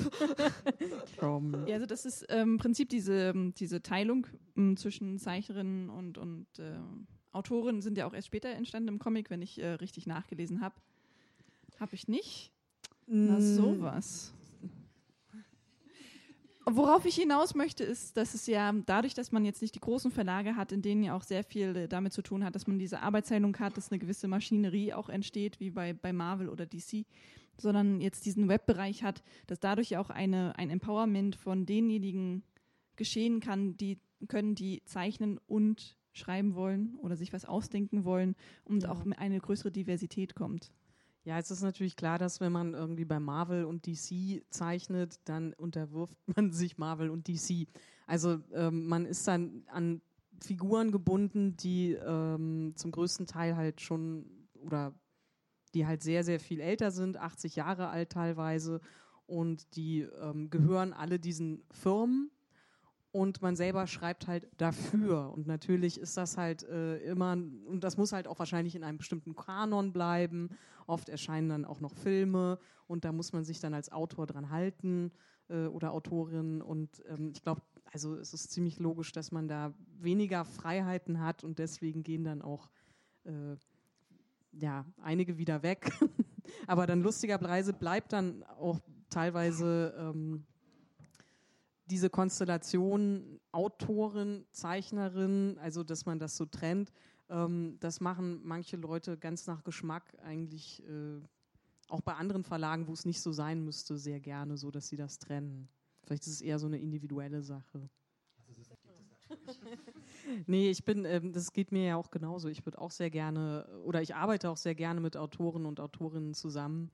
ja, also das ist ähm, im Prinzip diese, diese Teilung ähm, zwischen Zeichnerinnen und, und äh, Autoren sind ja auch erst später entstanden im Comic, wenn ich äh, richtig nachgelesen habe. Habe ich nicht. Na, mm. sowas. Worauf ich hinaus möchte, ist, dass es ja dadurch, dass man jetzt nicht die großen Verlage hat, in denen ja auch sehr viel äh, damit zu tun hat, dass man diese Arbeitsteilung hat, dass eine gewisse Maschinerie auch entsteht, wie bei, bei Marvel oder DC, sondern jetzt diesen Webbereich hat, dass dadurch ja auch eine, ein Empowerment von denjenigen geschehen kann, die können, die zeichnen und schreiben wollen oder sich was ausdenken wollen und ja. auch eine größere Diversität kommt. Ja, es ist natürlich klar, dass wenn man irgendwie bei Marvel und DC zeichnet, dann unterwirft *laughs* man sich Marvel und DC. Also ähm, man ist dann an Figuren gebunden, die ähm, zum größten Teil halt schon oder die halt sehr, sehr viel älter sind, 80 Jahre alt teilweise und die ähm, gehören alle diesen Firmen und man selber schreibt halt dafür. Und natürlich ist das halt äh, immer, und das muss halt auch wahrscheinlich in einem bestimmten Kanon bleiben. Oft erscheinen dann auch noch Filme und da muss man sich dann als Autor dran halten äh, oder Autorin. Und ähm, ich glaube, also es ist ziemlich logisch, dass man da weniger Freiheiten hat und deswegen gehen dann auch äh, ja, einige wieder weg. *laughs* Aber dann lustigerweise bleibt dann auch teilweise ähm, diese Konstellation Autorin, Zeichnerin, also dass man das so trennt, ähm, das machen manche Leute ganz nach Geschmack eigentlich äh, auch bei anderen Verlagen, wo es nicht so sein müsste, sehr gerne so, dass sie das trennen. Vielleicht ist es eher so eine individuelle Sache. *laughs* nee, ich bin, ähm, das geht mir ja auch genauso. Ich würde auch sehr gerne, oder ich arbeite auch sehr gerne mit Autoren und Autorinnen zusammen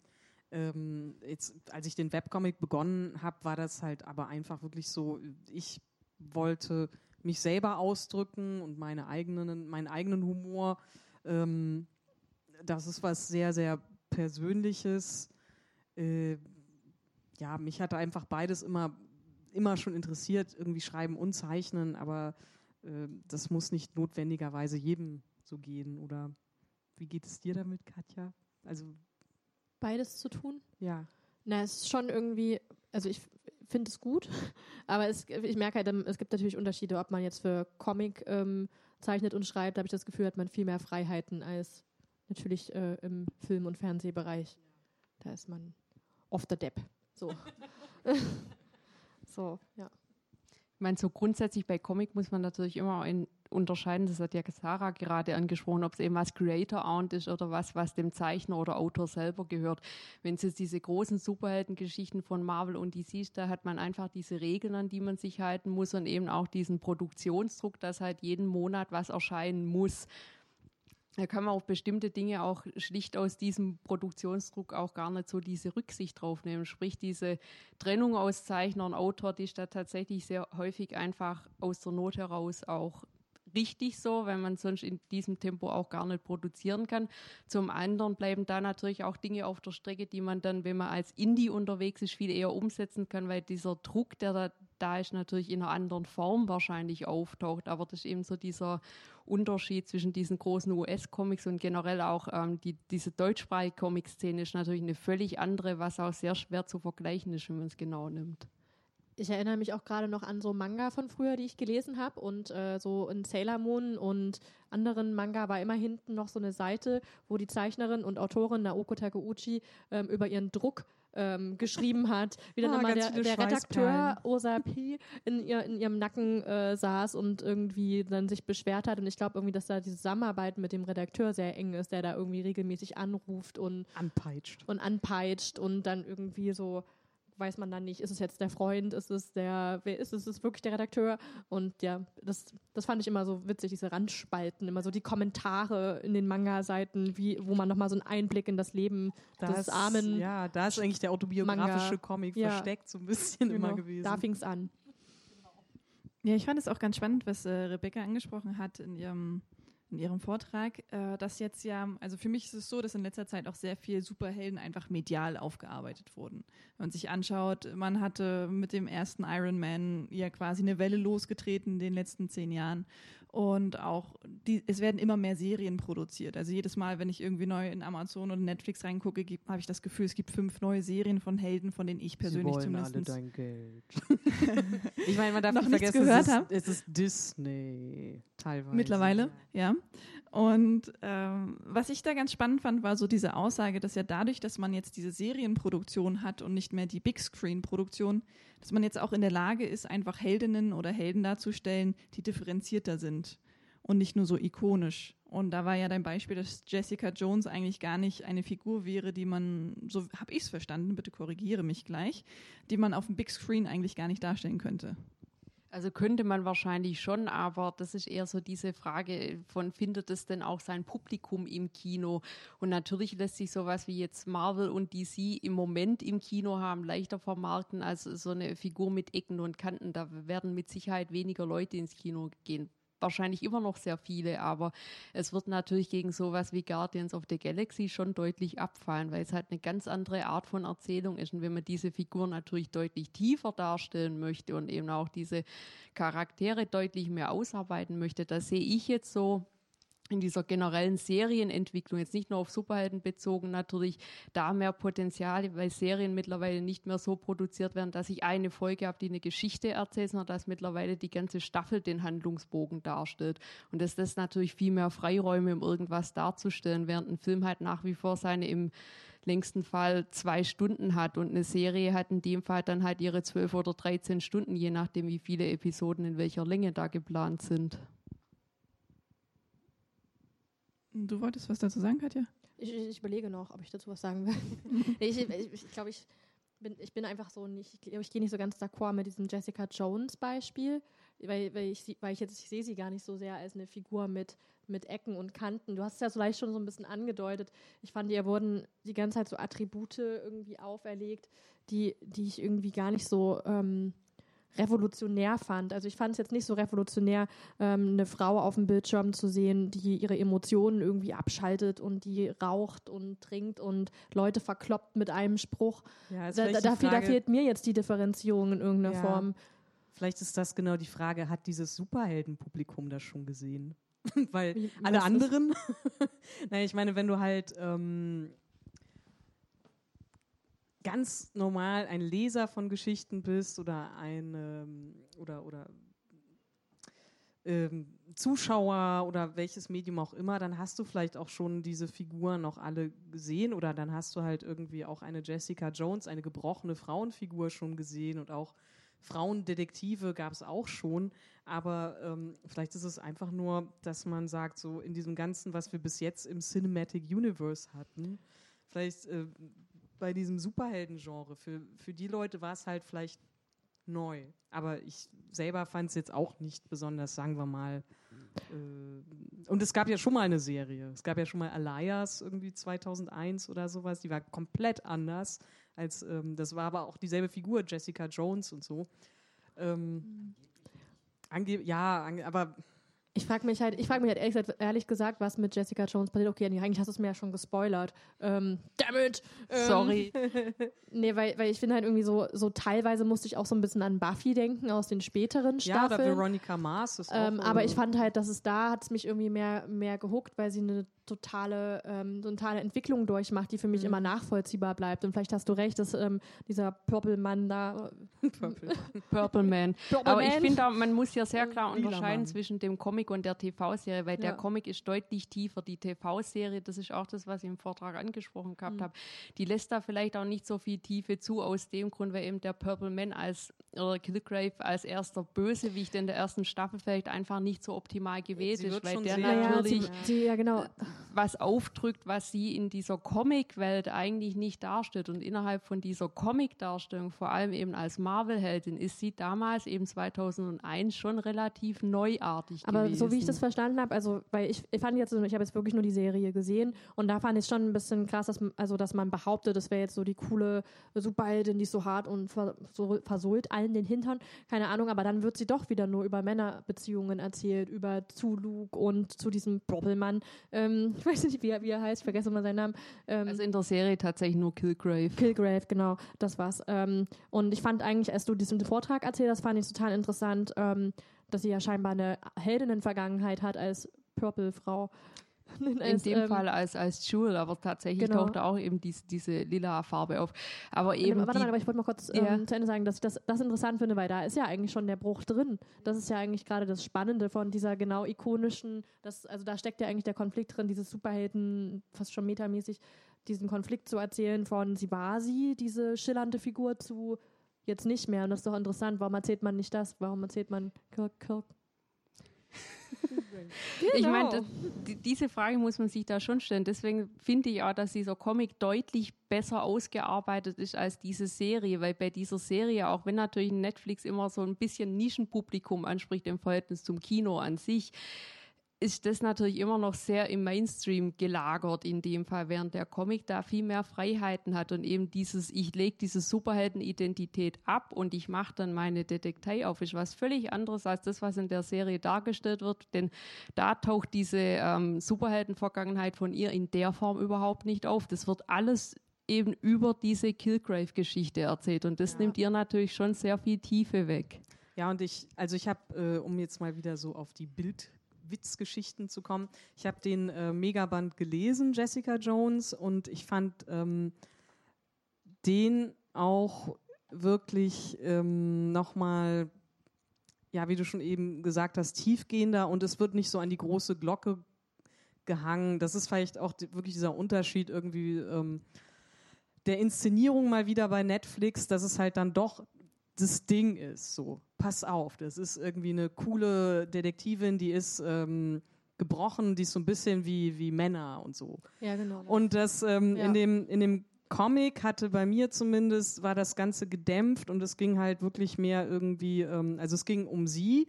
ähm, jetzt, als ich den Webcomic begonnen habe, war das halt aber einfach wirklich so, ich wollte mich selber ausdrücken und meine eigenen, meinen eigenen Humor. Ähm, das ist was sehr, sehr Persönliches. Äh, ja, mich hatte einfach beides immer, immer schon interessiert, irgendwie schreiben und zeichnen, aber äh, das muss nicht notwendigerweise jedem so gehen. Oder wie geht es dir damit, Katja? Also beides zu tun? Ja. Na, es ist schon irgendwie, also ich finde es gut, *laughs* aber es, ich merke halt, es gibt natürlich Unterschiede, ob man jetzt für Comic ähm, zeichnet und schreibt, da habe ich das Gefühl, hat man viel mehr Freiheiten als natürlich äh, im Film- und Fernsehbereich. Da ist man off the Depp. So. *laughs* *laughs* so, ja. Ich meine, so grundsätzlich bei Comic muss man natürlich immer in unterscheiden, das hat ja Sarah gerade angesprochen, ob es eben was Creator-owned ist oder was, was dem Zeichner oder Autor selber gehört. Wenn es jetzt diese großen Superheldengeschichten von Marvel und DC ist, da hat man einfach diese Regeln, an die man sich halten muss und eben auch diesen Produktionsdruck, dass halt jeden Monat was erscheinen muss da kann man auf bestimmte Dinge auch schlicht aus diesem Produktionsdruck auch gar nicht so diese Rücksicht drauf nehmen. Sprich, diese Trennung aus Zeichner und Autor, die ist da tatsächlich sehr häufig einfach aus der Not heraus auch richtig so, weil man sonst in diesem Tempo auch gar nicht produzieren kann. Zum anderen bleiben da natürlich auch Dinge auf der Strecke, die man dann, wenn man als Indie unterwegs ist, viel eher umsetzen kann, weil dieser Druck, der da, da ist, natürlich in einer anderen Form wahrscheinlich auftaucht. Aber das ist eben so dieser Unterschied zwischen diesen großen US-Comics und generell auch ähm, die, diese deutschsprachige Comic-Szene ist natürlich eine völlig andere, was auch sehr schwer zu vergleichen ist, wenn man es genau nimmt. Ich erinnere mich auch gerade noch an so Manga von früher, die ich gelesen habe. Und äh, so in Sailor Moon und anderen Manga war immer hinten noch so eine Seite, wo die Zeichnerin und Autorin Naoko Takeuchi ähm, über ihren Druck ähm, geschrieben hat, wie dann ah, immer der, der Redakteur Osapi in, ihr, in ihrem Nacken äh, saß und irgendwie dann sich beschwert hat. Und ich glaube irgendwie, dass da die Zusammenarbeit mit dem Redakteur sehr eng ist, der da irgendwie regelmäßig anruft und anpeitscht. Und anpeitscht und dann irgendwie so weiß man dann nicht, ist es jetzt der Freund, ist es der, wer ist es, ist es wirklich der Redakteur? Und ja, das, das fand ich immer so witzig, diese Randspalten, immer so die Kommentare in den Manga-Seiten, wie, wo man nochmal so einen Einblick in das Leben das, des armen. Ja, da ist eigentlich der autobiografische Manga. Comic ja. versteckt, so ein bisschen genau, immer gewesen. Da fing es an. Ja, ich fand es auch ganz spannend, was äh, Rebecca angesprochen hat in ihrem in ihrem Vortrag, äh, dass jetzt ja, also für mich ist es so, dass in letzter Zeit auch sehr viel Superhelden einfach medial aufgearbeitet wurden. Wenn man sich anschaut, man hatte mit dem ersten Iron Man ja quasi eine Welle losgetreten in den letzten zehn Jahren und auch die, es werden immer mehr Serien produziert. Also jedes Mal, wenn ich irgendwie neu in Amazon oder Netflix reingucke, habe ich das Gefühl, es gibt fünf neue Serien von Helden, von denen ich persönlich Sie wollen zumindest. alle dein Geld. *laughs* ich meine, man darf noch nicht vergessen, gehört es, ist, es ist Disney teilweise. Mittlerweile, ja. Und ähm, was ich da ganz spannend fand, war so diese Aussage, dass ja dadurch, dass man jetzt diese Serienproduktion hat und nicht mehr die Big Screen Produktion, dass man jetzt auch in der Lage ist, einfach Heldinnen oder Helden darzustellen, die differenzierter sind und nicht nur so ikonisch. Und da war ja dein Beispiel, dass Jessica Jones eigentlich gar nicht eine Figur wäre, die man, so habe ich es verstanden, bitte korrigiere mich gleich, die man auf dem Big Screen eigentlich gar nicht darstellen könnte. Also könnte man wahrscheinlich schon, aber das ist eher so diese Frage von, findet es denn auch sein Publikum im Kino? Und natürlich lässt sich sowas wie jetzt Marvel und DC im Moment im Kino haben leichter vermarkten als so eine Figur mit Ecken und Kanten. Da werden mit Sicherheit weniger Leute ins Kino gehen wahrscheinlich immer noch sehr viele, aber es wird natürlich gegen sowas wie Guardians of the Galaxy schon deutlich abfallen, weil es halt eine ganz andere Art von Erzählung ist. Und wenn man diese Figuren natürlich deutlich tiefer darstellen möchte und eben auch diese Charaktere deutlich mehr ausarbeiten möchte, da sehe ich jetzt so in dieser generellen Serienentwicklung, jetzt nicht nur auf Superhelden bezogen, natürlich da mehr Potenzial, weil Serien mittlerweile nicht mehr so produziert werden, dass ich eine Folge habe, die eine Geschichte erzählt, sondern dass mittlerweile die ganze Staffel den Handlungsbogen darstellt. Und dass das natürlich viel mehr Freiräume, um irgendwas darzustellen, während ein Film halt nach wie vor seine im längsten Fall zwei Stunden hat und eine Serie hat in dem Fall dann halt ihre zwölf oder dreizehn Stunden, je nachdem, wie viele Episoden in welcher Länge da geplant sind. Du wolltest was dazu sagen, Katja? Ich, ich, überlege noch, ob ich dazu was sagen will. *laughs* ich glaube, ich, ich, glaub, ich, bin, ich bin einfach so nicht, ich glaube, ich gehe nicht so ganz d'accord mit diesem Jessica Jones Beispiel, weil, weil, ich, weil ich jetzt, ich sehe sie gar nicht so sehr als eine Figur mit, mit Ecken und Kanten. Du hast es ja vielleicht schon so ein bisschen angedeutet. Ich fand, ihr wurden die ganze Zeit so Attribute irgendwie auferlegt, die, die ich irgendwie gar nicht so ähm, revolutionär fand. Also ich fand es jetzt nicht so revolutionär, ähm, eine Frau auf dem Bildschirm zu sehen, die ihre Emotionen irgendwie abschaltet und die raucht und trinkt und Leute verkloppt mit einem Spruch. Ja, da, da, da, da, fehlt mir jetzt die Differenzierung in irgendeiner ja. Form. Vielleicht ist das genau die Frage, hat dieses Superheldenpublikum das schon gesehen? *laughs* Weil alle anderen, *laughs* nein, ich meine, wenn du halt ähm, ganz normal ein Leser von Geschichten bist oder ein ähm, oder oder ähm, Zuschauer oder welches Medium auch immer, dann hast du vielleicht auch schon diese Figuren noch alle gesehen oder dann hast du halt irgendwie auch eine Jessica Jones, eine gebrochene Frauenfigur schon gesehen und auch Frauendetektive gab es auch schon, aber ähm, vielleicht ist es einfach nur, dass man sagt, so in diesem Ganzen, was wir bis jetzt im Cinematic Universe hatten, vielleicht äh, bei diesem Superhelden-Genre, für, für die Leute war es halt vielleicht neu. Aber ich selber fand es jetzt auch nicht besonders, sagen wir mal. Äh, und es gab ja schon mal eine Serie. Es gab ja schon mal Elias irgendwie 2001 oder sowas. Die war komplett anders als ähm, das war aber auch dieselbe Figur, Jessica Jones und so. Ähm, ja, aber ich frage mich halt, ich frage mich halt ehrlich, ehrlich, gesagt, was mit Jessica Jones passiert. Okay, eigentlich hast du es mir ja schon gespoilert. Ähm, damn it! Ähm, Sorry. *laughs* nee, weil, weil ich finde halt irgendwie so, so teilweise musste ich auch so ein bisschen an Buffy denken aus den späteren Staffeln. Ja, oder Veronica Mars ist ähm, auch, Aber ich fand halt, dass es da hat es mich irgendwie mehr, mehr gehuckt, weil sie eine totale, ähm, totale Entwicklung durchmacht, die für mich mhm. immer nachvollziehbar bleibt. Und vielleicht hast du recht, dass ähm, dieser Purple Mann da. Purple, *laughs* Purple Man. Purple Aber Man. ich finde, man muss ja sehr klar unterscheiden zwischen dem Comic und der TV-Serie, weil ja. der Comic ist deutlich tiefer. Die TV-Serie, das ist auch das, was ich im Vortrag angesprochen gehabt mhm. habe, die lässt da vielleicht auch nicht so viel Tiefe zu, aus dem Grund, weil eben der Purple Man als oder Killgrave als erster Bösewicht in der ersten Staffel vielleicht einfach nicht so optimal gewählt ist, weil der natürlich. Ja, sie, ja, genau was aufdrückt, was sie in dieser Comic-Welt eigentlich nicht darstellt. Und innerhalb von dieser Comic-Darstellung, vor allem eben als Marvel-Heldin, ist sie damals eben 2001 schon relativ neuartig Aber gewesen. so wie ich das verstanden habe, also weil ich, ich fand jetzt, ich habe jetzt wirklich nur die Serie gesehen und da fand ich schon ein bisschen krass, dass, also, dass man behauptet, das wäre jetzt so die coole Superheldin, die ist so hart und ver, so, versohlt allen den Hintern. Keine Ahnung, aber dann wird sie doch wieder nur über Männerbeziehungen erzählt, über zu Luke und zu diesem Doppelmann. Ähm, *laughs* ich weiß nicht, wie er, wie er heißt, vergesse mal seinen Namen. Ähm, also in der Serie tatsächlich nur Killgrave. Killgrave, genau, das war's. Ähm, und ich fand eigentlich, als du diesen Vortrag erzählt hast, fand ich total interessant, ähm, dass sie ja scheinbar eine Heldinnen-Vergangenheit hat als Purple-Frau. In dem ähm, Fall als, als Jewel, aber tatsächlich genau. taucht auch eben diese, diese lila Farbe auf. Aber eben. Warte mal, aber ich wollte mal kurz ähm, ja. zu Ende sagen, dass ich das, das interessant finde, weil da ist ja eigentlich schon der Bruch drin. Das ist ja eigentlich gerade das Spannende von dieser genau ikonischen, das, also da steckt ja eigentlich der Konflikt drin, dieses Superhelden, fast schon metamäßig, diesen Konflikt zu erzählen von sie war sie, diese schillernde Figur, zu jetzt nicht mehr. Und das ist doch interessant. Warum erzählt man nicht das? Warum erzählt man Kirk, Kirk, genau. Ich meine, diese Frage muss man sich da schon stellen. Deswegen finde ich auch, dass dieser Comic deutlich besser ausgearbeitet ist als diese Serie, weil bei dieser Serie, auch wenn natürlich Netflix immer so ein bisschen Nischenpublikum anspricht im Verhältnis zum Kino an sich, ist das natürlich immer noch sehr im Mainstream gelagert in dem Fall, während der Comic da viel mehr Freiheiten hat und eben dieses, ich lege diese Superheldenidentität ab und ich mache dann meine Detektei auf, ist was völlig anderes als das, was in der Serie dargestellt wird, denn da taucht diese ähm, Superheldenvergangenheit von ihr in der Form überhaupt nicht auf. Das wird alles eben über diese Killgrave-Geschichte erzählt und das ja. nimmt ihr natürlich schon sehr viel Tiefe weg. Ja, und ich, also ich habe, äh, um jetzt mal wieder so auf die Bild Witzgeschichten zu kommen. Ich habe den äh, Megaband gelesen, Jessica Jones, und ich fand ähm, den auch wirklich ähm, nochmal, ja, wie du schon eben gesagt hast, tiefgehender und es wird nicht so an die große Glocke gehangen. Das ist vielleicht auch wirklich dieser Unterschied irgendwie ähm, der Inszenierung mal wieder bei Netflix, dass es halt dann doch das Ding ist. So, pass auf, das ist irgendwie eine coole Detektivin, die ist ähm, gebrochen, die ist so ein bisschen wie, wie Männer und so. Ja, genau. Und das ähm, ja. in, dem, in dem Comic hatte bei mir zumindest, war das Ganze gedämpft und es ging halt wirklich mehr irgendwie, ähm, also es ging um sie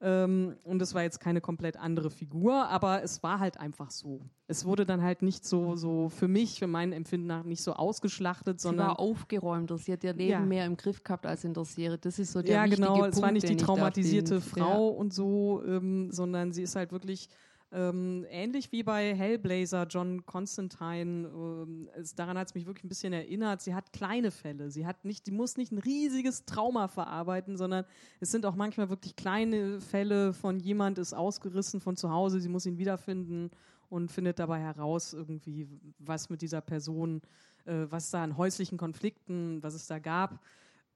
ähm, und es war jetzt keine komplett andere Figur, aber es war halt einfach so. Es wurde dann halt nicht so, so für mich, für mein Empfinden nach, nicht so ausgeschlachtet, sondern. Sie war aufgeräumter. Sie hat ihr Leben ja. mehr im Griff gehabt als in der Serie. Das ist so der Ja, genau. Punkt, es war nicht die traumatisierte Frau ja. und so, ähm, sondern sie ist halt wirklich ähm, ähnlich wie bei Hellblazer, John Constantine, ähm, es, daran hat es mich wirklich ein bisschen erinnert. Sie hat kleine Fälle. Sie hat nicht, die muss nicht ein riesiges Trauma verarbeiten, sondern es sind auch manchmal wirklich kleine Fälle von jemand ist ausgerissen von zu Hause, sie muss ihn wiederfinden und findet dabei heraus irgendwie, was mit dieser Person, äh, was da an häuslichen Konflikten, was es da gab.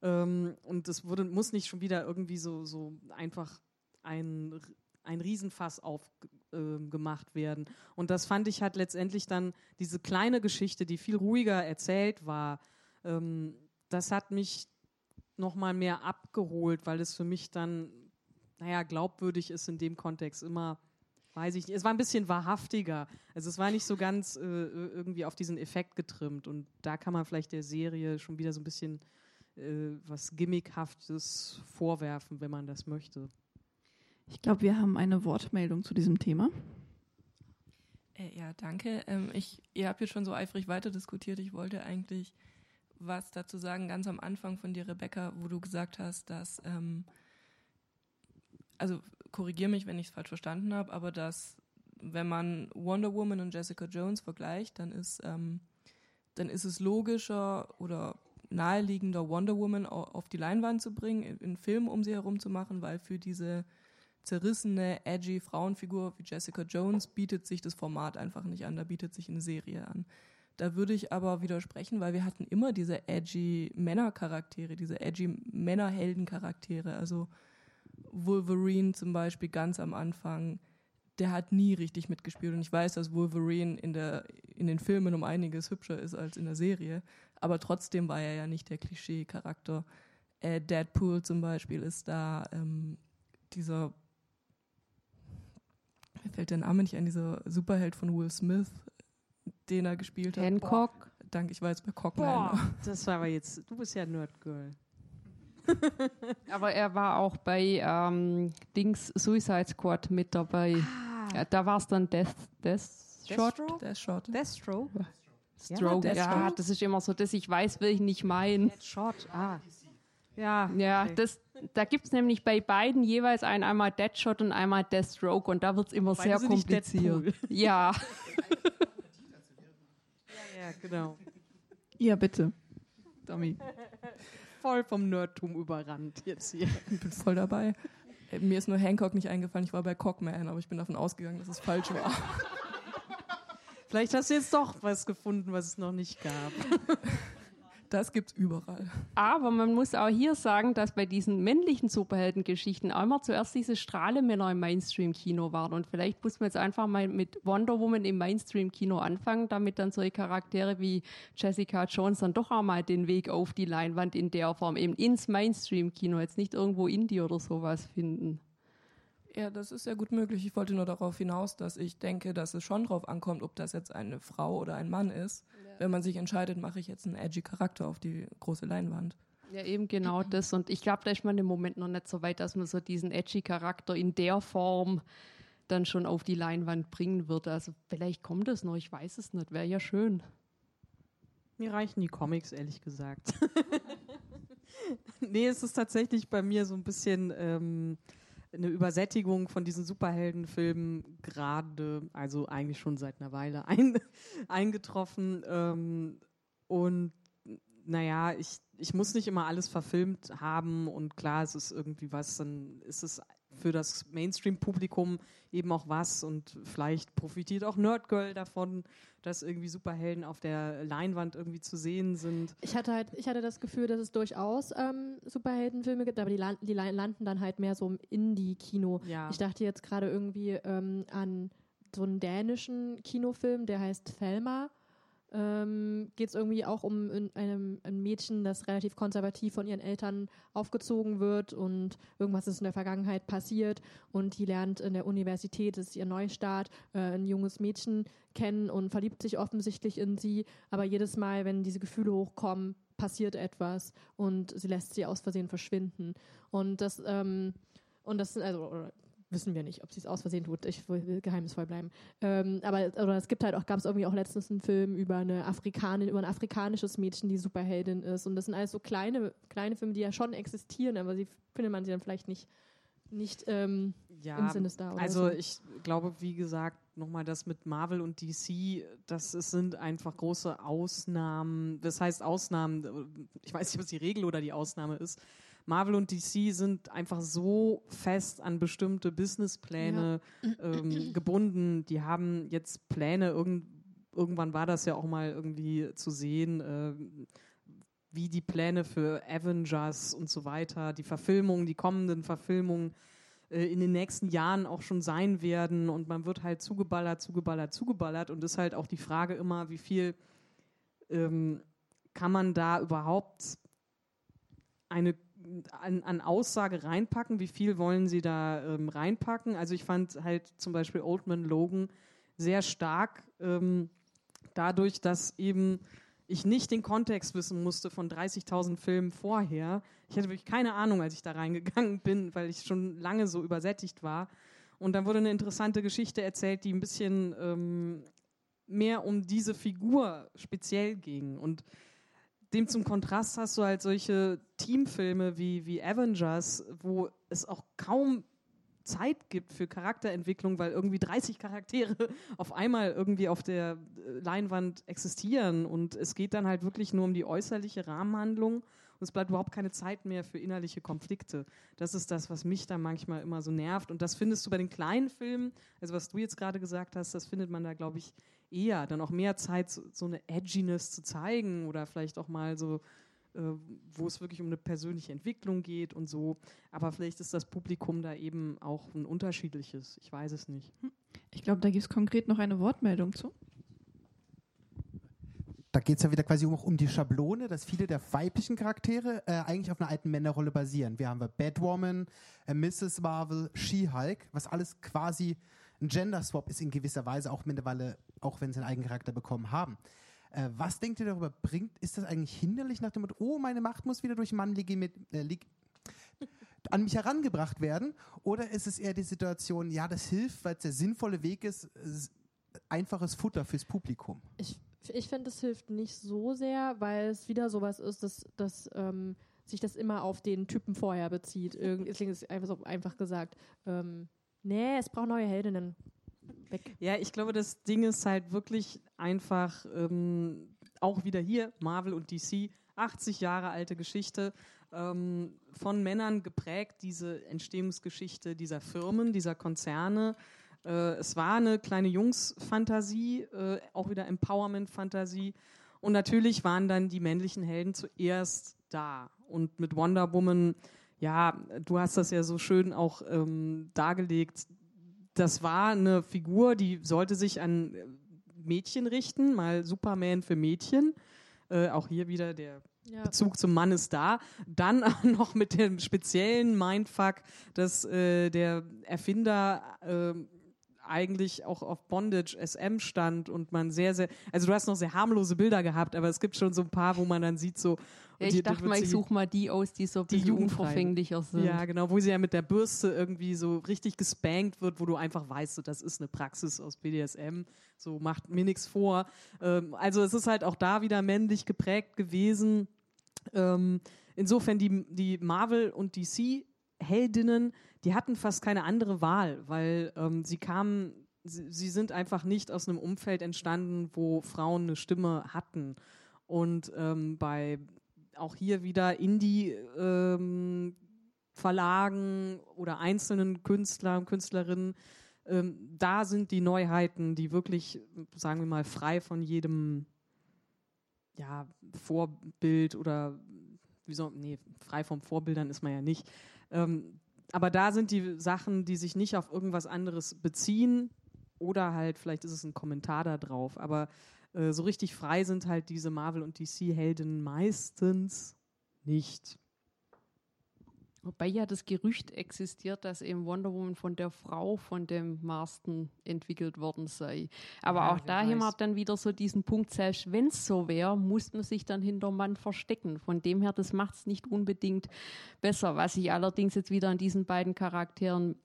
Ähm, und es wurde, muss nicht schon wieder irgendwie so, so einfach ein ein Riesenfass aufgemacht äh, werden. Und das fand ich halt letztendlich dann diese kleine Geschichte, die viel ruhiger erzählt war. Ähm, das hat mich noch mal mehr abgeholt, weil es für mich dann, naja, glaubwürdig ist in dem Kontext immer, weiß ich nicht. Es war ein bisschen wahrhaftiger. Also es war nicht so ganz äh, irgendwie auf diesen Effekt getrimmt. Und da kann man vielleicht der Serie schon wieder so ein bisschen äh, was Gimmickhaftes vorwerfen, wenn man das möchte. Ich glaube, wir haben eine Wortmeldung zu diesem Thema. Äh, ja, danke. Ähm, ich, ihr habt jetzt schon so eifrig weiter diskutiert. Ich wollte eigentlich was dazu sagen, ganz am Anfang von dir, Rebecca, wo du gesagt hast, dass, ähm, also korrigier mich, wenn ich es falsch verstanden habe, aber dass, wenn man Wonder Woman und Jessica Jones vergleicht, dann ist, ähm, dann ist es logischer oder naheliegender, Wonder Woman auf die Leinwand zu bringen, in, in Film um sie herum zu machen, weil für diese zerrissene, edgy Frauenfigur wie Jessica Jones bietet sich das Format einfach nicht an, da bietet sich eine Serie an. Da würde ich aber widersprechen, weil wir hatten immer diese edgy Männercharaktere, diese edgy Männerheldencharaktere. Also Wolverine zum Beispiel ganz am Anfang, der hat nie richtig mitgespielt. Und ich weiß, dass Wolverine in, der, in den Filmen um einiges hübscher ist als in der Serie. Aber trotzdem war er ja nicht der Klischee-Charakter. Äh, Deadpool zum Beispiel ist da ähm, dieser mir fällt der Name nicht ein, dieser Superheld von Will Smith, den er gespielt hat. Hancock. Boah. Danke, ich war jetzt bei Cockman. Boah, *laughs* das war aber jetzt, du bist ja Nerdgirl. *laughs* aber er war auch bei ähm, Dings Suicide Squad mit dabei. Ah. Ja, da war es dann Death, Death Shot. Deathshot. Deathstroke. Stroke, ja, ja, das ist immer so, dass ich weiß, will ich nicht meinen. Deadshot, ah. Ja, ja okay. das, da gibt es nämlich bei beiden jeweils einen, einmal Deadshot und einmal Deathstroke und da wird es immer Beide sehr kompliziert. *laughs* Ja. ja, genau. Ja, bitte. Dummy. Voll vom Nerdtum überrannt jetzt hier. Ich bin voll dabei. Mir ist nur Hancock nicht eingefallen, ich war bei Cockman, aber ich bin davon ausgegangen, dass es falsch war. Vielleicht hast du jetzt doch was gefunden, was es noch nicht gab. *laughs* Das gibt's überall. Aber man muss auch hier sagen, dass bei diesen männlichen Superheldengeschichten immer zuerst diese Strahlemänner im Mainstream-Kino waren. Und vielleicht muss man jetzt einfach mal mit Wonder Woman im Mainstream-Kino anfangen, damit dann solche Charaktere wie Jessica Jones dann doch auch mal den Weg auf die Leinwand in der Form eben ins Mainstream-Kino, jetzt nicht irgendwo Indie oder sowas finden. Ja, das ist ja gut möglich. Ich wollte nur darauf hinaus, dass ich denke, dass es schon darauf ankommt, ob das jetzt eine Frau oder ein Mann ist. Ja. Wenn man sich entscheidet, mache ich jetzt einen edgy Charakter auf die große Leinwand. Ja, eben genau *clears throat* das. Und ich glaube, da ist man im Moment noch nicht so weit, dass man so diesen edgy Charakter in der Form dann schon auf die Leinwand bringen wird. Also vielleicht kommt es noch, ich weiß es nicht. Wäre ja schön. Mir reichen die Comics, ehrlich gesagt. *laughs* nee, es ist tatsächlich bei mir so ein bisschen. Ähm, eine Übersättigung von diesen Superheldenfilmen gerade, also eigentlich schon seit einer Weile *laughs* ein, eingetroffen. Ähm, und naja, ich, ich muss nicht immer alles verfilmt haben und klar, es ist irgendwie was, dann ist es für das Mainstream-Publikum eben auch was und vielleicht profitiert auch Nerdgirl davon, dass irgendwie Superhelden auf der Leinwand irgendwie zu sehen sind. Ich hatte halt, ich hatte das Gefühl, dass es durchaus ähm, Superheldenfilme gibt, aber die, land, die landen dann halt mehr so im Indie-Kino. Ja. Ich dachte jetzt gerade irgendwie ähm, an so einen dänischen Kinofilm, der heißt Thelma ähm, geht es irgendwie auch um einem, ein Mädchen, das relativ konservativ von ihren Eltern aufgezogen wird und irgendwas ist in der Vergangenheit passiert und die lernt in der Universität, das ist ihr Neustart, äh, ein junges Mädchen kennen und verliebt sich offensichtlich in sie, aber jedes Mal, wenn diese Gefühle hochkommen, passiert etwas und sie lässt sie aus Versehen verschwinden. Und das, ähm, und das sind also, wissen wir nicht, ob sie es aus Versehen tut. Ich will geheimnisvoll bleiben. Ähm, aber oder es gibt halt auch, gab es irgendwie auch letztens einen Film über eine Afrikanin, über ein afrikanisches Mädchen, die Superheldin ist. Und das sind alles so kleine, kleine Filme, die ja schon existieren, aber sie findet man sie dann vielleicht nicht, nicht ähm, ja, im Sinne Star. also so. ich glaube, wie gesagt, nochmal das mit Marvel und DC, das sind einfach große Ausnahmen. Das heißt Ausnahmen, ich weiß nicht, was die Regel oder die Ausnahme ist. Marvel und DC sind einfach so fest an bestimmte Businesspläne ja. ähm, *clears throat* gebunden. Die haben jetzt Pläne, irgend, irgendwann war das ja auch mal irgendwie zu sehen, äh, wie die Pläne für Avengers und so weiter, die Verfilmungen, die kommenden Verfilmungen äh, in den nächsten Jahren auch schon sein werden und man wird halt zugeballert, zugeballert, zugeballert und ist halt auch die Frage immer, wie viel ähm, kann man da überhaupt eine an, an, Aussage reinpacken, wie viel wollen sie da ähm, reinpacken. Also ich fand halt zum Beispiel Oldman Logan sehr stark ähm, dadurch, dass eben ich nicht den Kontext wissen musste von 30.000 Filmen vorher. Ich hatte wirklich keine Ahnung, als ich da reingegangen bin, weil ich schon lange so übersättigt war. Und dann wurde eine interessante Geschichte erzählt, die ein bisschen ähm, mehr um diese Figur speziell ging. Und dem zum Kontrast hast du halt solche Teamfilme wie, wie Avengers, wo es auch kaum Zeit gibt für Charakterentwicklung, weil irgendwie 30 Charaktere *laughs* auf einmal irgendwie auf der äh, Leinwand existieren und es geht dann halt wirklich nur um die äußerliche Rahmenhandlung und es bleibt überhaupt keine Zeit mehr für innerliche Konflikte. Das ist das, was mich da manchmal immer so nervt und das findest du bei den kleinen Filmen, also was du jetzt gerade gesagt hast, das findet man da glaube ich eher, dann auch mehr Zeit so, so eine Edginess zu zeigen oder vielleicht auch mal so äh, wo es wirklich um eine persönliche Entwicklung geht und so. Aber vielleicht ist das Publikum da eben auch ein unterschiedliches. Ich weiß es nicht. Hm. Ich glaube, da gibt es konkret noch eine Wortmeldung zu. Da geht es ja wieder quasi auch um die Schablone, dass viele der weiblichen Charaktere äh, eigentlich auf einer alten Männerrolle basieren. Wir haben Batwoman, äh, Mrs. Marvel, She-Hulk, was alles quasi ein Gender-Swap ist in gewisser Weise, auch mittlerweile, auch wenn sie einen eigenen Charakter bekommen haben. Äh, was denkt ihr darüber? Bringt, ist das eigentlich hinderlich nach dem Motto, oh, meine Macht muss wieder durch Mann legit, äh, leg, an mich herangebracht werden? Oder ist es eher die Situation, ja, das hilft, weil es der sinnvolle Weg ist, einfaches Futter fürs Publikum? Ich, ich finde, es hilft nicht so sehr, weil es wieder sowas ist, dass, dass ähm, sich das immer auf den Typen vorher bezieht. Deswegen ist es einfach so einfach gesagt. Ähm, nee, es braucht neue Heldinnen weg. Ja, ich glaube, das Ding ist halt wirklich einfach ähm, auch wieder hier, Marvel und DC, 80 Jahre alte Geschichte, ähm, von Männern geprägt, diese Entstehungsgeschichte dieser Firmen, dieser Konzerne. Äh, es war eine kleine Jungs-Fantasie, äh, auch wieder Empowerment-Fantasie. Und natürlich waren dann die männlichen Helden zuerst da. Und mit Wonder Woman, ja, du hast das ja so schön auch ähm, dargelegt, das war eine Figur, die sollte sich an äh, Mädchen richten, mal Superman für Mädchen. Äh, auch hier wieder der ja. Bezug zum Mann ist da. Dann *laughs* noch mit dem speziellen Mindfuck, dass äh, der Erfinder äh, eigentlich auch auf Bondage SM stand und man sehr, sehr, also du hast noch sehr harmlose Bilder gehabt, aber es gibt schon so ein paar, wo man dann sieht so. Ja, ich die, dachte mal, ich suche mal die aus, die so die jugendverfänglicher sind. Ja, genau, wo sie ja mit der Bürste irgendwie so richtig gespankt wird, wo du einfach weißt, so, das ist eine Praxis aus BDSM, so macht mir nichts vor. Ähm, also es ist halt auch da wieder männlich geprägt gewesen. Ähm, insofern die, die Marvel und DC Heldinnen, die hatten fast keine andere Wahl, weil ähm, sie kamen, sie, sie, sind einfach nicht aus einem Umfeld entstanden, wo Frauen eine Stimme hatten. Und ähm, bei auch hier wieder Indie-Verlagen ähm, oder einzelnen Künstlern und Künstlerinnen, ähm, da sind die Neuheiten, die wirklich, sagen wir mal, frei von jedem ja, Vorbild oder wieso, nee, frei vom Vorbildern ist man ja nicht, ähm, aber da sind die Sachen, die sich nicht auf irgendwas anderes beziehen oder halt, vielleicht ist es ein Kommentar da drauf, aber äh, so richtig frei sind halt diese Marvel- und DC-Helden meistens nicht. Wobei ja das Gerücht existiert, dass eben Wonder Woman von der Frau von dem Marston entwickelt worden sei. Aber ja, auch da haben wir dann wieder so diesen Punkt, selbst wenn es so wäre, muss man sich dann hinter Mann verstecken. Von dem her, das macht es nicht unbedingt besser. Was ich allerdings jetzt wieder an diesen beiden Charakteren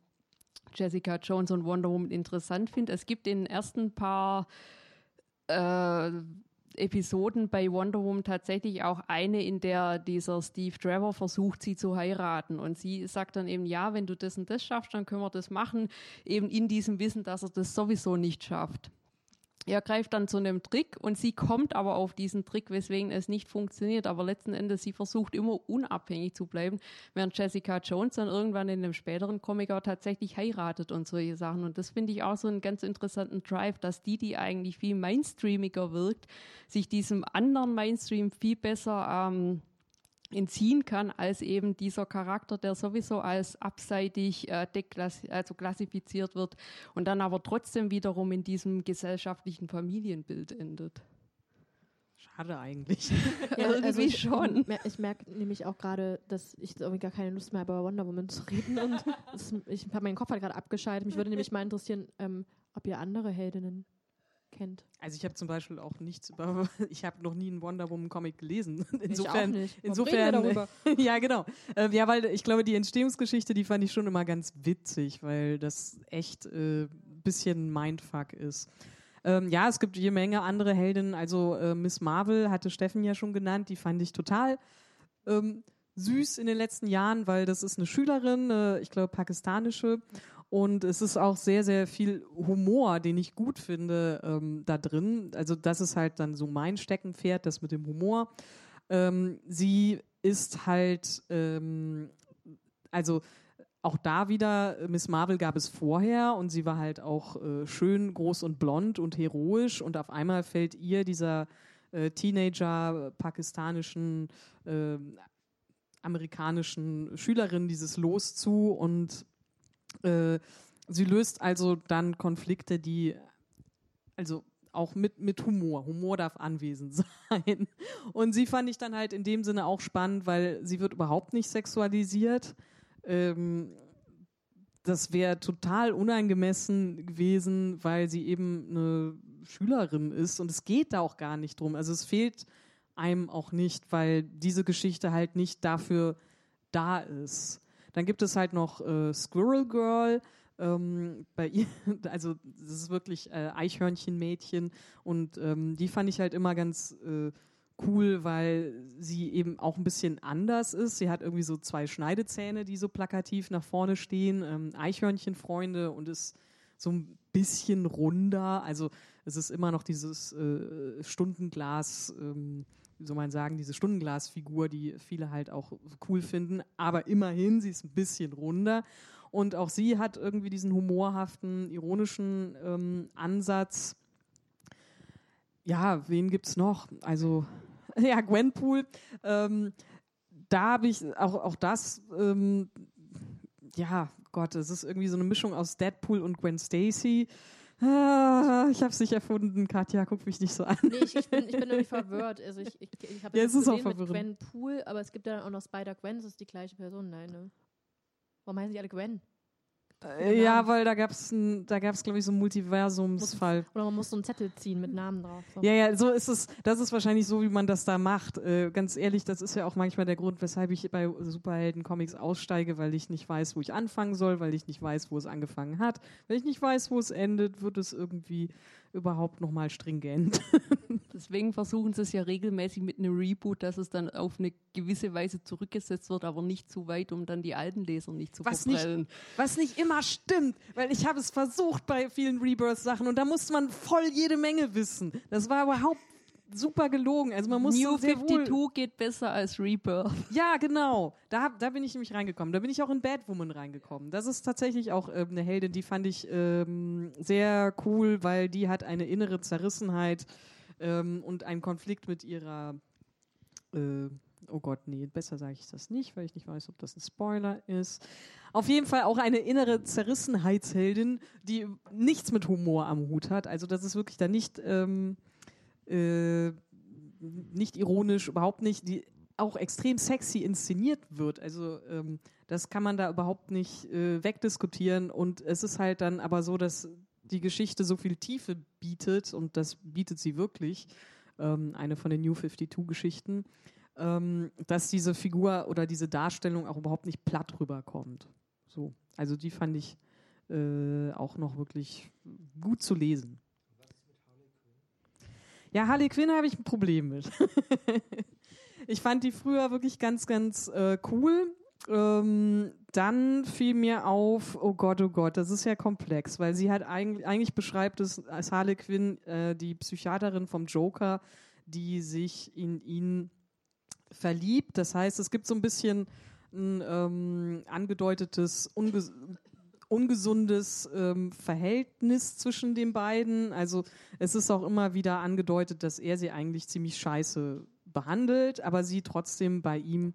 Jessica Jones und Wonder Woman interessant finde, es gibt in den ersten paar äh, Episoden bei Wonder Woman tatsächlich auch eine, in der dieser Steve Trevor versucht, sie zu heiraten. Und sie sagt dann eben, ja, wenn du das und das schaffst, dann können wir das machen, eben in diesem Wissen, dass er das sowieso nicht schafft. Er greift dann zu einem Trick und sie kommt aber auf diesen Trick, weswegen es nicht funktioniert. Aber letzten Endes, sie versucht immer unabhängig zu bleiben, während Jessica Jones dann irgendwann in einem späteren Comic auch tatsächlich heiratet und solche Sachen. Und das finde ich auch so einen ganz interessanten Drive, dass die, die eigentlich viel mainstreamiger wirkt, sich diesem anderen Mainstream viel besser ähm, entziehen kann als eben dieser Charakter, der sowieso als abseitig äh, also klassifiziert wird und dann aber trotzdem wiederum in diesem gesellschaftlichen Familienbild endet. Schade eigentlich. *laughs* Ja, irgendwie ich, schon. Ich merke nämlich auch gerade, dass ich irgendwie gar keine Lust mehr habe, über Wonder Woman zu reden. Und *laughs* das, ich habe meinen Kopf halt gerade abgeschaltet. Mich würde *laughs* nämlich mal interessieren, ähm, ob ihr andere Heldinnen kennt. Also ich habe zum Beispiel auch nichts über, *laughs* ich habe noch nie einen Wonder Woman Comic gelesen. *laughs* ich auch Insofern, nicht. Insofern, darüber? *laughs* ja genau. Äh, ja, weil ich glaube, die Entstehungsgeschichte, die fand ich schon immer ganz witzig, weil das echt äh, bisschen Mindfuck ist. Ähm, ja, es gibt jede Menge andere Heldinnen. Also äh, Miss Marvel hatte Steffen ja schon genannt, die fand ich total ähm, süß in den letzten Jahren, weil das ist eine Schülerin, äh, ich glaube pakistanische. Und es ist auch sehr, sehr viel Humor, den ich gut finde, ähm, da drin. Also das ist halt dann so mein Steckenpferd, das mit dem Humor. Ähm, sie ist halt, ähm, also auch da wieder, Miss Marvel gab es vorher und sie war halt auch äh, schön, groß und blond und heroisch und auf einmal fällt ihr dieser äh, Teenager pakistanischen, äh, amerikanischen Schülerin dieses Los zu und äh, sie löst also dann Konflikte, die also auch mit, mit Humor. Humor darf anwesend *laughs* sein. Und sie fand ich dann halt in dem Sinne auch spannend, weil sie wird überhaupt nicht sexualisiert. Ähm, das wäre total unangemessen gewesen, weil sie eben eine Schülerin ist und es geht da auch gar nicht drum. Also es fehlt einem auch nicht, weil diese Geschichte halt nicht dafür da ist. Dann gibt es halt noch äh, Squirrel Girl. Ähm, bei ihr, *laughs* also das ist wirklich äh, Eichhörnchenmädchen und ähm, die fand ich halt immer ganz äh, cool, weil sie eben auch ein bisschen anders ist. Sie hat irgendwie so zwei Schneidezähne, die so plakativ nach vorne stehen, ähm, Eichhörnchenfreunde und ist so ein bisschen runder. Also es ist immer noch dieses äh, Stundenglas, ähm, wie soll man sagen, diese Stundenglasfigur, die viele halt auch cool finden. Aber immerhin, sie ist ein bisschen runder. Und auch sie hat irgendwie diesen humorhaften, ironischen ähm, Ansatz. Ja, wen gibt's noch? Also, *laughs* ja, Gwenpool. Ähm, da habe ich auch, auch das, ähm, ja, Gott, es ist irgendwie so eine Mischung aus Deadpool und Gwen Stacy. Ah, ich habe es nicht erfunden, Katja, guck mich nicht so an. Nee, ich, ich, bin, ich bin nämlich *laughs* verwirrt. Also ich, ich, ich habe Ja, auch gesehen mit. Gwen Pool, aber es gibt ja dann auch noch Spider-Gwen, das ist die gleiche Person. Nein, ne? Warum heißen die alle Gwen? Äh, ja, weil da gab's ein, da gab's glaube ich so einen Multiversumsfall. Oder man muss so einen Zettel ziehen mit Namen drauf. So. Ja, ja, so ist es. Das ist wahrscheinlich so, wie man das da macht. Äh, ganz ehrlich, das ist ja auch manchmal der Grund, weshalb ich bei Superhelden-Comics aussteige, weil ich nicht weiß, wo ich anfangen soll, weil ich nicht weiß, wo es angefangen hat. Wenn ich nicht weiß, wo es endet, wird es irgendwie überhaupt nochmal stringent. *laughs* Deswegen versuchen sie es ja regelmäßig mit einem Reboot, dass es dann auf eine gewisse Weise zurückgesetzt wird, aber nicht zu weit, um dann die alten Leser nicht zu Was nicht- verprellen. Was nicht immer stimmt, weil ich habe es versucht bei vielen Rebirth-Sachen und da musste man voll jede Menge wissen. Das war überhaupt super gelogen. Also man muss New sehr wohl 52 geht besser als Rebirth. Ja, genau. Da, da bin ich nämlich reingekommen. Da bin ich auch in Batwoman reingekommen. Das ist tatsächlich auch ähm, eine Heldin, die fand ich ähm, sehr cool, weil die hat eine innere Zerrissenheit ähm, und einen Konflikt mit ihrer. Äh, oh Gott, nee, besser sage ich das nicht, weil ich nicht weiß, ob das ein Spoiler ist. Auf jeden Fall auch eine innere Zerrissenheitsheldin, die nichts mit Humor am Hut hat. Also, das ist wirklich da nicht. Ähm, äh, nicht ironisch, überhaupt nicht, die auch extrem sexy inszeniert wird. Also ähm, das kann man da überhaupt nicht äh, wegdiskutieren. Und es ist halt dann aber so, dass die Geschichte so viel Tiefe bietet, und das bietet sie wirklich, ähm, eine von den New 52-Geschichten, ähm, dass diese Figur oder diese Darstellung auch überhaupt nicht platt rüberkommt. So. Also die fand ich äh, auch noch wirklich gut zu lesen. Ja, Harley Quinn habe ich ein Problem mit. *laughs* ich fand die früher wirklich ganz, ganz äh, cool. Ähm, dann fiel mir auf, oh Gott, oh Gott, das ist ja komplex, weil sie hat eigentlich, eigentlich beschreibt es als Harley Quinn äh, die Psychiaterin vom Joker, die sich in ihn verliebt. Das heißt, es gibt so ein bisschen ein ähm, angedeutetes, ungesundes ähm, Verhältnis zwischen den beiden. Also es ist auch immer wieder angedeutet, dass er sie eigentlich ziemlich scheiße behandelt, aber sie trotzdem bei ihm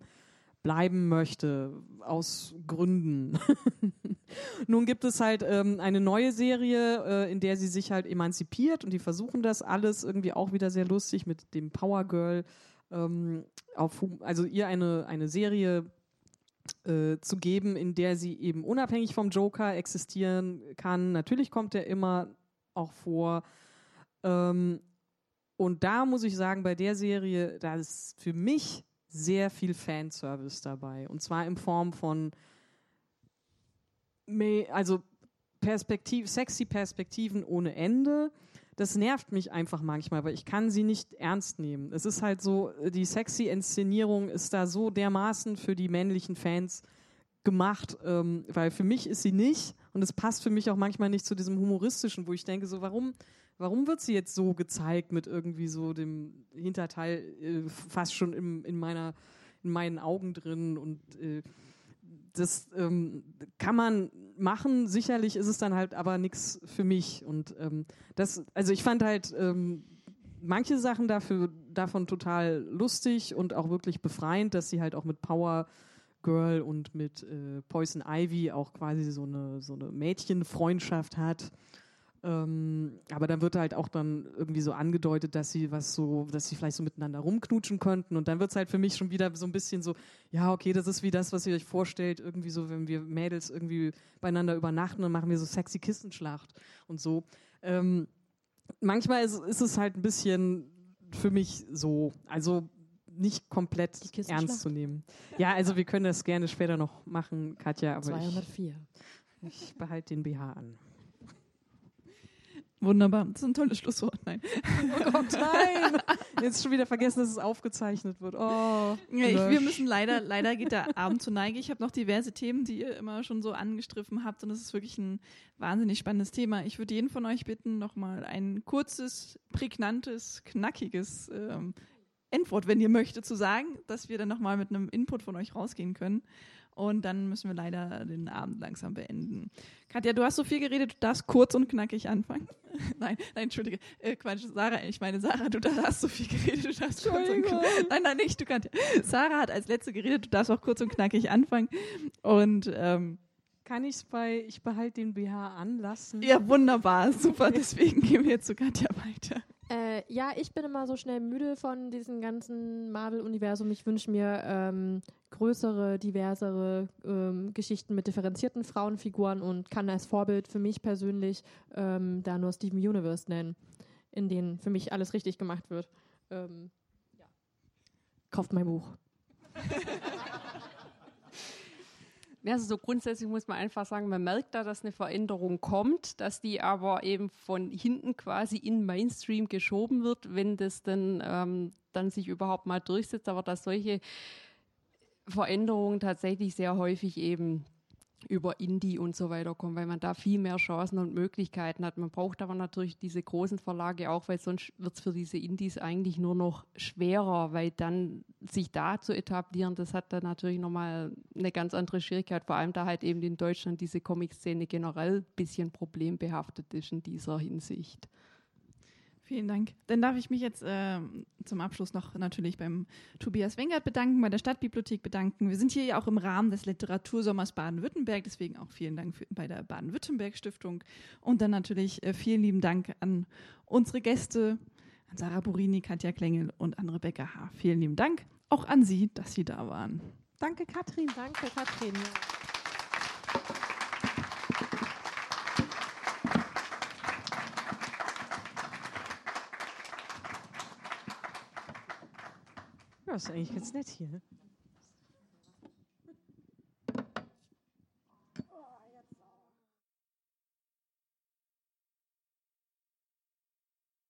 bleiben möchte, aus Gründen. *laughs* Nun gibt es halt ähm, eine neue Serie, äh, in der sie sich halt emanzipiert und die versuchen das alles irgendwie auch wieder sehr lustig mit dem Power Girl. Ähm, auf, also ihr eine, eine Serie äh, zu geben, in der sie eben unabhängig vom Joker existieren kann. Natürlich kommt er immer auch vor. Ähm, und da muss ich sagen, bei der Serie, da ist für mich sehr viel Fanservice dabei. Und zwar in Form von also Perspektiv, sexy Perspektiven ohne Ende. Das nervt mich einfach manchmal, weil ich kann sie nicht ernst nehmen. Es ist halt so, die sexy Inszenierung ist da so dermaßen für die männlichen Fans gemacht, ähm, weil für mich ist sie nicht und es passt für mich auch manchmal nicht zu diesem humoristischen, wo ich denke so, warum, warum wird sie jetzt so gezeigt mit irgendwie so dem Hinterteil äh, fast schon im, in meiner in meinen Augen drin und äh, das ähm, kann man machen. Sicherlich ist es dann halt aber nichts für mich. Und ähm, das, also ich fand halt ähm, manche Sachen dafür davon total lustig und auch wirklich befreiend, dass sie halt auch mit Power Girl und mit äh, Poison Ivy auch quasi so eine so eine Mädchenfreundschaft hat. Ähm, aber dann wird halt auch dann irgendwie so angedeutet, dass sie was so, dass sie vielleicht so miteinander rumknutschen könnten. Und dann wird es halt für mich schon wieder so ein bisschen so, ja, okay, das ist wie das, was ihr euch vorstellt, irgendwie so, wenn wir Mädels irgendwie beieinander übernachten, dann machen wir so sexy Kissenschlacht und so. Ähm, manchmal ist, ist es halt ein bisschen für mich so, also nicht komplett ernst zu nehmen. Ja, also wir können das gerne später noch machen, Katja, aber 204. Ich, ich behalte den BH an. Wunderbar. Das ist ein tolles Schlusswort. Nein. Oh Gott, nein. Jetzt schon wieder vergessen, dass es aufgezeichnet wird. Oh. ich, wir müssen leider, leider geht der Abend zur Neige. Ich habe noch diverse Themen, die ihr immer schon so angestriffen habt und es ist wirklich ein wahnsinnig spannendes Thema. Ich würde jeden von euch bitten, nochmal ein kurzes, prägnantes, knackiges ähm, Endwort, wenn ihr möchtet, zu sagen, dass wir dann nochmal mit einem Input von euch rausgehen können. Und dann müssen wir leider den Abend langsam beenden. Katja, du hast so viel geredet, du darfst kurz und knackig anfangen. *laughs* nein, nein, entschuldige. Äh, Quatsch, Sarah, ich meine, Sarah, du hast so viel geredet, du darfst kurz und knackig. Nein, nein, nicht, du kannst. Sarah hat als letzte geredet, du darfst auch kurz und knackig anfangen. Und ähm, kann ich es bei Ich behalte den BH anlassen? Ja, wunderbar, super. Deswegen gehen wir jetzt zu Katja weiter. Äh, ja, ich bin immer so schnell müde von diesem ganzen Marvel-Universum. Ich wünsche mir ähm, größere, diversere ähm, Geschichten mit differenzierten Frauenfiguren und kann als Vorbild für mich persönlich ähm, da nur Steven Universe nennen, in denen für mich alles richtig gemacht wird. Ähm, ja. Kauft mein Buch. *laughs* Ja, also so grundsätzlich muss man einfach sagen, man merkt da, dass eine Veränderung kommt, dass die aber eben von hinten quasi in Mainstream geschoben wird, wenn das dann, ähm, dann sich überhaupt mal durchsetzt, aber dass solche Veränderungen tatsächlich sehr häufig eben über Indie und so weiter kommen, weil man da viel mehr Chancen und Möglichkeiten hat. Man braucht aber natürlich diese großen Verlage auch, weil sonst wird es für diese Indies eigentlich nur noch schwerer, weil dann sich da zu etablieren, das hat dann natürlich nochmal eine ganz andere Schwierigkeit, vor allem da halt eben in Deutschland diese Comic-Szene generell ein bisschen problembehaftet ist in dieser Hinsicht. Vielen Dank. Dann darf ich mich jetzt äh, zum Abschluss noch natürlich beim Tobias Wengert bedanken, bei der Stadtbibliothek bedanken. Wir sind hier ja auch im Rahmen des Literatursommers Baden-Württemberg, deswegen auch vielen Dank für, bei der Baden-Württemberg-Stiftung. Und dann natürlich äh, vielen lieben Dank an unsere Gäste, an Sarah Burini, Katja Klengel und an Rebecca H. Vielen lieben Dank auch an Sie, dass Sie da waren. Danke, Katrin. Danke, Katrin. Ja, ist eigentlich ganz nett hier.